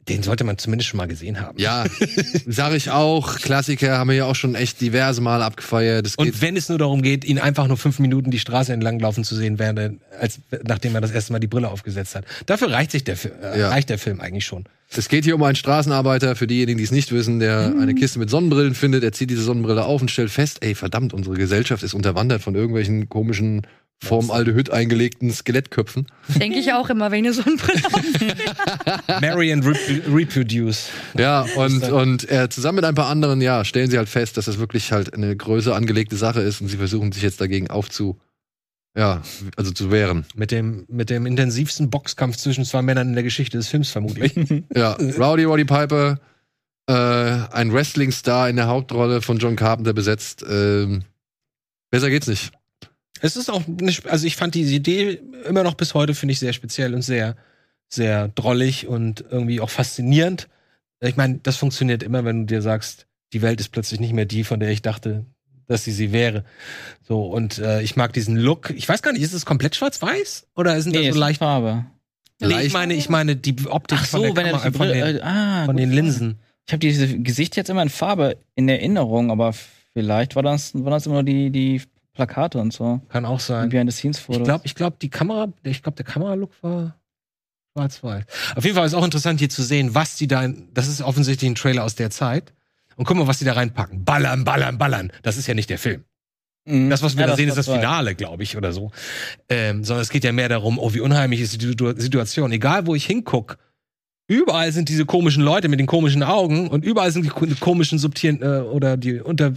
den sollte man zumindest schon mal gesehen haben. Ja, sag ich auch. Klassiker haben wir ja auch schon echt diverse Mal abgefeiert. Geht Und wenn es nur darum geht, ihn einfach nur fünf Minuten die Straße entlang laufen zu sehen, während er, als, nachdem er das erste Mal die Brille aufgesetzt hat. Dafür reicht sich der, äh, Ja. reicht der Film eigentlich schon. Es geht hier um einen Straßenarbeiter, für diejenigen, die es nicht wissen, der eine Kiste mit Sonnenbrillen findet. Er zieht diese Sonnenbrille auf und stellt fest, ey, verdammt, unsere Gesellschaft ist unterwandert von irgendwelchen komischen, vorm Aldehyd eingelegten Skelettköpfen. Denke ich auch immer, wenn ihr so ein Brille Marry and rep reproduce. Ja, und, und er zusammen mit ein paar anderen, ja, stellen sie halt fest, dass das wirklich halt eine größer angelegte Sache ist und sie versuchen sich jetzt dagegen aufzu, ja, also zu wehren. Mit dem, mit dem intensivsten Boxkampf zwischen zwei Männern in der Geschichte des Films vermutlich. Ja, Rowdy Roddy Piper, äh, ein Wrestling-Star in der Hauptrolle von John Carpenter besetzt. Ähm, besser geht's nicht. Es ist auch, nicht, also ich fand diese Idee immer noch bis heute, finde ich, sehr speziell und sehr, sehr drollig und irgendwie auch faszinierend. Ich meine, das funktioniert immer, wenn du dir sagst, die Welt ist plötzlich nicht mehr die, von der ich dachte, dass sie sie wäre. So, und äh, ich mag diesen Look. Ich weiß gar nicht, ist es komplett schwarz-weiß? Oder sind Nee, so leicht. Farbe. Nee, ich meine, ich meine die Optik Ach von so, der wenn er Kamera, die von, den, äh, ah, von den Linsen. Ich habe dieses Gesicht jetzt immer in Farbe in Erinnerung, aber vielleicht war das, waren das immer nur die, die Plakate und so. Kann auch sein. Behind the Scenes Ich glaube, ich glaube, die Kamera, ich glaube, der Kameralook war Schwarz-Weiß. Auf jeden Fall ist auch interessant hier zu sehen, was die da, in, das ist offensichtlich ein Trailer aus der Zeit. Und guck mal, was die da reinpacken. Ballern, ballern, ballern. Das ist ja nicht der Film. Mhm. Das, was wir Ja, da sehen, ist das. Finale, glaube ich, oder so. Ähm, sondern es geht ja mehr darum, oh, wie unheimlich ist die Situ- Situation. Egal, wo ich hinguck, überall sind diese komischen Leute mit den komischen Augen und überall sind die ko- komischen subtilen äh, oder die unter,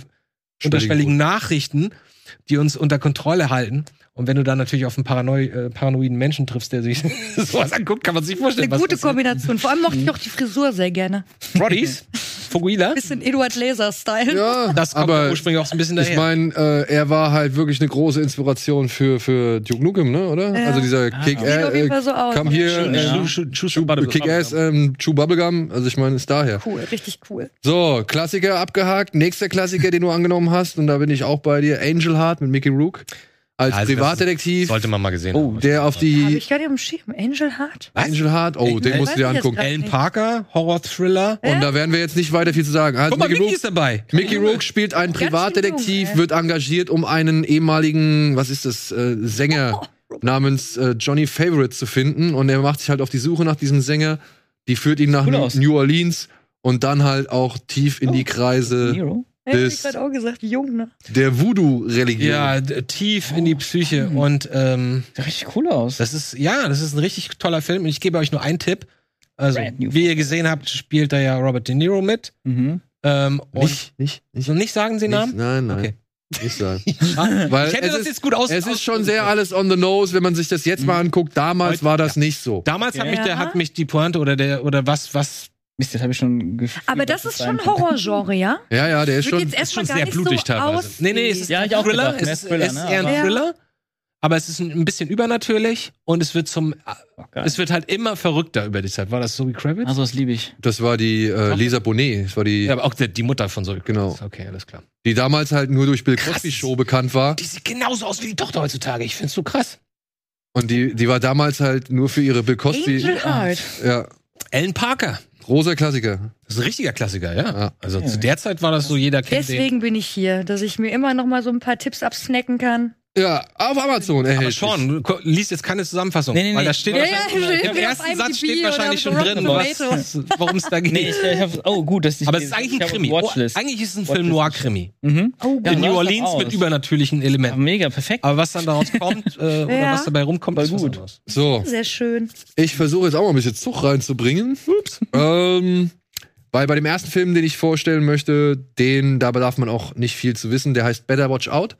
unterschwelligen Nachrichten, die uns unter Kontrolle halten. Und wenn du dann natürlich auf einen Paranoi äh, paranoiden Menschen triffst, der sich sowas anguckt, kann man sich vorstellen, Eine gute passiert. Kombination. Vor allem mochte ich auch die Frisur sehr gerne. Roddies, Fuguila, Bisschen Eduard Laser-Style. Ja, das kommt aber ursprünglich auch so ein bisschen ich daher. meine, äh, er war halt wirklich eine große Inspiration für, für Duke Nukem, ne, oder? Ja. Also dieser Ah, Kick, Sieht auf jeden Fall so kam hier, Schön, äh, ja. Kick-Ass, ähm, Chew Bubblegum, also ich meine, ist daher. Cool, richtig cool. So, Klassiker abgehakt. Nächster Klassiker, den du angenommen hast, und da bin ich auch bei dir, Angel Heart mit Mickey Rook. Als Also das Privatdetektiv, Sollte man mal gesehen Oh, haben. der auf Habe die ich gar nicht am Schirm. Angel Heart? Angel Heart, oh, den Äh, musst du dir ich angucken. Alan Parker, Horror-Thriller. Und da werden wir jetzt nicht weiter viel zu sagen. Also Guck mal, Mickey Rook, ist dabei. Mickey Rourke spielt einen Privatdetektiv, jung, wird engagiert, um einen ehemaligen, was ist das, äh, Sänger namens äh, Johnny Favorite zu finden. Und er macht sich halt auf die Suche nach diesem Sänger. Die führt ihn nach Cool New. New Orleans und dann halt auch tief in die Oh. Kreise Nero? Hätte Das- ich gerade auch gesagt, jung, ne? der Voodoo-Religion. Ja, tief in die Psyche. Und ähm, Sieht richtig cool aus. das ist, ja, das ist ein richtig toller Film. Und ich gebe euch nur einen Tipp. Also, wie ihr gesehen habt, spielt da ja Robert De Niro mit. Mhm. Ähm, und Nicht, nicht, nicht. nicht sagen Sie nicht Namen? nein, nein. Okay. Nicht sagen. Weil Weil ich hätte es das ist- jetzt gut aus. Es ist schon sehr alles on the nose, wenn man sich das jetzt mal anguckt. Damals Heute- war das nicht so. Damals hat mich, der, Ja. hat mich die Pointe oder der oder was was Mist, das habe ich schon gefühlt. Aber das ist schon. Horrorgenre, ja? Ja, ja, der ist schon. jetzt ist schon sehr blutig so teilweise. Nee, nee, es ist Ja, auch Thriller. gedacht, es Thriller, es ist ne? eher ein Aber- Thriller. Aber es ist ein, ein bisschen übernatürlich und es wird zum Oh, es wird halt immer verrückter über die Zeit. War das Zoe Kravitz? Also, das liebe ich. Das war die äh, Lisa Bonet. Das war die, ja, aber auch der, die Mutter von Zoe Genau. Kravitz. Okay, alles klar. die damals halt nur durch Bill. Cosby Show bekannt war. Die sieht genauso aus wie die Tochter heutzutage. Ich find's so krass. Und die, die war damals halt nur für ihre Bill Cosby. Angel Heart. Ja, Ellen Parker. Großer Klassiker. Das ist ein richtiger Klassiker, ja. Ja. Also zu der Zeit war das so, jeder kennt den. Deswegen bin ich hier, dass ich mir immer noch mal so ein paar Tipps absnacken kann. Ja, auf Amazon Aber erhältlich. Sean, du ko- liest jetzt keine Zusammenfassung. Nee, nee, Weil nee. da steht Ja, wahrscheinlich- ja, im ersten Satz steht wahrscheinlich schon drin, worum es da geht. Nee, ich, ich hab, oh, gut, dass ich. Aber es ist eigentlich ich ein Krimi. Oh, eigentlich ist es ein Watchlist. Film Noir-Krimi. Mhm. Oh, Ja, In New sah Orleans mit übernatürlichen Ja, Elementen. mega, perfekt. Aber was dann daraus kommt äh, oder Ja. was dabei rumkommt, ist gut. So, sehr schön. ich versuche jetzt auch mal ein bisschen Zug reinzubringen. Ups. ähm, weil bei dem ersten Film, den ich vorstellen möchte, den, da bedarf man auch nicht viel zu wissen, der heißt Better Watch Out.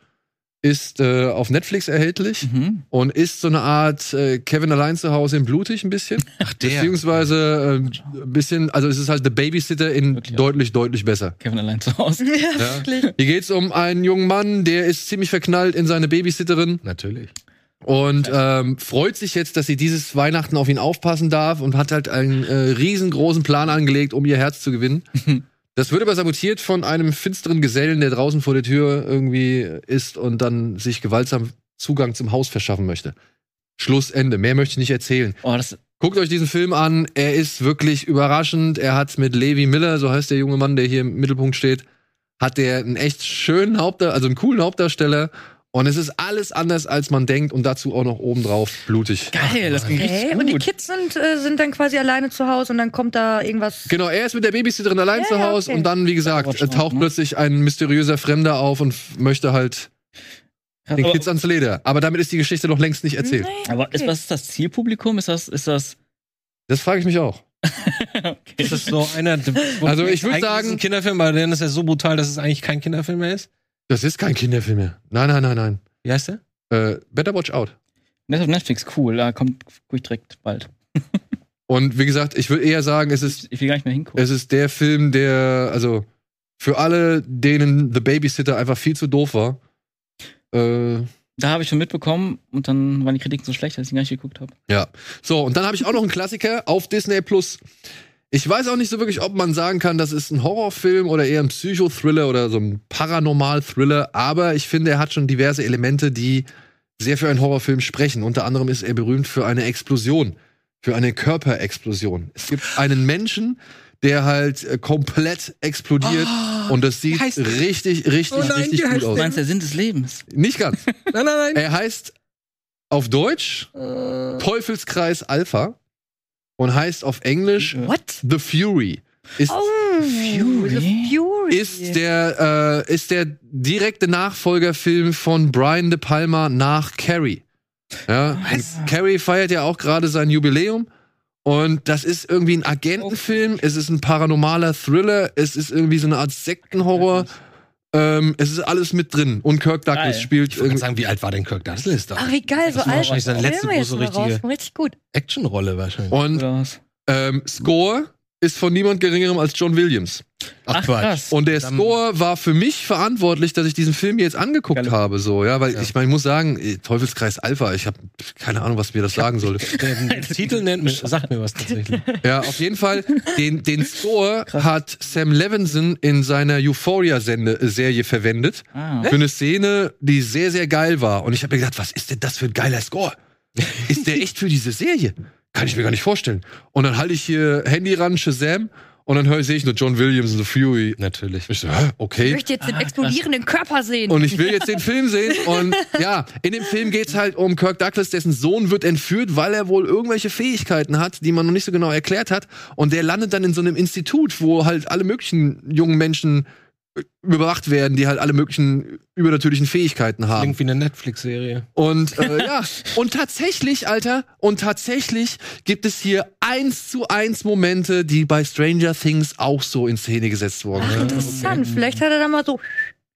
Ist äh, auf Netflix erhältlich Mhm. und ist so eine Art äh, Kevin allein zu Hause in blutig ein bisschen. Ach, der. Beziehungsweise äh, ein bisschen, also es ist halt The Babysitter in Wirklich auch. deutlich, deutlich besser. Kevin allein zu Hause. Ja, Ja. wirklich. Hier geht's um einen jungen Mann, der ist ziemlich verknallt in seine Babysitterin Natürlich. und ähm, freut sich jetzt, dass sie dieses Weihnachten auf ihn aufpassen darf und hat halt einen äh, riesengroßen Plan angelegt, um ihr Herz zu gewinnen. Das wird aber sabotiert von einem finsteren Gesellen, der draußen vor der Tür irgendwie ist und dann sich gewaltsam Zugang zum Haus verschaffen möchte. Schlussende. Mehr möchte ich nicht erzählen. Oh, das, Guckt euch diesen Film an. Er ist wirklich überraschend. Er hat mit Levi Miller, so heißt der junge Mann, der hier im Mittelpunkt steht, hat der einen echt schönen Hauptdarsteller, also einen coolen Hauptdarsteller. Und es ist alles anders, als man denkt und dazu auch noch obendrauf blutig. geil, das ging Okay. richtig Und die gut. Kids sind, äh, sind dann quasi alleine zu Hause und dann kommt da irgendwas. Genau, er ist mit der Babysitterin allein Ja, zu ja, Hause okay. und dann, wie gesagt, taucht ne? plötzlich ein mysteriöser Fremder auf und möchte halt den aber, Kids ans Leder. Aber damit ist die Geschichte noch längst nicht erzählt. Nee, aber ist, okay. was ist das Zielpublikum? Ist das, ist das, Das frage ich mich auch. Ist das so einer. Also ich würd Eigentlich sagen- ist es ein Kinderfilm, aber dann ist er so brutal, dass es eigentlich kein Kinderfilm mehr ist. Das ist kein Kinderfilm mehr. Nein, nein, nein, nein. Wie heißt der? Äh, Better Watch Out. das ist auf Netflix cool, da kommt ich direkt bald. Und wie gesagt, ich würde eher sagen, es ist Ich will gar nicht mehr hingucken. Es ist der Film, der, also für alle, denen The Babysitter einfach viel zu doof war. Äh, Da habe ich schon mitbekommen und dann waren die Kritiken so schlecht, dass ich ihn gar nicht geguckt habe. ja. So, und dann habe ich auch noch einen Klassiker auf Disney Plus. Ich weiß auch nicht so wirklich, ob man sagen kann, das ist ein Horrorfilm oder eher ein Psychothriller oder so ein Paranormal-Thriller, aber ich finde, er hat schon diverse Elemente, die sehr für einen Horrorfilm sprechen. Unter anderem ist er berühmt für eine Explosion, für eine Körperexplosion. Es gibt einen Menschen, der halt äh, komplett explodiert und das sieht richtig, richtig, Oh nein, richtig gut aus. Du meinst der Sinn des Lebens? Nicht ganz. Nein, nein, nein. Er heißt auf Deutsch Teufelskreis Alpha. Und heißt auf Englisch What? The Fury. Ist, Oh, Fury. Fury. ist der äh, ist der direkte Nachfolgerfilm von Brian De Palma nach Carrie. Ja, Carrie feiert ja auch gerade sein Jubiläum und das ist irgendwie ein Agentenfilm, es ist ein paranormaler Thriller, es ist irgendwie so eine Art Sektenhorror. Ähm, es ist alles mit drin und Kirk Douglas Geil. spielt Ich wollte irgendwie sagen, wie alt war denn Kirk Douglas da? Ach, wie geil, so Das war alt. wahrscheinlich seine letzte große richtige-. Richtig gut. Actionrolle wahrscheinlich. und ähm, Score ist von niemand geringerem als John Williams. Ach, krass. Und der Score war für mich verantwortlich, dass ich diesen Film jetzt angeguckt Geile- habe, so, ja, weil Ja. ich meine, ich muss sagen, eh, Teufelskreis Alpha, ich habe keine Ahnung, was mir das sagen soll. Der Titel nennt mir, sagt mir was tatsächlich. ja, auf jeden Fall, den, den Score hat Sam Levinson in seiner Euphoria-Serie verwendet. Ah. Für eine Szene, die sehr, sehr geil war. Und ich habe mir gedacht, was ist denn das für ein geiler Score? Ist der echt für diese Serie? Kann ich mir gar nicht vorstellen. Und dann halte ich hier Handy ran, Shazam, und dann höre sehe ich nur John Williams und The Fury. Natürlich. Ich so, hä, Ich okay. möchte jetzt den explodierenden Körper sehen. Und ich will jetzt den Film sehen. Und ja, in dem Film geht's halt um Kirk Douglas, dessen Sohn wird entführt, weil er wohl irgendwelche Fähigkeiten hat, die man noch nicht so genau erklärt hat. Und der landet dann in so einem Institut, wo halt alle möglichen jungen Menschen überwacht werden, die halt alle möglichen übernatürlichen Fähigkeiten haben. Klingt wie eine Netflix-Serie. Und äh, ja, und tatsächlich, Alter, und tatsächlich gibt es hier eins zu eins Momente, die bei Stranger Things auch so in Szene gesetzt wurden. Ach, interessant. Vielleicht hat er da mal so.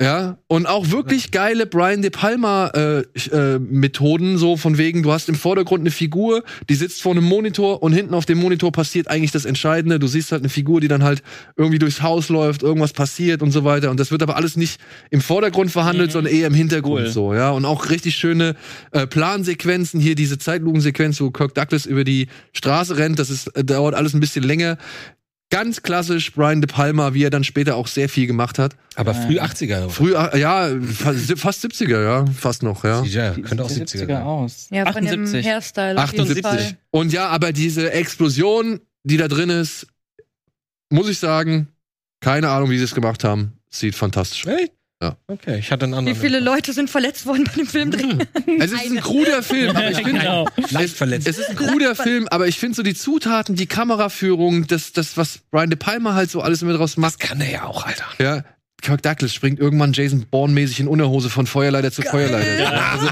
Ja, und auch wirklich geile Brian De Palma äh, äh, Methoden, so von wegen, du hast im Vordergrund eine Figur, die sitzt vor einem Monitor und hinten auf dem Monitor passiert eigentlich das Entscheidende. Du siehst halt eine Figur, die dann halt irgendwie durchs Haus läuft, irgendwas passiert und so weiter. Und das wird aber alles nicht im Vordergrund verhandelt, Mhm. sondern eher im Hintergrund Cool. so, ja. Und auch richtig schöne äh, Plansequenzen, hier diese Zeitlupensequenz, wo Kirk Douglas über die Straße rennt, das ist, äh, dauert alles ein bisschen länger. Ganz klassisch Brian De Palma, wie er dann später auch sehr viel gemacht hat. Aber früh 80er. Früh, äh, ja, fast, fast 70er, ja, fast noch, ja. Ja, Wie könnte auch sieht 70er der sein. aus. Ja, von dem 78. Hairstyle. auf jeden 78. Fall. Und ja, aber diese Explosion, die da drin ist, muss ich sagen, keine Ahnung, wie sie es gemacht haben. Sieht fantastisch aus. Echt? Ja. Okay, ich hatte einen Wie anderen. viele Leute sind verletzt worden bei dem Film drin? Es ist ein kruder Film, aber ich finde, Genau. leicht verletzt. es ist ein kruder Film, aber ich finde so die Zutaten, die Kameraführung, das, das, was Brian De Palma halt so alles immer draus macht, kann er ja auch, Alter. Ja, Kirk Douglas springt irgendwann Jason Bourne-mäßig in Unterhose von Feuerleiter zu Feuerleiter. Also,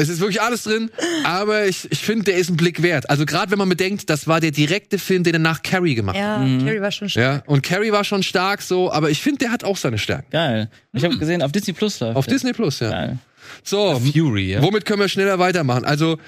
es ist wirklich alles drin, aber ich, ich finde, der ist ein Blick wert. Also gerade wenn man bedenkt, das war der direkte Film, den er nach Carrie gemacht hat. Ja, Mhm. Carrie war schon stark. Ja, und Carrie war schon stark so, aber ich finde, der hat auch seine Stärken. Geil. Ich habe gesehen, auf Disney Plus läuft Auf der. Disney Plus, ja. Geil. So, Fury, ja. womit können wir schneller weitermachen? Also,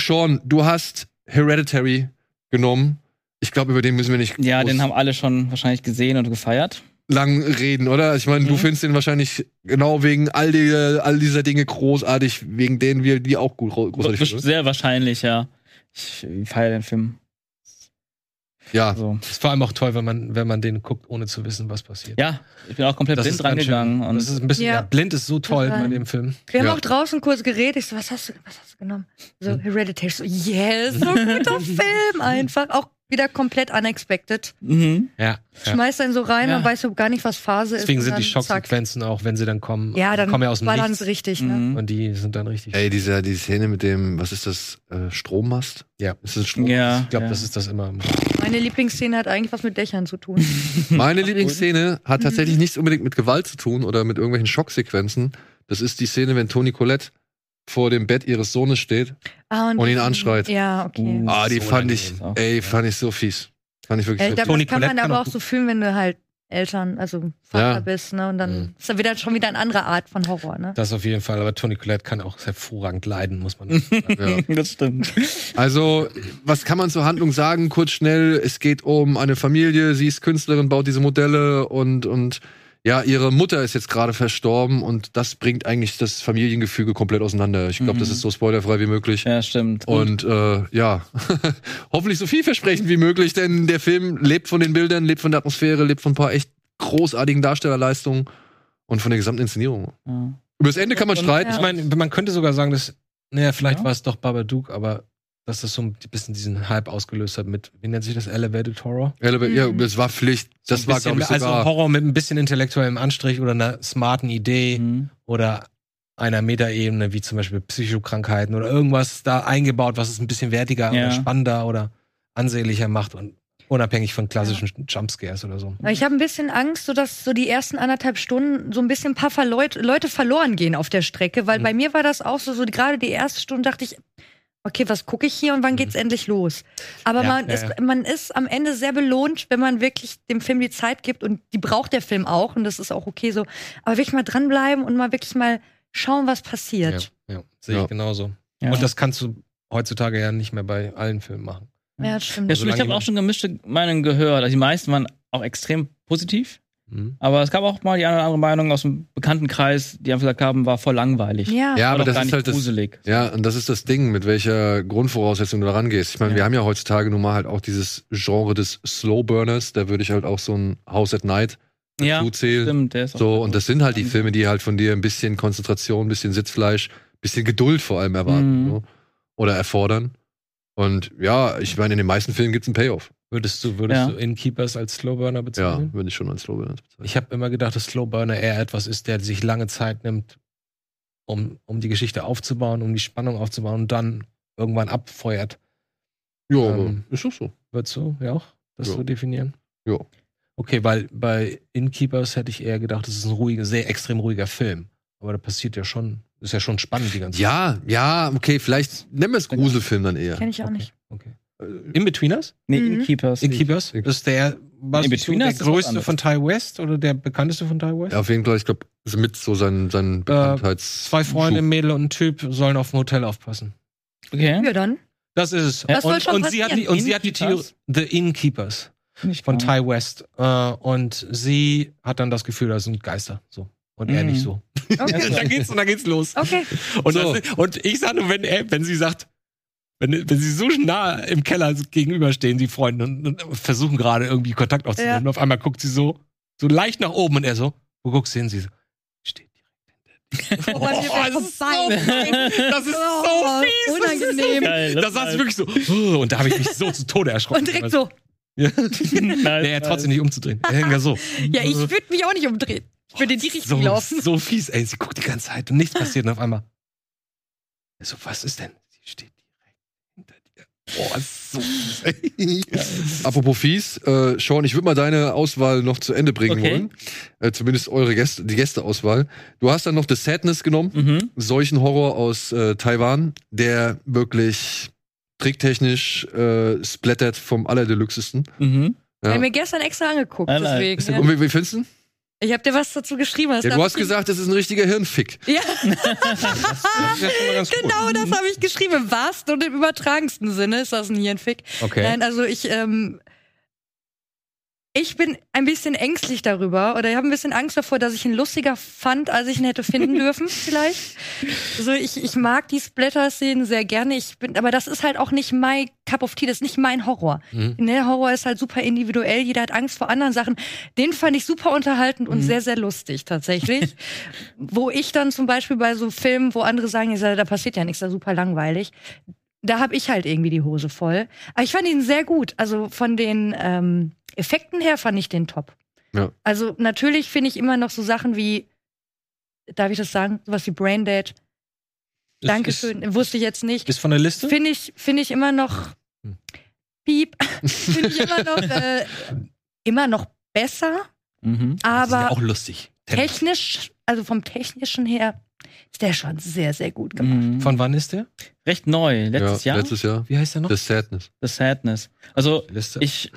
Sean, du hast Hereditary genommen. Ich glaube, über den müssen wir nicht Ja, den haben alle schon wahrscheinlich gesehen und gefeiert. Lang reden, oder? Ich meine, du Mhm. findest den wahrscheinlich genau wegen all, die, all dieser Dinge großartig, wegen denen wir die auch gut großartig finden. Sehr wahrscheinlich, ja. Ich feiere den Film. Ja, Also, Ist vor allem auch toll, wenn man, wenn man den guckt, ohne zu wissen, was passiert. ja, ich bin auch komplett blind ganz rangegangen. schön- Und das ist ein bisschen, Ja. ja. blind ist so toll bei dem Film. Wir haben Ja. auch draußen kurz geredet. Ich so, was hast du, was hast du genommen? So, Hm. Hereditary. So, yes, so ein guter Film einfach. Auch wieder komplett unexpected. mhm. Ja. ja. Schmeißt einen so rein Ja. und weißt so gar nicht, was Phase ist. Deswegen sind die dann zack. Schocksequenzen auch, wenn sie dann kommen, Ja, dann kommen ja aus dem Nichts. sie richtig, ne? Mhm. Und die sind dann richtig. ey, diese, die Szene mit dem, was ist das, äh, Strommast? Ja. Ist das ein Strom? Ja, Ich glaube, ja. das ist das immer. Meine Lieblingsszene hat eigentlich was mit Dächern zu tun. Meine Lieblingsszene hat tatsächlich nichts unbedingt mit Gewalt zu tun oder mit irgendwelchen Schocksequenzen. Das ist die Szene, wenn Toni Collette vor dem Bett ihres Sohnes steht. Ah, Und ihn anschreit. Ja, okay. Uh. Ah, die So fand ich, ey, fand ich so fies. Fand ich wirklich Ey, so das Toni kann man aber auch auch so fühlen, wenn du halt Eltern, also Vater Ja. bist, ne? Und dann Mhm. ist da wieder schon wieder eine andere Art von Horror, ne? Das auf jeden Fall. Aber Toni Collette kann auch hervorragend leiden, muss man sagen. Ja. Das stimmt. Also, was kann man zur Handlung sagen? Kurz schnell, es geht um eine Familie, sie ist Künstlerin, baut diese Modelle und, und ja, ihre Mutter ist jetzt gerade verstorben und das bringt eigentlich das Familiengefüge komplett auseinander. Ich glaube, Mhm. das ist so spoilerfrei wie möglich. Ja, stimmt. Und äh, ja, hoffentlich so vielversprechend wie möglich, denn der Film lebt von den Bildern, lebt von der Atmosphäre, lebt von ein paar echt großartigen Darstellerleistungen und von der gesamten Inszenierung. Ja. Über das Ende kann man streiten. Ja. Ich meine, man könnte sogar sagen, dass, naja, vielleicht Ja. war es doch Babadook, aber dass das so ein bisschen diesen Hype ausgelöst hat mit, wie nennt sich das, Elevated Horror? Eleva- Ja, Mhm. das war Pflicht. Das So war, glaube ich, Also sogar. Horror mit ein bisschen intellektuellem Anstrich oder einer smarten Idee Mhm. oder einer Metaebene, wie zum Beispiel Psychokrankheiten oder irgendwas da eingebaut, was es ein bisschen wertiger Ja. oder spannender oder ansehnlicher macht und unabhängig von klassischen Jumpscares oder so. Ich habe ein bisschen Angst, so dass so die ersten anderthalb Stunden so ein bisschen ein paar Verleut Leute verloren gehen auf der Strecke, weil Mhm. bei mir war das auch so, so gerade die erste Stunde dachte ich, okay, was gucke ich hier und wann geht's endlich los? Aber Mhm. Ja, man, ja, ist, ja. man ist am Ende sehr belohnt, wenn man wirklich dem Film die Zeit gibt und die braucht der Film auch und das ist auch okay so. Aber wirklich mal dranbleiben und mal wirklich mal schauen, was passiert. ja, sehe Ja. ich genauso. Ja. Und das kannst du heutzutage ja nicht mehr bei allen Filmen machen. Ja, das stimmt. Ja, solange ich habe auch schon gemischte Meinungen gehört. Also die meisten waren auch extrem positiv. Mhm. Aber es gab auch mal die eine oder andere Meinung aus dem Bekanntenkreis, die einfach gesagt haben, war voll langweilig. ja. Ja, aber das gar ist nicht halt das. gruselig. Ja, und das ist das Ding, mit welcher Grundvoraussetzung du da rangehst. Ich meine, Ja. wir haben ja heutzutage nun mal halt auch dieses Genre des Slowburners, da würde ich halt auch so ein House at Night Ja, dazu zählen. stimmt. Der ist auch So, und das sind halt die. Filme, die halt von dir ein bisschen Konzentration, ein bisschen Sitzfleisch, ein bisschen Geduld vor allem erwarten Mhm. so, oder erfordern. Und ja, ich meine, in den meisten Filmen gibt's einen Payoff. Würdest du, würdest Ja. du Innkeepers als Slowburner Ja, bezeichnen? würde ich schon als Slowburner bezeichnen. Ich habe immer gedacht, dass Slowburner eher etwas ist, der sich lange Zeit nimmt, um, um die Geschichte aufzubauen, um die Spannung aufzubauen und dann irgendwann abfeuert. Ja, Ähm, aber ist doch so. Würdest du ja auch das Ja. so definieren? Ja. Okay, weil bei Innkeepers hätte ich eher gedacht, das ist ein ruhiger, sehr extrem ruhiger Film. Aber da passiert ja schon, ist ja schon spannend die ganze Ja, ja, okay, vielleicht nennen wir es Gruselfilm dann eher. Kenn ich auch Okay. nicht. Okay. In-Betweeners? Nee, Mhm. Innkeepers. Innkeepers? Ist der, was Nee, bist du, Betweeners der größte von Ty West oder der bekannteste von Ty West? Ja, auf jeden Fall, ich glaube, ist mit so sein, sein Bekanntheits. Zwei Freunde, ein Mädel und ein Typ sollen auf dem Hotel aufpassen. Okay. Ja, dann. Das ist es. Was soll und, schon und sie hat die, und sie hat die Theorie? The Innkeepers von. Ty West. Äh, und sie hat dann das Gefühl, das sind Geister. So. Und er Mhm. nicht so. Okay. dann geht's, und dann geht's los. Okay. Und, So. das, und ich sage nur, wenn, er, wenn sie sagt, wenn, wenn sie so nah im Keller gegenüberstehen, die Freunde, und, und versuchen gerade irgendwie Kontakt aufzunehmen, Ja. und auf einmal guckt sie so, so leicht nach oben und er so, wo guckst du hin? Sie so, steht direkt Oh, Mann, mir war das ist vorbei. Das ist Oh, so fies. unangenehm. Geil, Da saß ich wirklich so, oh, und da habe ich mich so zu Tode erschrocken. Und direkt so, Ja. Nee, trotzdem nicht umzudrehen. Er hängt ja so. ja, ich würde mich auch nicht umdrehen. Ich würde in die Richtung so, laufen. so fies, ey. Sie guckt die ganze Zeit und nichts passiert und auf einmal. So, was ist denn? Sie steht direkt hinter dir. Boah, so. Apropos fies, äh, Sean, ich würde mal deine Auswahl noch zu Ende bringen Okay. wollen. Äh, zumindest eure Gäste, die Gästeauswahl. Du hast dann noch The Sadness genommen, Mhm. solchen Horror aus äh, Taiwan, der wirklich tricktechnisch äh, splattert vom allerdeluxesten. Mhm. Ich Ja. habe mir gestern extra angeguckt, Nein, nein. deswegen. Ja. Und wie, wie findest du? Ich habe dir was dazu geschrieben. Ja, du hast gesagt, das ist ein richtiger Hirnfick. Ja, Das genau das habe ich geschrieben. Im wahrsten und im übertragensten Sinne ist das ein Hirnfick. Okay. Nein, also ich, ähm, ich bin ein bisschen ängstlich darüber oder ich habe ein bisschen Angst davor, dass ich ihn lustiger fand, als ich ihn hätte finden dürfen, vielleicht. Also ich, ich mag die Splatter-Szenen sehr gerne. Ich bin, aber das ist halt auch nicht mein Cup of Tea, das ist nicht mein Horror. Mhm. Der Horror ist halt super individuell, jeder hat Angst vor anderen Sachen. Den fand ich super unterhaltend und sehr, sehr lustig tatsächlich. wo ich dann zum Beispiel bei so Filmen, wo andere sagen, ja, da passiert ja nichts, da super langweilig. Da habe ich halt irgendwie die Hose voll. Aber ich fand ihn sehr gut. Also von den ähm, Effekten her fand ich den top. Ja. Also natürlich finde ich immer noch so Sachen wie, darf ich das sagen, sowas wie Braindead. Ist- Dankeschön, wusste ich jetzt nicht. Ist, ist von der Liste? Finde ich, finde ich immer noch Hm. piep, finde ich immer noch, äh, immer noch besser, Mhm. Das ist ja aber auch lustig. technisch, also vom technischen her, ist der schon sehr, sehr gut gemacht. Mhm. Von wann ist der? Recht neu, letztes ja, Jahr. Letztes Jahr. Wie heißt der noch? The Sadness. The Sadness. Also Liste. ich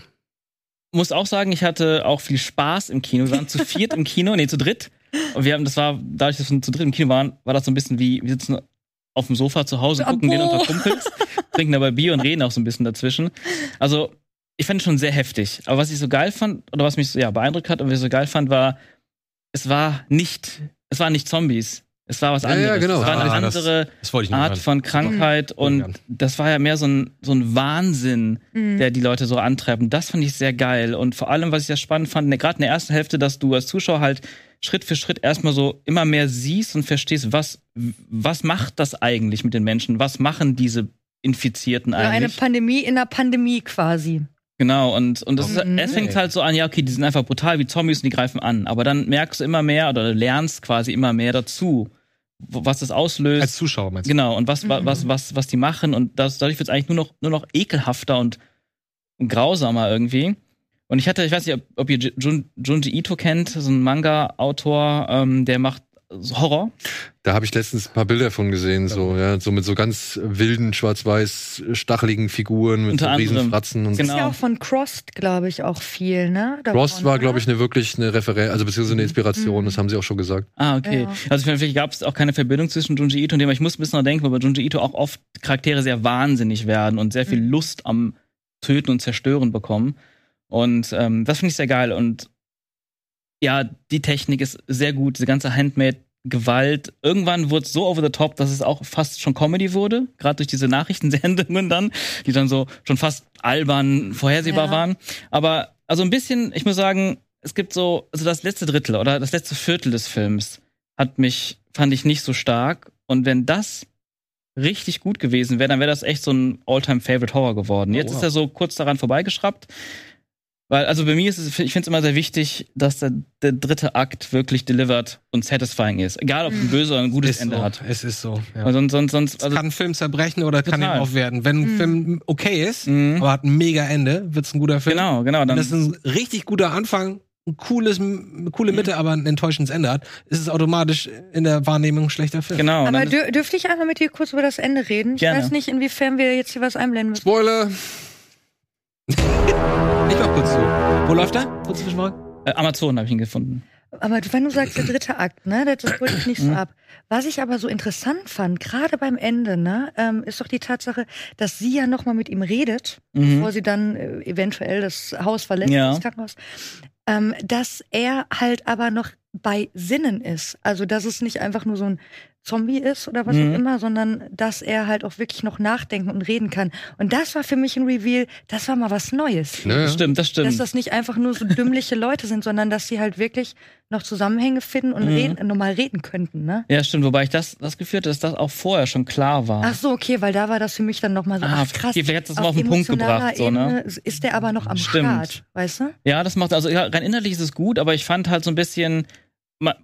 muss auch sagen, ich hatte auch viel Spaß im Kino. Wir waren zu viert im Kino, nee, zu dritt. Und wir haben, das war, dadurch, dass wir zu dritt im Kino waren, war das so ein bisschen wie, wir sitzen auf dem Sofa zu Hause, gucken den unter Kumpels, trinken dabei Bier und reden auch so ein bisschen dazwischen. Also, ich fand es schon sehr heftig. Aber was ich so geil fand, oder was mich so, ja, beeindruckt hat und was ich so geil fand, war, es war nicht, es waren nicht Zombies. Es war was Ja, anderes. ja, genau. Es war eine Ah, das- andere das noch Art hören. von Krankheit und das war ja mehr so ein, so ein Wahnsinn, Mhm. der die Leute so antreibt. Und das fand ich sehr geil. Und vor allem, was ich sehr spannend fand, ne, gerade in der ersten Hälfte, dass du als Zuschauer halt Schritt für Schritt erstmal so immer mehr siehst und verstehst, was, was macht das eigentlich mit den Menschen? Was machen diese Infizierten Ja, eine eigentlich? Pandemie in der Pandemie quasi. Genau, und, und das ist, Mhm. es fängt halt so an, ja, okay, die sind einfach brutal wie Zombies und die greifen an. Aber dann merkst du immer mehr oder lernst quasi immer mehr dazu, was das auslöst. Als Zuschauer meinst du? Genau, und was, wa- Mhm. was, was, was die machen und das, dadurch wird es eigentlich nur noch, nur noch ekelhafter und grausamer irgendwie. Und ich hatte, ich weiß nicht, ob, ob ihr Jun, Junji Ito kennt, so ein Manga-Autor, ähm, der macht Horror. Da habe ich letztens ein paar Bilder von gesehen, so, ja, so mit so ganz wilden, schwarz-weiß, stacheligen Figuren mit Unter so riesen. Fratzen und Genau. Ist ja auch von Crossed, glaube ich, auch viel, ne? Davon, war, oder? glaube ich, eine wirklich eine Referenz, also beziehungsweise eine Inspiration, das haben sie auch schon gesagt. Ah, okay. Ja. Also vielleicht gab es auch keine Verbindung zwischen Junji Ito und dem, aber ich muss ein bisschen noch denken, weil bei Junji Ito auch oft Charaktere sehr wahnsinnig werden und sehr viel Lust am Töten und Zerstören bekommen. Und ähm, das finde ich sehr geil. Und ja, die Technik ist sehr gut, diese ganze Handmade-Gewalt. Irgendwann wurde es so over the top, dass es auch fast schon Comedy wurde, gerade durch diese Nachrichtensendungen dann, die dann so schon fast albern vorhersehbar Ja. waren. Aber also ein bisschen, ich muss sagen, es gibt so, also das letzte Drittel oder das letzte Viertel des Films hat mich, fand ich nicht so stark. Und wenn das richtig gut gewesen wäre, dann wäre das echt so ein All-Time-Favorite-Horror geworden. Jetzt wow. ist er so kurz daran vorbeigeschraubt. Weil, also bei mir ist es, ich finde es immer sehr wichtig, dass der, der dritte Akt wirklich delivered und satisfying ist. Egal, ob es ein böses oder ein gutes Ist Ende so. hat. Es ist so. Ja. Sonst, sonst, sonst, also, kann ein Film zerbrechen oder kann ihn Total. aufwerten. Wenn ein Film okay ist, Mhm. aber hat ein mega Ende, wird's ein guter Film. genau, genau. Wenn Dann, das ein richtig guter Anfang, ein cooles, eine coole Mitte, aber ein enttäuschendes Ende hat, ist es automatisch in der Wahrnehmung ein schlechter Film. genau. Aber dür dürfte ich einmal mit dir kurz über das Ende reden? Ich Gerne. weiß nicht, inwiefern wir jetzt hier was einblenden müssen. Spoiler! Ich mach kurz zu. Wo läuft er? Kurz zwischenmal. äh, Amazon habe ich ihn gefunden. Aber wenn du sagst, der dritte Akt, ne, das, holt ich nicht so Mhm. ab. Was ich aber so interessant fand, gerade beim Ende, ne, ähm, ist doch die Tatsache, dass sie ja noch mal mit ihm redet, Mhm. bevor sie dann äh, eventuell das Haus verlässt, Ja. das Krankenhaus, ähm, dass er halt aber noch bei Sinnen ist. Also, dass es nicht einfach nur so ein Zombie ist oder was Mhm. auch immer, sondern dass er halt auch wirklich noch nachdenken und reden kann. Und das war für mich ein Reveal, das war mal was Neues. Ne? Das stimmt, das stimmt. Dass das nicht einfach nur so dümmliche Leute sind, sondern dass sie halt wirklich noch Zusammenhänge finden und Mhm. reden, normal reden könnten, ne? ja, stimmt. Wobei ich das, das Gefühl hatte, dass das auch vorher schon klar war. Ach so, okay, weil da war das für mich dann nochmal so, Ah, ach krass. okay, vielleicht hat das mal auf den Punkt gebracht, so, ne? Ebene Ist der aber noch am Stimmt. Start, weißt du? Ja, das macht, also ja, rein innerlich ist es gut, aber ich fand halt so ein bisschen,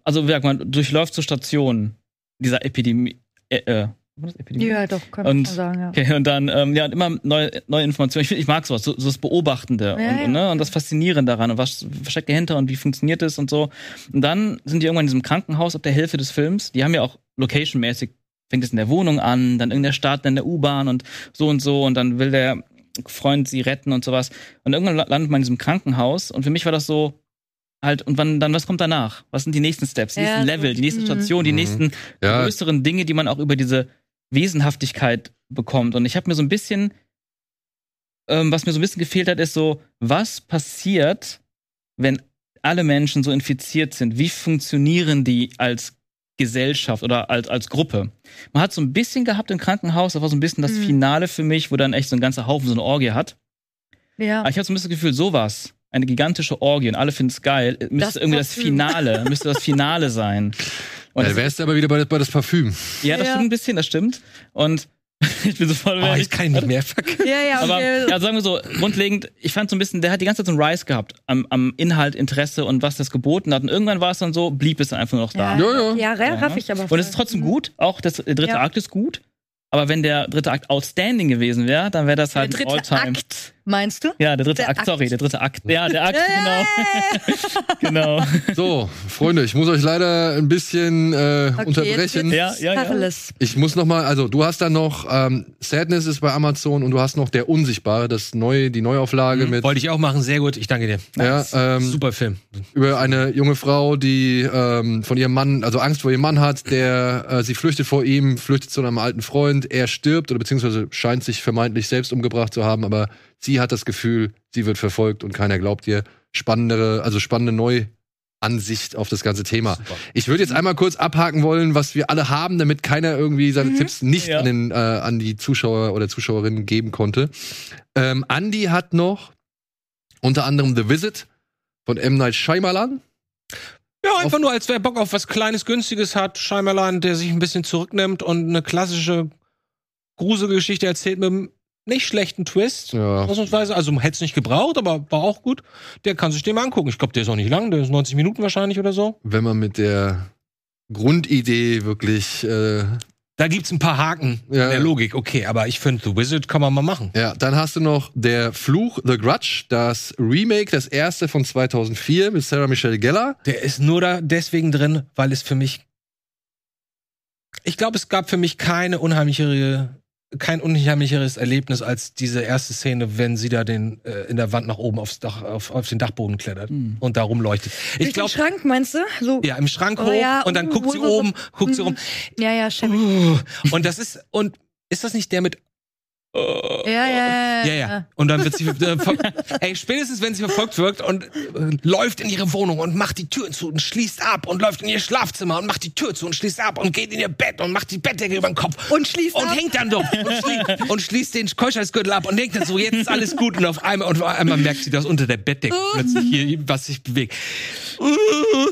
also wie sagt man, durchläuft so Stationen dieser Epidemie, äh, äh, war das Epidemie? Ja, doch, kann man Und- schon sagen, ja. Okay, und dann, ähm, ja, und immer neue, neue Informationen. Ich, ich mag sowas, so, so das Beobachtende und, ja. und, ne, und das Faszinierende daran und was versteckt dahinter und wie funktioniert es und so. Und dann sind die irgendwann in diesem Krankenhaus ab der Hälfte des Films. Die haben ja auch location-mäßig, fängt es in der Wohnung an, dann irgendeiner Start in der U-Bahn und so und so und dann will der Freund sie retten und sowas. Und irgendwann la- landet man in diesem Krankenhaus und für mich war das so, halt, und wann, dann, was kommt danach? Was sind die nächsten Steps, die Ja, nächsten Level, die nächste mhm. Station, die Mhm. nächsten Ja, größeren Dinge, die man auch über diese Wesenhaftigkeit bekommt. Und ich habe mir so ein bisschen, ähm, was mir so ein bisschen gefehlt hat, ist so, was passiert, wenn alle Menschen so infiziert sind? Wie funktionieren die als Gesellschaft oder als, als Gruppe? Man hat so ein bisschen gehabt im Krankenhaus, das war so ein bisschen das Mhm. Finale für mich, wo dann echt so ein ganzer Haufen so eine Orgie hat. Ja. Aber ich habe so ein bisschen das Gefühl, sowas, eine gigantische Orgie und alle finden es geil, müsste Das irgendwie das Parfüm. Finale, müsste das Finale sein. Und da das- wärst du aber wieder bei, bei das Parfüm. ja, das Ja. stimmt ein bisschen, das stimmt. Und ich bin so voll Oh, ich kann ihn nicht mehr vergessen. ja, ja, Aber ja, sagen wir so, grundlegend, ich fand so ein bisschen, der hat die ganze Zeit so einen Rise gehabt am, am Inhalt, Interesse und was das geboten hat. Und irgendwann war es dann so, blieb es einfach nur noch da. Ja, ja. Ja, ja, raff ich aber. Und es ist trotzdem gut, auch das, der dritte Ja. Akt ist gut. Aber wenn der dritte Akt outstanding gewesen wäre, dann wäre das Der halt ein dritte All-Time. Akt, meinst du? Ja, der dritte Der Akt, Akt. sorry, der dritte Akt. Ja, der Akt, genau. genau. So, Freunde, ich muss euch leider ein bisschen äh, Okay, unterbrechen. Ja, ja, ja. Ich muss noch mal, also du hast dann noch ähm, Sadness ist bei Amazon und du hast noch der Unsichtbare, das neue, die Neuauflage mit Wollte ich auch machen, sehr gut. Ich danke dir. ja, ähm, Super Film. über eine junge Frau, die ähm, von ihrem Mann, also Angst vor ihrem Mann hat, der äh, sie flüchtet vor ihm, flüchtet zu einem alten Freund, er stirbt oder beziehungsweise scheint sich vermeintlich selbst umgebracht zu haben, aber sie hat das Gefühl, sie wird verfolgt und keiner glaubt ihr. Spannendere, also spannende Neuansicht auf das ganze Thema. Ich würde jetzt einmal kurz abhaken wollen, was wir alle haben, damit keiner irgendwie seine Tipps nicht Ja. an, den, äh, an die Zuschauer oder Zuschauerinnen geben konnte. Ähm, Andy hat noch unter anderem The Visit von M. Night Shyamalan. Ja, einfach nur, als wer Bock auf was Kleines, Günstiges hat. Scheinmal der sich ein bisschen zurücknimmt und eine klassische Gruselgeschichte erzählt mit einem nicht schlechten Twist. Ja. Ausnahmsweise. Also hätte es nicht gebraucht, aber war auch gut. Der kann sich den mal angucken. Ich glaube, der ist auch nicht lang. Der ist 90 Minuten wahrscheinlich oder so. wenn man mit der Grundidee wirklich äh, Da gibt's ein paar Haken Ja, in der. Logik, okay, aber ich finde, The Wizard kann man mal machen. Ja, dann hast du noch der Fluch, The Grudge, das Remake, das erste von 2004 mit Sarah Michelle Gellar. Der ist nur da deswegen drin, weil es für mich. Ich glaube, es gab für mich keine unheimlichere, kein unheimlicheres Erlebnis als diese erste Szene, wenn sie da den äh, in der Wand nach oben aufs Dach, auf, auf den Dachboden klettert Hm. und da rumleuchtet. Ich glaube, den Schrank, meinst du? So, ja, im Schrank Oh hoch ja, und dann uh, guckt sie oben, guckt sie Mhm. rum. ja, ja, Chevy. Uh, und das ist und ist das nicht der mit Ja, ja, ja. ja, ja. Und dann wird sie, äh, ey, spätestens wenn sie verfolgt wird und äh, läuft in ihre Wohnung und macht die Tür zu und schließt ab und läuft in ihr Schlafzimmer und macht die Tür zu und schließt ab und geht in ihr Bett und macht die Bettdecke über den Kopf Und schließt und ab. hängt dann doch und, schließt, und schließt den Keuschheitsgürtel ab und denkt dann so, jetzt ist alles gut und auf einmal und auf einmal merkt sie, dass unter der Bettdecke plötzlich hier was sich bewegt.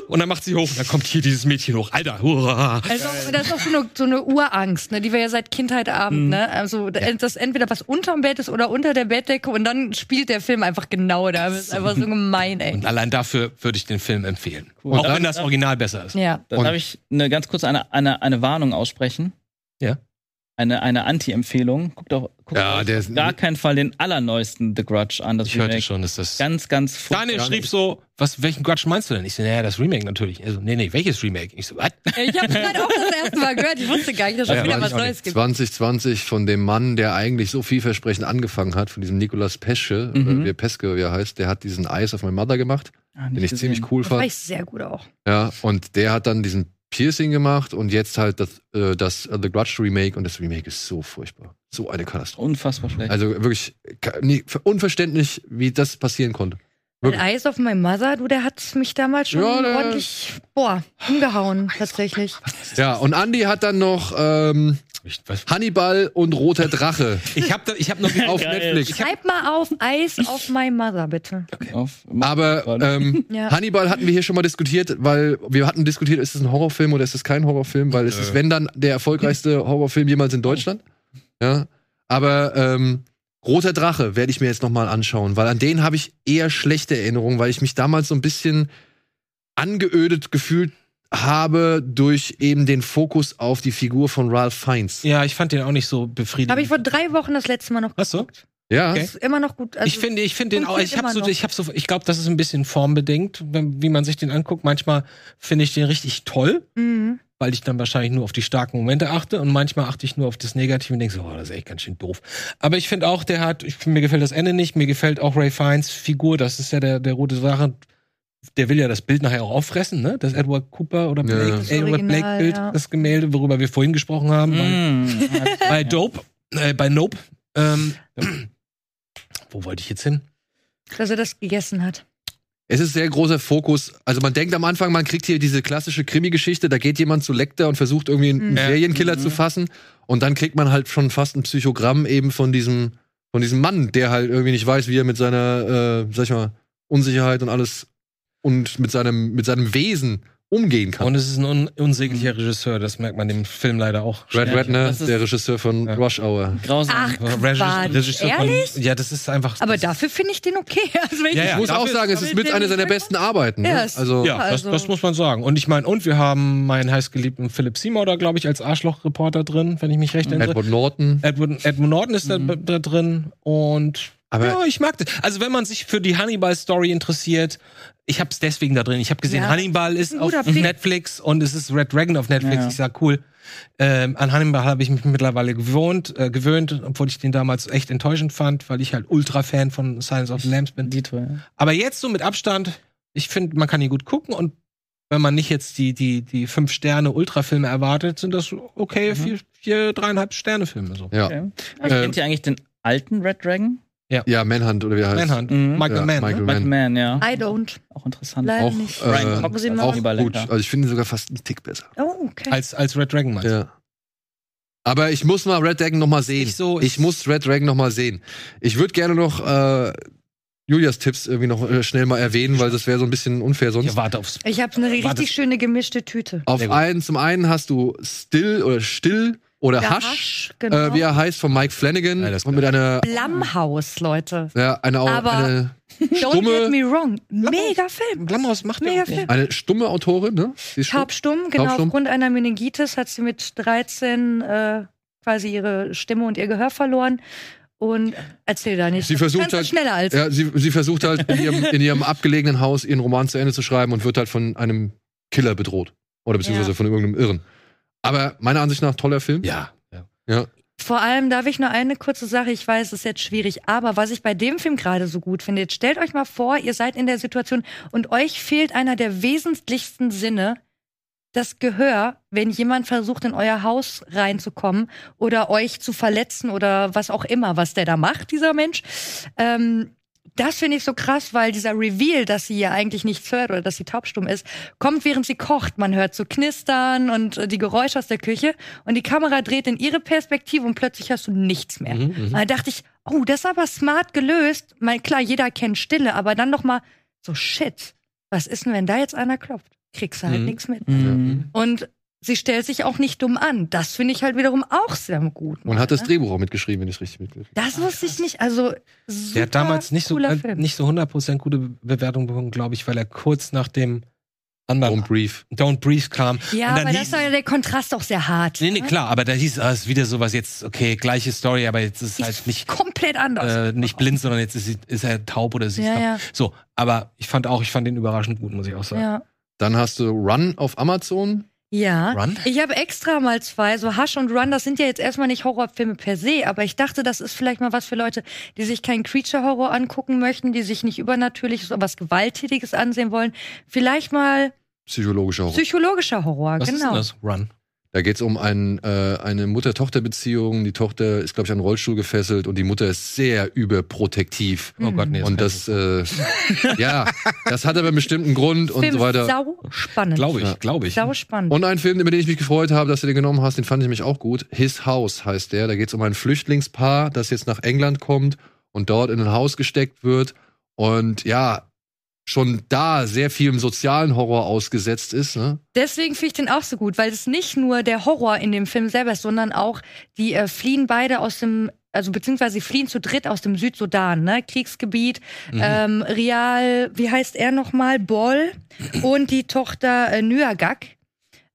Und dann macht sie hoch und dann kommt hier dieses Mädchen hoch. Alter, hurra. Also das ist auch so eine, so eine Urangst, ne, die wir ja seit Kindheit haben. Ne? Also das entweder was unterm Bett ist oder unter der Bettdecke und dann spielt der Film einfach genau da. Das ist einfach so gemein, ey. Und allein dafür würde ich den Film empfehlen. Cool. Auch Darf- wenn das Original besser ist. Ja. Da Und- darf ich eine, ganz kurz eine, eine, eine Warnung aussprechen. Eine, eine Anti-Empfehlung. Guckt doch guckt Ja, auf ist- gar keinen Fall den allerneuesten The Grudge an. Das Ich hörte Remake. schon, dass das. Ganz, ganz Daniel furchtbar. schrieb so, was, welchen Grudge meinst du denn? Ich so, naja, das Remake natürlich. Also, nee, nee, welches Remake? Ich so, was? Ich habe gerade auch das erste Mal gehört. Ich wusste gar nicht, dass es Ja, wieder was ich auch Neues nicht. gibt. 2020 von dem Mann, der eigentlich so vielversprechend angefangen hat, von diesem Nicolas Pesce, Mhm. oder wie Peske, wie er heißt, der hat diesen Eyes of My Mother gemacht, Ah, den ich gesehen. ziemlich cool Das war fand. ich sehr gut auch. Ja, und der hat dann diesen Piercing gemacht und jetzt halt das, äh, das äh, The Grudge Remake und das Remake ist so furchtbar. So eine Katastrophe. Unfassbar schlecht. Also wirklich nee, unverständlich, wie das passieren konnte. Ein Wirklich. Eyes of My Mother, du, der hat mich damals schon Ja, ordentlich, boah, umgehauen, tatsächlich. Ja, und Andy hat dann noch ähm, Ich, was? Hannibal und Roter Drache ich hab, da, ich hab noch auf Geil. Netflix. Schreib mal auf Eyes of My Mother, bitte. Auf, Aber ähm, Ja. Hannibal hatten wir hier schon mal diskutiert, weil wir hatten diskutiert, ist es ein Horrorfilm oder ist es kein Horrorfilm, weil es ist, wenn dann, der erfolgreichste Horrorfilm jemals in Deutschland. Ja. Aber ähm, Roter Drache werde ich mir jetzt noch mal anschauen, weil an den habe ich eher schlechte Erinnerungen, weil ich mich damals so ein bisschen angeödet gefühlt habe durch eben den Fokus auf die Figur von Ralph Fiennes. ja, ich fand den auch nicht so befriedigend. Habe ich vor drei Wochen das letzte Mal noch Was so? Ja. Okay. Ist immer noch gut. Also, ich finde, ich finde den auch, ich habe so, noch. ich habe so, ich glaube, das ist ein bisschen formbedingt, wie man sich den anguckt. Manchmal finde ich den richtig toll, Mhm. weil ich dann wahrscheinlich nur auf die starken Momente achte und manchmal achte ich nur auf das Negative und denke so, oh, das ist echt ganz schön doof. Aber ich finde auch, der hat, ich, mir gefällt das Ende nicht, mir gefällt auch Ray Fiennes Figur, das ist ja der, der rote Sache. Der will ja das Bild nachher auch auffressen, ne? Das Edward Cooper oder Ja. Blake, Das Edward Original, Blake Bild, ja. das Gemälde, worüber wir vorhin gesprochen haben. bei- Mm. bei Dope, äh, bei Nope. Ähm, wo wollte ich jetzt hin? Dass er das gegessen hat. Es ist sehr großer Fokus. Also man denkt am Anfang, man kriegt hier diese klassische Krimi-Geschichte, da geht jemand zu Lecter und versucht irgendwie einen Mhm. Serienkiller Mhm. zu fassen. Und dann kriegt man halt schon fast ein Psychogramm eben von diesem, von diesem Mann, der halt irgendwie nicht weiß, wie er mit seiner, äh, sag ich mal, Unsicherheit und alles und mit seinem, mit seinem Wesen umgehen kann. Und es ist ein un unsäglicher Regisseur, das merkt man dem Film leider auch. Red Redner, der Regisseur von Ja. Rush Hour. Grausam. Ach. Regisseur von- Ehrlich? Ja, das ist einfach. Aber dafür finde ich den okay. Also Ja, ich ja. Ich muss auch sagen, es ist mit einer seiner besten Arbeiten. Ne? Ja, es- Also, Ja, das, Also- das muss man sagen. Und ich meine, und wir haben meinen heißgeliebten Philip Seymour da, glaube ich, als Arschloch-Reporter drin, wenn ich mich recht erinnere. Edward Norton. Edward, Edward Norton ist da, Mhm. da drin und Aber- ja, ich mag das. Also wenn man sich für die Hannibal-Story interessiert, ich habe es deswegen da drin. Ich habe gesehen, Ja. Hannibal ist Ein auf Pick. Netflix und es ist Red Dragon auf Netflix. Ja. Ich sag cool. Ähm, an Hannibal habe ich mich mittlerweile gewohnt, äh, gewöhnt, obwohl ich den damals echt enttäuschend fand, weil ich halt Ultra-Fan von Silence of the Lambs bin. Dito, ja. Aber jetzt so mit Abstand, ich finde, man kann ihn gut gucken und wenn man nicht jetzt die, die, die fünf Sterne Ultrafilme erwartet, sind das okay, Mhm. vier, vier, dreieinhalb Sterne Filme so. Ja. Okay. Ähm, Kennt ihr eigentlich den alten Red Dragon? Ja, Manhunt oder wie er heißt. Manhunt, Mhm. Michael Ja, Mann. Michael ne? Michael Man. Mann, ja. I don't. Auch interessant. Leider Auch, nicht. äh, Brian Cox ich mal- auch gut. Also ich finde ihn sogar fast einen Tick besser. Oh, okay. Als, als Red Dragon meinst du? Ja. Aber ich muss mal Red Dragon noch mal sehen. nicht so- ich muss Red Dragon noch mal sehen. Ich würde gerne noch äh, Julias Tipps irgendwie noch äh, schnell mal erwähnen, weil das wäre so ein bisschen unfair sonst. Ich warte aufs. Ich habe eine Warte. richtig schöne gemischte Tüte. Auf einen, zum einen hast du Still oder Still oder Der Hasch, Hasch, genau. äh, wie er heißt, von Mike Flanagan. Ja, das ist und mit einer, Blumhouse, Leute. ja, eine, Aber- eine, Don't Stumme- get me wrong. Mega Film. Blumhaus macht Mega ja. Film. eine stumme Autorin, ne? Sie ist stumm. Taubstumm, genau. Taubstumm. Aufgrund einer Meningitis hat sie mit 13 äh, quasi ihre Stimme und ihr Gehör verloren. Und erzähl da nicht. Sie versucht halt- schneller als Ja, sie, sie versucht halt in ihrem, in ihrem abgelegenen Haus ihren Roman zu Ende zu schreiben und wird halt von einem Killer bedroht. Oder beziehungsweise Ja. von irgendeinem Irren. Aber meiner Ansicht nach toller Film. Ja. ja. Ja. Vor allem darf ich nur eine kurze Sache, ich weiß, es ist jetzt schwierig, aber was ich bei dem Film gerade so gut finde, jetzt stellt euch mal vor, ihr seid in der Situation und euch fehlt einer der wesentlichsten Sinne, das Gehör, wenn jemand versucht, in euer Haus reinzukommen oder euch zu verletzen oder was auch immer, was der da macht, dieser Mensch. Ähm, das finde ich so krass, weil dieser Reveal, dass sie ja eigentlich nichts hört oder dass sie taubstumm ist, kommt während sie kocht. Man hört so knistern und äh, die Geräusche aus der Küche und die Kamera dreht in ihre Perspektive und plötzlich hörst du nichts mehr. Mhm, Da dachte ich, oh, das ist aber smart gelöst. Mal klar, jeder kennt Stille, aber dann noch mal so shit. Was ist denn, wenn da jetzt einer klopft? Kriegst du halt Mhm. nichts mit. Mhm. Und sie stellt sich auch nicht dumm an. Das finde ich halt wiederum auch sehr gut. Und hat das ne? Drehbuch auch mitgeschrieben, wenn ich es richtig mitgekriegt Das wusste ich nicht. Also super Der hat damals nicht so, äh, Film. nicht so 100% gute Bewertung bekommen, glaube ich, weil er kurz nach dem anderen Don't Brief. Don't Brief kam. Ja, und dann aber hieß, das war ja der Kontrast auch sehr hart. Nee, nee, ne? klar, aber da hieß ah, ist wieder sowas jetzt, okay, gleiche Story, aber jetzt ist halt nicht, Komplett anders. äh, nicht blind, sondern jetzt ist, ist er taub oder sie ist Ja, ja. So, aber ich fand auch, ich fand den überraschend gut, muss ich auch sagen. ja. Dann hast du Run auf Amazon. Ja, Run? ich habe extra mal zwei, so Hush und Run, das sind ja jetzt erstmal nicht Horrorfilme per se, aber ich dachte, das ist vielleicht mal was für Leute, die sich keinen Creature-Horror angucken möchten, die sich nicht übernatürliches, was Gewalttätiges ansehen wollen. Vielleicht mal Psychologischer Horror. psychologischer Horror, Was ist genau. denn das? Run. Da geht es um ein, äh, eine Mutter-Tochter-Beziehung. Die Tochter ist, glaube ich, an den Rollstuhl gefesselt und die Mutter ist sehr überprotektiv. Oh Gott, nee. Und das, äh, ja, das hat aber einen bestimmten Grund und Film so weiter. sau spannend. glaube ich, glaube ich. Sau spannend. Und ein Film, über den ich mich gefreut habe, dass du den genommen hast, den fand ich nämlich auch gut. His House heißt der. Da geht es um ein Flüchtlingspaar, das jetzt nach England kommt und dort in ein Haus gesteckt wird. Und ja, schon da sehr viel im sozialen Horror ausgesetzt ist. Ne? Deswegen finde ich den auch so gut, weil es nicht nur der Horror in dem Film selber ist, sondern auch die äh, fliehen beide aus dem, also beziehungsweise sie fliehen zu dritt aus dem Südsudan, ne, Kriegsgebiet. Ähm, Real, wie heißt er nochmal? Boll und die Tochter äh, Nyagak.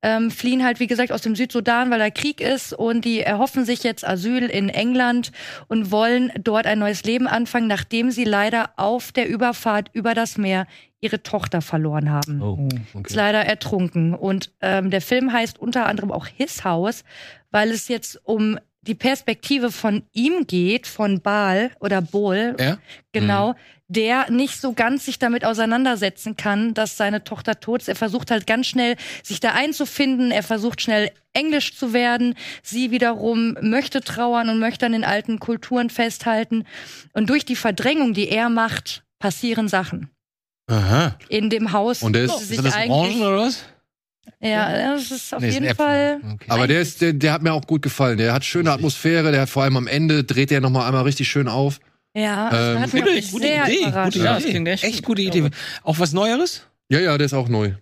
Ähm, fliehen halt, wie gesagt, aus dem Südsudan, weil da Krieg ist und die erhoffen sich jetzt Asyl in England und wollen dort ein neues Leben anfangen, nachdem sie leider auf der Überfahrt über das Meer ihre Tochter verloren haben Oh, ist okay. leider ertrunken. Und ähm, der Film heißt unter anderem auch His House, weil es jetzt um die Perspektive von ihm geht, von Baal oder Bol, Ja? genau, der nicht so ganz sich damit auseinandersetzen kann, dass seine Tochter tot ist. Er versucht halt ganz schnell, sich da einzufinden. Er versucht schnell Englisch zu werden. Sie wiederum möchte trauern und möchte an den alten Kulturen festhalten. Und durch die Verdrängung, die er macht, passieren Sachen. Aha. In dem Haus. Und der ist- Sind das eigentlich- Orangen oder was? ja, das ist auf Nee, jeden Äpfel. Fall. Okay. Aber der, ist, der, der hat mir auch gut gefallen. Der hat schöne Atmosphäre. Der hat vor allem am Ende dreht der noch mal einmal richtig schön auf. Ja, Ähm, Gute, gute sehr Idee. Gute Ja, das Idee. klingt echt echt gut. gute Idee. Auch was Neueres? Ja, ja, der ist auch neu.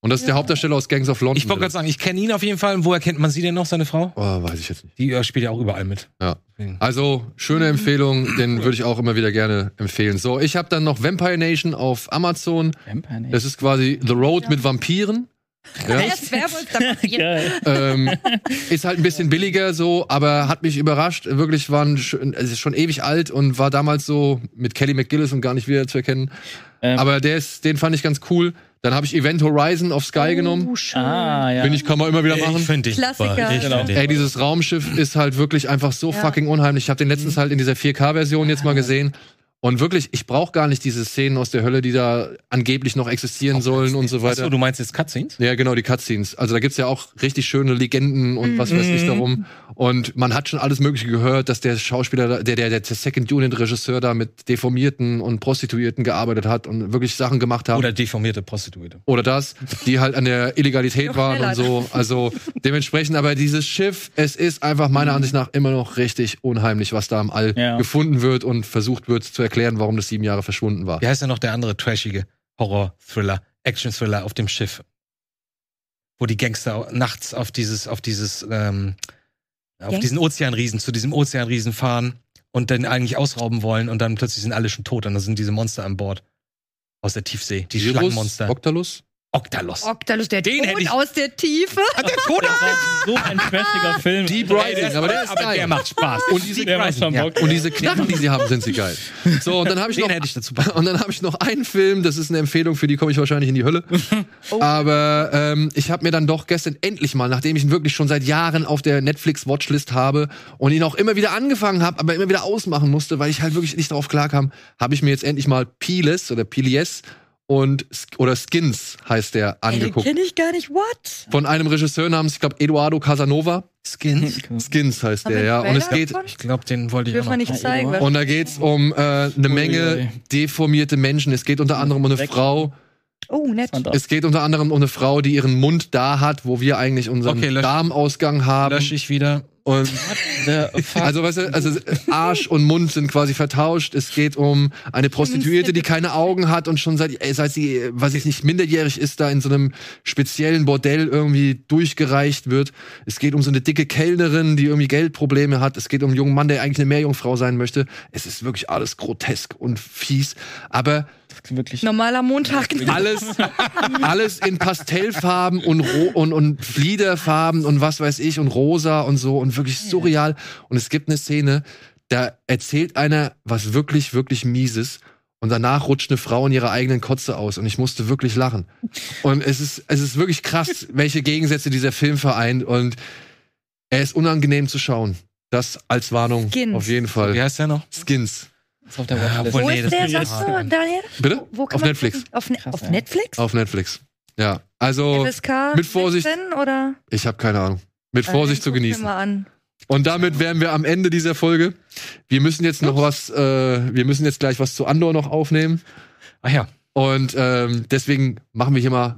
Und das ist der Hauptdarsteller aus Gangs of London. Ich wollte gerade sagen, ich kenne ihn auf jeden Fall. Und woher kennt man sie denn noch, seine Frau? Oh, weiß ich jetzt nicht. Die äh, spielt ja auch überall mit. Ja. Also, schöne Empfehlung, den würde ich auch immer wieder gerne empfehlen. So, ich habe dann noch Vampire Nation auf Amazon. Vampire nicht. Das ist quasi The Road mit Vampiren. Ja. Passiert. Geil. ähm, ist halt ein bisschen billiger so, aber hat mich überrascht. Wirklich waren es ist schon ewig alt und war damals so mit Kelly McGillis und gar nicht wieder zu erkennen. Ähm. aber der ist, den fand ich ganz cool. Dann habe ich Event Horizon auf Sky genommen. Oh, schön. Ah, ja. Finde ich, kann man immer wieder Ich machen. finde dich Klassiker. Ich Genau. Ey, dieses Raumschiff ist halt wirklich einfach so Ja. fucking unheimlich. Ich habe den letztens halt in dieser 4K-Version jetzt mal gesehen. Und wirklich, ich brauche gar nicht diese Szenen aus der Hölle, die da angeblich noch existieren sollen und so weiter. Achso, du meinst jetzt Cutscenes? Ja, genau, die Cutscenes. Also da gibt's ja auch richtig schöne Legenden und was weiß ich darum. Und man hat schon alles Mögliche gehört, dass der Schauspieler, der, der, der Second Unit-Regisseur da mit Deformierten und Prostituierten gearbeitet hat und wirklich Sachen gemacht hat. Oder deformierte Prostituierte. Oder das, die halt an der Illegalität waren und so. Also dementsprechend, aber dieses Schiff, es ist einfach meiner Ansicht nach immer noch richtig unheimlich, was da im All Ja. gefunden wird und versucht wird zu erklären, warum das sieben Jahre verschwunden war. Wie heißt denn noch der andere trashige Horror-Thriller, Action-Thriller auf dem Schiff? Wo die Gangster nachts auf dieses, auf dieses, ähm, auf diesen Ozeanriesen, zu diesem Ozeanriesen fahren und dann eigentlich ausrauben wollen und dann plötzlich sind alle schon tot und dann sind diese Monster an Bord. Aus der Tiefsee. Die Virus, Schlangenmonster. Octalus? Octalos. Octalus, der Den hätte Tod ich- aus der Tiefe. Hat der Tod Das war so ein trashiger Film. Deep Riding, aber der ist aber geil. der macht Spaß. Und diese, Der macht schon Ja. Und diese Knarren, die sie haben, sind sie geil. So, und dann habe ich Den noch hätte ich dazu Und dann habe ich noch einen Film, das ist eine Empfehlung, für die komme ich wahrscheinlich in die Hölle. Aber ähm, ich habe mir dann doch gestern endlich mal, nachdem ich ihn wirklich schon seit Jahren auf der Netflix-Watchlist habe und ihn auch immer wieder angefangen habe, aber immer wieder ausmachen musste, weil ich halt wirklich nicht darauf klarkam, habe ich mir jetzt endlich mal Piles oder Pilies und oder Skins heißt der angeguckt. kenne ich gar nicht. What? Von einem Regisseur namens, ich glaube, Eduardo Casanova. Skins. Skins heißt Haben der, ja. Und es geht, davon? Ich glaube, den wollte ich auch noch. nicht zeigen. Und da geht's um äh, eine Menge deformierte Menschen. Es geht unter anderem um eine Weg. Frau. Oh, nett. Es geht unter anderem um eine Frau, die ihren Mund da hat, wo wir eigentlich unseren Okay, lösch- Darmausgang haben. Lösche ich wieder. Und also, weißt du, also Arsch und Mund sind quasi vertauscht. Es geht um eine Prostituierte, die keine Augen hat und schon seit, äh, seit sie, äh, weiß ich nicht, minderjährig ist, da in so einem speziellen Bordell irgendwie durchgereicht wird. Es geht um so eine dicke Kellnerin, die irgendwie Geldprobleme hat. Es geht um einen jungen Mann, der eigentlich eine Meerjungfrau sein möchte. Es ist wirklich alles grotesk und fies. Aber wirklich. Normaler Montag. alles, alles in Pastellfarben und, ro und, und Fliederfarben und was weiß ich und rosa und so und wirklich surreal. Und es gibt eine Szene, da erzählt einer was wirklich, wirklich Mieses. Und danach rutscht eine Frau in ihrer eigenen Kotze aus und ich musste wirklich lachen. Und es ist, es ist wirklich krass, welche Gegensätze dieser Film vereint und er ist unangenehm zu schauen. Das als Warnung Skins. auf jeden Fall. Wie heißt der noch? Skins. Ist auf der Ja, obwohl, Wo nee, ist das der, sagst du. Daniel? Bitte? Wo, wo kann Auf man Netflix. Auf, ne Krass, auf ja. Netflix? Auf Netflix. Ja. Also FSK mit Vorsicht. 16 oder? Ich habe keine Ahnung. Mit Vorsicht Äh, zu guck mir genießen. Und damit wären wir am Ende dieser Folge. Wir müssen jetzt noch was, äh, wir müssen jetzt gleich was zu Andor noch aufnehmen. Ach ja. Und ähm, deswegen machen wir hier mal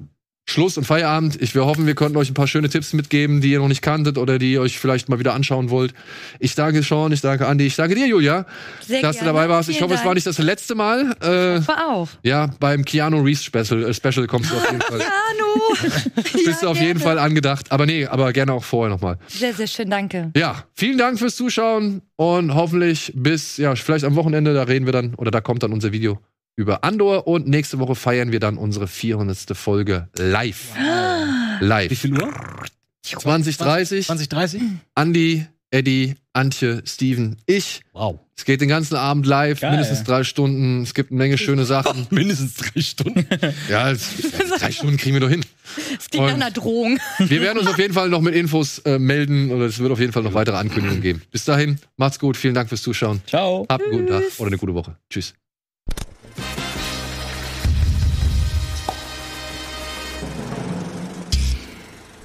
Schluss und Feierabend. Ich wir hoffen, wir konnten euch ein paar schöne Tipps mitgeben, die ihr noch nicht kanntet oder die ihr euch vielleicht mal wieder anschauen wollt. Ich danke Sean, ich danke Andi, ich danke dir, Julia, Sehr dass du gerne. dabei warst. Ich Vielen hoffe, es war Dank. nicht das letzte Mal. Äh, War auf. ja, beim Keanu Reeves Special, äh, Special kommst du auf jeden Fall. Manu! Bist du auf jeden Fall angedacht. Aber nee, aber gerne auch vorher nochmal. Sehr, sehr schön, danke. Ja, vielen Dank fürs Zuschauen und hoffentlich bis, ja, vielleicht am Wochenende, da reden wir dann, oder da kommt dann unser Video über Andor und nächste Woche feiern wir dann unsere 400. Folge live. Live. Wie viel Uhr? 2030. 2030? Andi, Eddie, Antje, Steven, ich. Wow. Es geht den ganzen Abend live, Geil. mindestens drei Stunden. Es gibt eine Menge schöne Sachen. Mindestens drei Stunden. Ja, es- drei Stunden kriegen wir doch hin. Es klingt nach einer Drohung. Wir werden uns auf jeden Fall noch mit Infos äh, melden oder es wird auf jeden Fall noch weitere Ankündigungen geben. Bis dahin, macht's gut, vielen Dank fürs Zuschauen. Ciao. Habt einen guten Tag oder eine gute Woche. Tschüss.